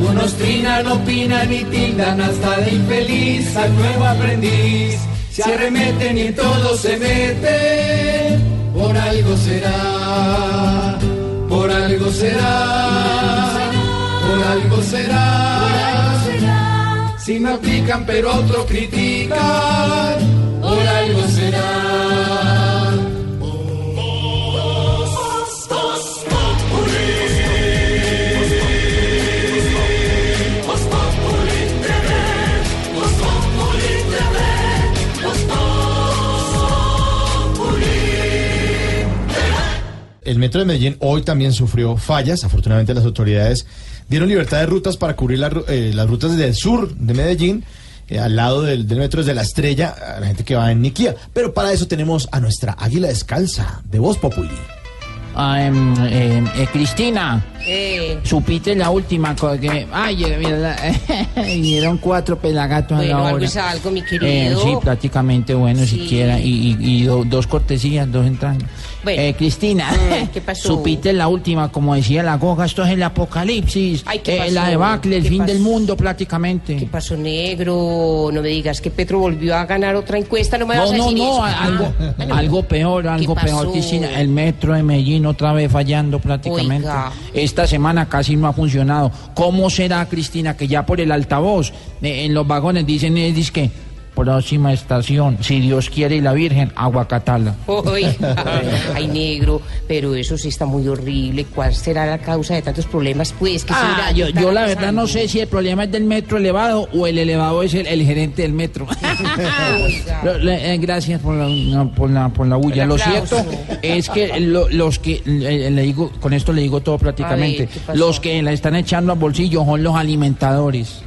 Speaker 55: Unos trinan, opinan y tildan hasta de infeliz al nuevo aprendiz. Se arremeten y todo se mete, por algo será, por algo será, por algo será. Si me aplican pero otro critican, por algo será.
Speaker 5: El metro de Medellín hoy también sufrió fallas. Afortunadamente las autoridades dieron libertad de rutas para cubrir la ru- eh, las rutas desde el sur de Medellín, eh, al lado del, del metro desde la estrella, a la gente que va en Niquía. Pero para eso tenemos a nuestra águila descalza de Voz Populi.
Speaker 31: Em, em, eh, Cristina,
Speaker 43: Eh,
Speaker 31: supiste la última cosa que... Ay, eh, mira, vinieron cuatro pelagatos a
Speaker 43: bueno,
Speaker 31: la
Speaker 43: algo
Speaker 31: hora.
Speaker 43: es algo, mi
Speaker 31: Eh,
Speaker 43: querido.
Speaker 31: sí, prácticamente bueno,
Speaker 43: Sí.
Speaker 31: siquiera. Y, y- y do- dos cortesías, dos entradas.
Speaker 43: Bueno.
Speaker 31: Eh, Cristina,
Speaker 43: Mm, ¿qué pasó?
Speaker 31: supiste la última, como decía la goga, esto es el apocalipsis.
Speaker 43: Ay, ¿qué
Speaker 31: eh,
Speaker 43: pasó?
Speaker 31: la debacle, el
Speaker 43: ¿Qué
Speaker 31: fin
Speaker 43: pasó?
Speaker 31: del mundo prácticamente.
Speaker 43: ¿Qué pasó, negro? No me digas que Petro volvió a ganar otra encuesta, no me vas
Speaker 31: No,
Speaker 43: a
Speaker 31: no,
Speaker 43: decir
Speaker 31: no,
Speaker 43: eso.
Speaker 31: a- algo,
Speaker 43: Ah,
Speaker 31: algo peor, algo peor, Cristina. El metro de Medellín otra vez fallando prácticamente.
Speaker 43: Oiga.
Speaker 31: Esta semana casi no ha funcionado. ¿Cómo será, Cristina, que ya por el altavoz eh, en los vagones dicen, eh, que próxima estación, si Dios quiere y la Virgen, Aguacatala?
Speaker 43: Oiga, ay, negro, pero eso sí está muy horrible. ¿Cuál será la causa de tantos problemas? Pues que
Speaker 31: Ah,
Speaker 43: será?
Speaker 31: yo,
Speaker 43: ¿Qué estará
Speaker 31: yo la verdad
Speaker 43: pasando?
Speaker 31: no sé si el problema es del metro elevado o el elevado es el, el gerente del metro. Lo- le- eh, gracias por la, no, por la, por la bulla. Lo cierto es que lo- los que, le, le digo, con esto le digo todo prácticamente, los que la están echando al bolsillo son los alimentadores.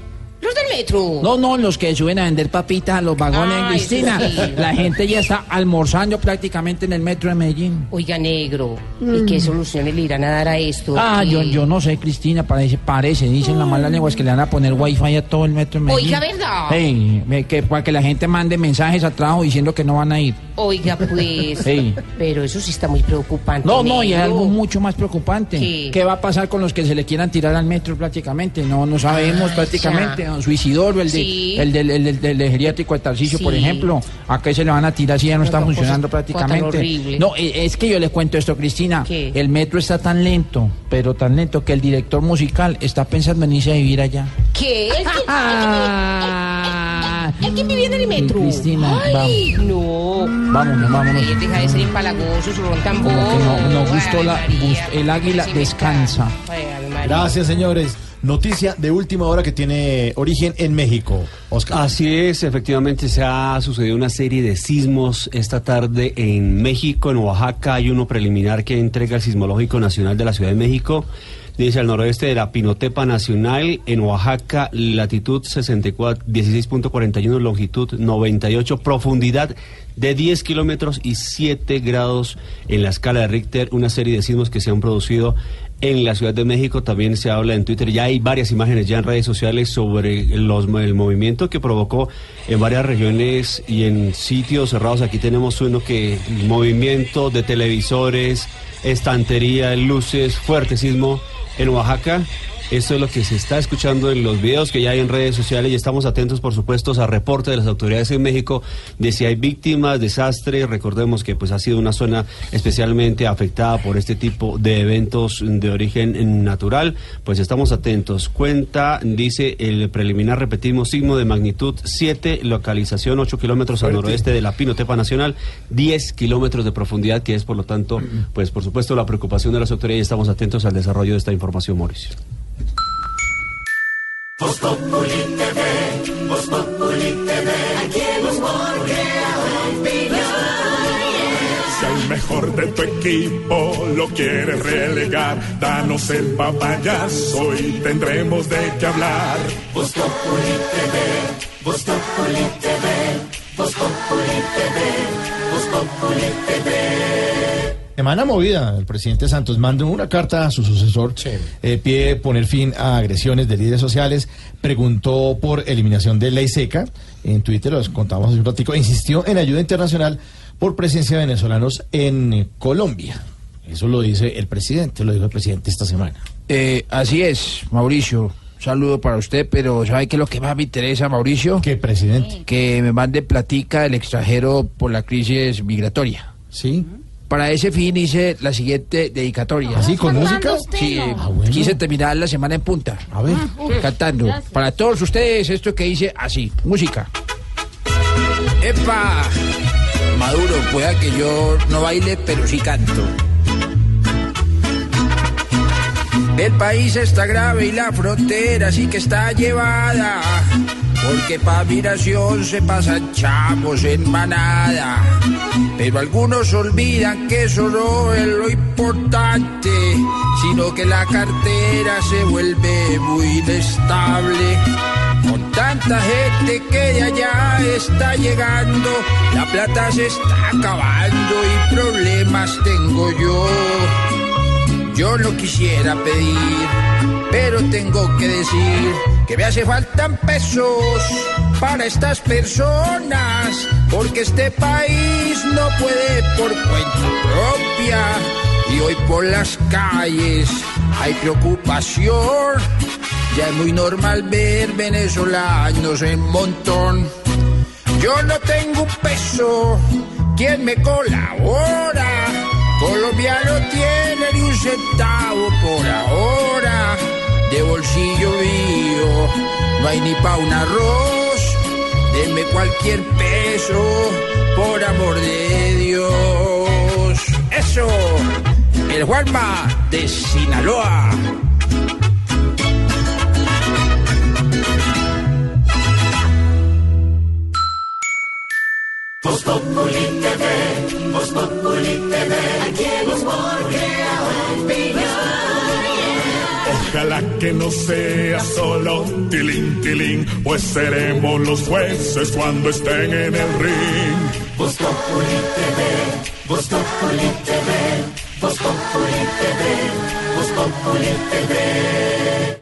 Speaker 43: Los del metro.
Speaker 31: No, no, los que suben a vender papitas a los vagones,
Speaker 43: Ah, eso
Speaker 31: Cristina.
Speaker 43: sí.
Speaker 31: La gente ya está almorzando prácticamente en el metro de Medellín.
Speaker 43: Oiga, negro, ¿y qué soluciones le irán a dar a esto?
Speaker 31: Ah,
Speaker 43: ¿Qué?
Speaker 31: yo, yo no sé, Cristina, parece, parece, dicen las malas lenguas que le van a poner wifi a todo el metro de Medellín.
Speaker 43: Oiga, ¿verdad?
Speaker 31: Ey, ve que, para que la gente mande mensajes al trabajo diciendo que no van a ir.
Speaker 43: Oiga, pues.
Speaker 31: Sí.
Speaker 43: Pero eso sí está muy preocupante.
Speaker 31: No, no, y hay
Speaker 43: negro.
Speaker 31: algo mucho más preocupante.
Speaker 43: ¿Qué?
Speaker 31: va a pasar con los que se le quieran tirar al metro prácticamente? No, no sabemos
Speaker 43: Ah,
Speaker 31: prácticamente.
Speaker 43: ya.
Speaker 31: Don Suicidoro, el, de,
Speaker 43: Sí.
Speaker 31: el del, el del- del de geriátrico de Tarcisio, por ejemplo. ¿A qué se le van a tirar si ya no está funcionando
Speaker 43: cosa-
Speaker 31: prácticamente?
Speaker 43: horrible.
Speaker 31: No, eh, es que yo le cuento esto, Cristina.
Speaker 43: ¿Qué?
Speaker 31: El metro está tan lento, pero tan lento que el director musical está pensando en irse a vivir allá.
Speaker 43: ¿Qué? ¿El que, el que en el metro?
Speaker 31: Cristina,
Speaker 43: Ay, no.
Speaker 31: Vámonos, vámonos.
Speaker 43: Ay, deja de ser empalagoso, su
Speaker 31: no, no gustó la, el águila descansa.
Speaker 5: Gracias, señores. Noticia de última hora que tiene origen en México. Oscar.
Speaker 56: Así es, efectivamente se ha sucedido una serie de sismos esta tarde en México, en Oaxaca hay uno preliminar que entrega el Sismológico Nacional de la Ciudad de México. Dice al noroeste de la Pinotepa Nacional, en Oaxaca, latitud 64, 16.41, longitud 98, profundidad de 10 kilómetros y 7 grados en la escala de Richter, una serie de sismos que se han producido en la Ciudad de México. También se habla en Twitter, ya hay varias imágenes ya en redes sociales sobre el movimiento que provocó en varias regiones y en sitios cerrados. Aquí tenemos uno que movimiento de televisores, estantería, luces, fuerte sismo en Oaxaca. Esto es lo que se está escuchando en los videos que ya hay en redes sociales y estamos atentos, por supuesto, a reporte de las autoridades en México de si hay víctimas, desastre. Recordemos que pues ha sido una zona especialmente afectada por este tipo de eventos de origen natural. Pues estamos atentos. Cuenta, dice el preliminar, repetimos, signo de magnitud 7, localización 8 kilómetros al noroeste de la Pinotepa Nacional, 10 kilómetros de profundidad, que es por lo tanto, pues por supuesto, la preocupación de las autoridades y estamos atentos al desarrollo de esta información, Mauricio.
Speaker 57: Voz Populi TV, Voz Populi TV, aquí en humor opinión.
Speaker 52: Si al mejor de tu equipo lo quieres relegar, danos el papayazo y tendremos de qué hablar.
Speaker 57: Voz Populi TV, Voz Populi TV, Voz Populi TV, Voz Populi TV.
Speaker 5: Semana movida, el presidente Santos mandó una carta a su sucesor, eh, pide poner fin a agresiones de líderes sociales, preguntó por eliminación de ley seca, en Twitter los contamos hace un ratico, insistió en ayuda internacional por presencia de venezolanos en Colombia. Eso lo dice el presidente, lo dijo el presidente esta semana.
Speaker 31: Eh, así es, Mauricio. Un saludo para usted, pero ¿sabe qué es lo que más me interesa, Mauricio?
Speaker 5: ¿Qué, presidente?
Speaker 31: Que me mande platica del extranjero por la crisis migratoria.
Speaker 5: Sí.
Speaker 31: Para ese fin hice la siguiente dedicatoria.
Speaker 5: ¿Así, con música?
Speaker 31: Sí,
Speaker 5: Ah, bueno.
Speaker 31: quise terminar la semana en punta.
Speaker 5: A ver.
Speaker 31: Cantando. Para todos ustedes, esto que hice así, música. ¡Epa! Maduro, pueda que yo no baile, pero sí canto. El país está grave y la frontera sí que está llevada. Porque pa' migración se pasan chavos en manada. Pero algunos olvidan que eso no es lo importante, sino que la cartera se vuelve muy inestable. Con tanta gente que de allá está llegando, la plata se está acabando y problemas tengo yo. Yo no quisiera pedir, pero tengo que decir que me hace faltan pesos para estas personas, porque este país no puede por cuenta propia. Y hoy por las calles hay preocupación. Ya es muy normal ver venezolanos en montón. Yo no tengo un peso, ¿quién me colabora? Colombia no tiene ni un centavo por ahora. De bolsillo mío, no hay ni pa' un arroz. Denme cualquier peso, por amor de Dios. Eso, el Juanma de Sinaloa.
Speaker 57: Voz Populi TV, Voz Populi TV, aquí en crea opinión.
Speaker 52: Ojalá que no sea solo tilín, tilín, pues seremos los jueces cuando estén en el ring.
Speaker 57: Voz Populi TV, Voz Populi TV, Voz Populi TV, Voz Populi TV.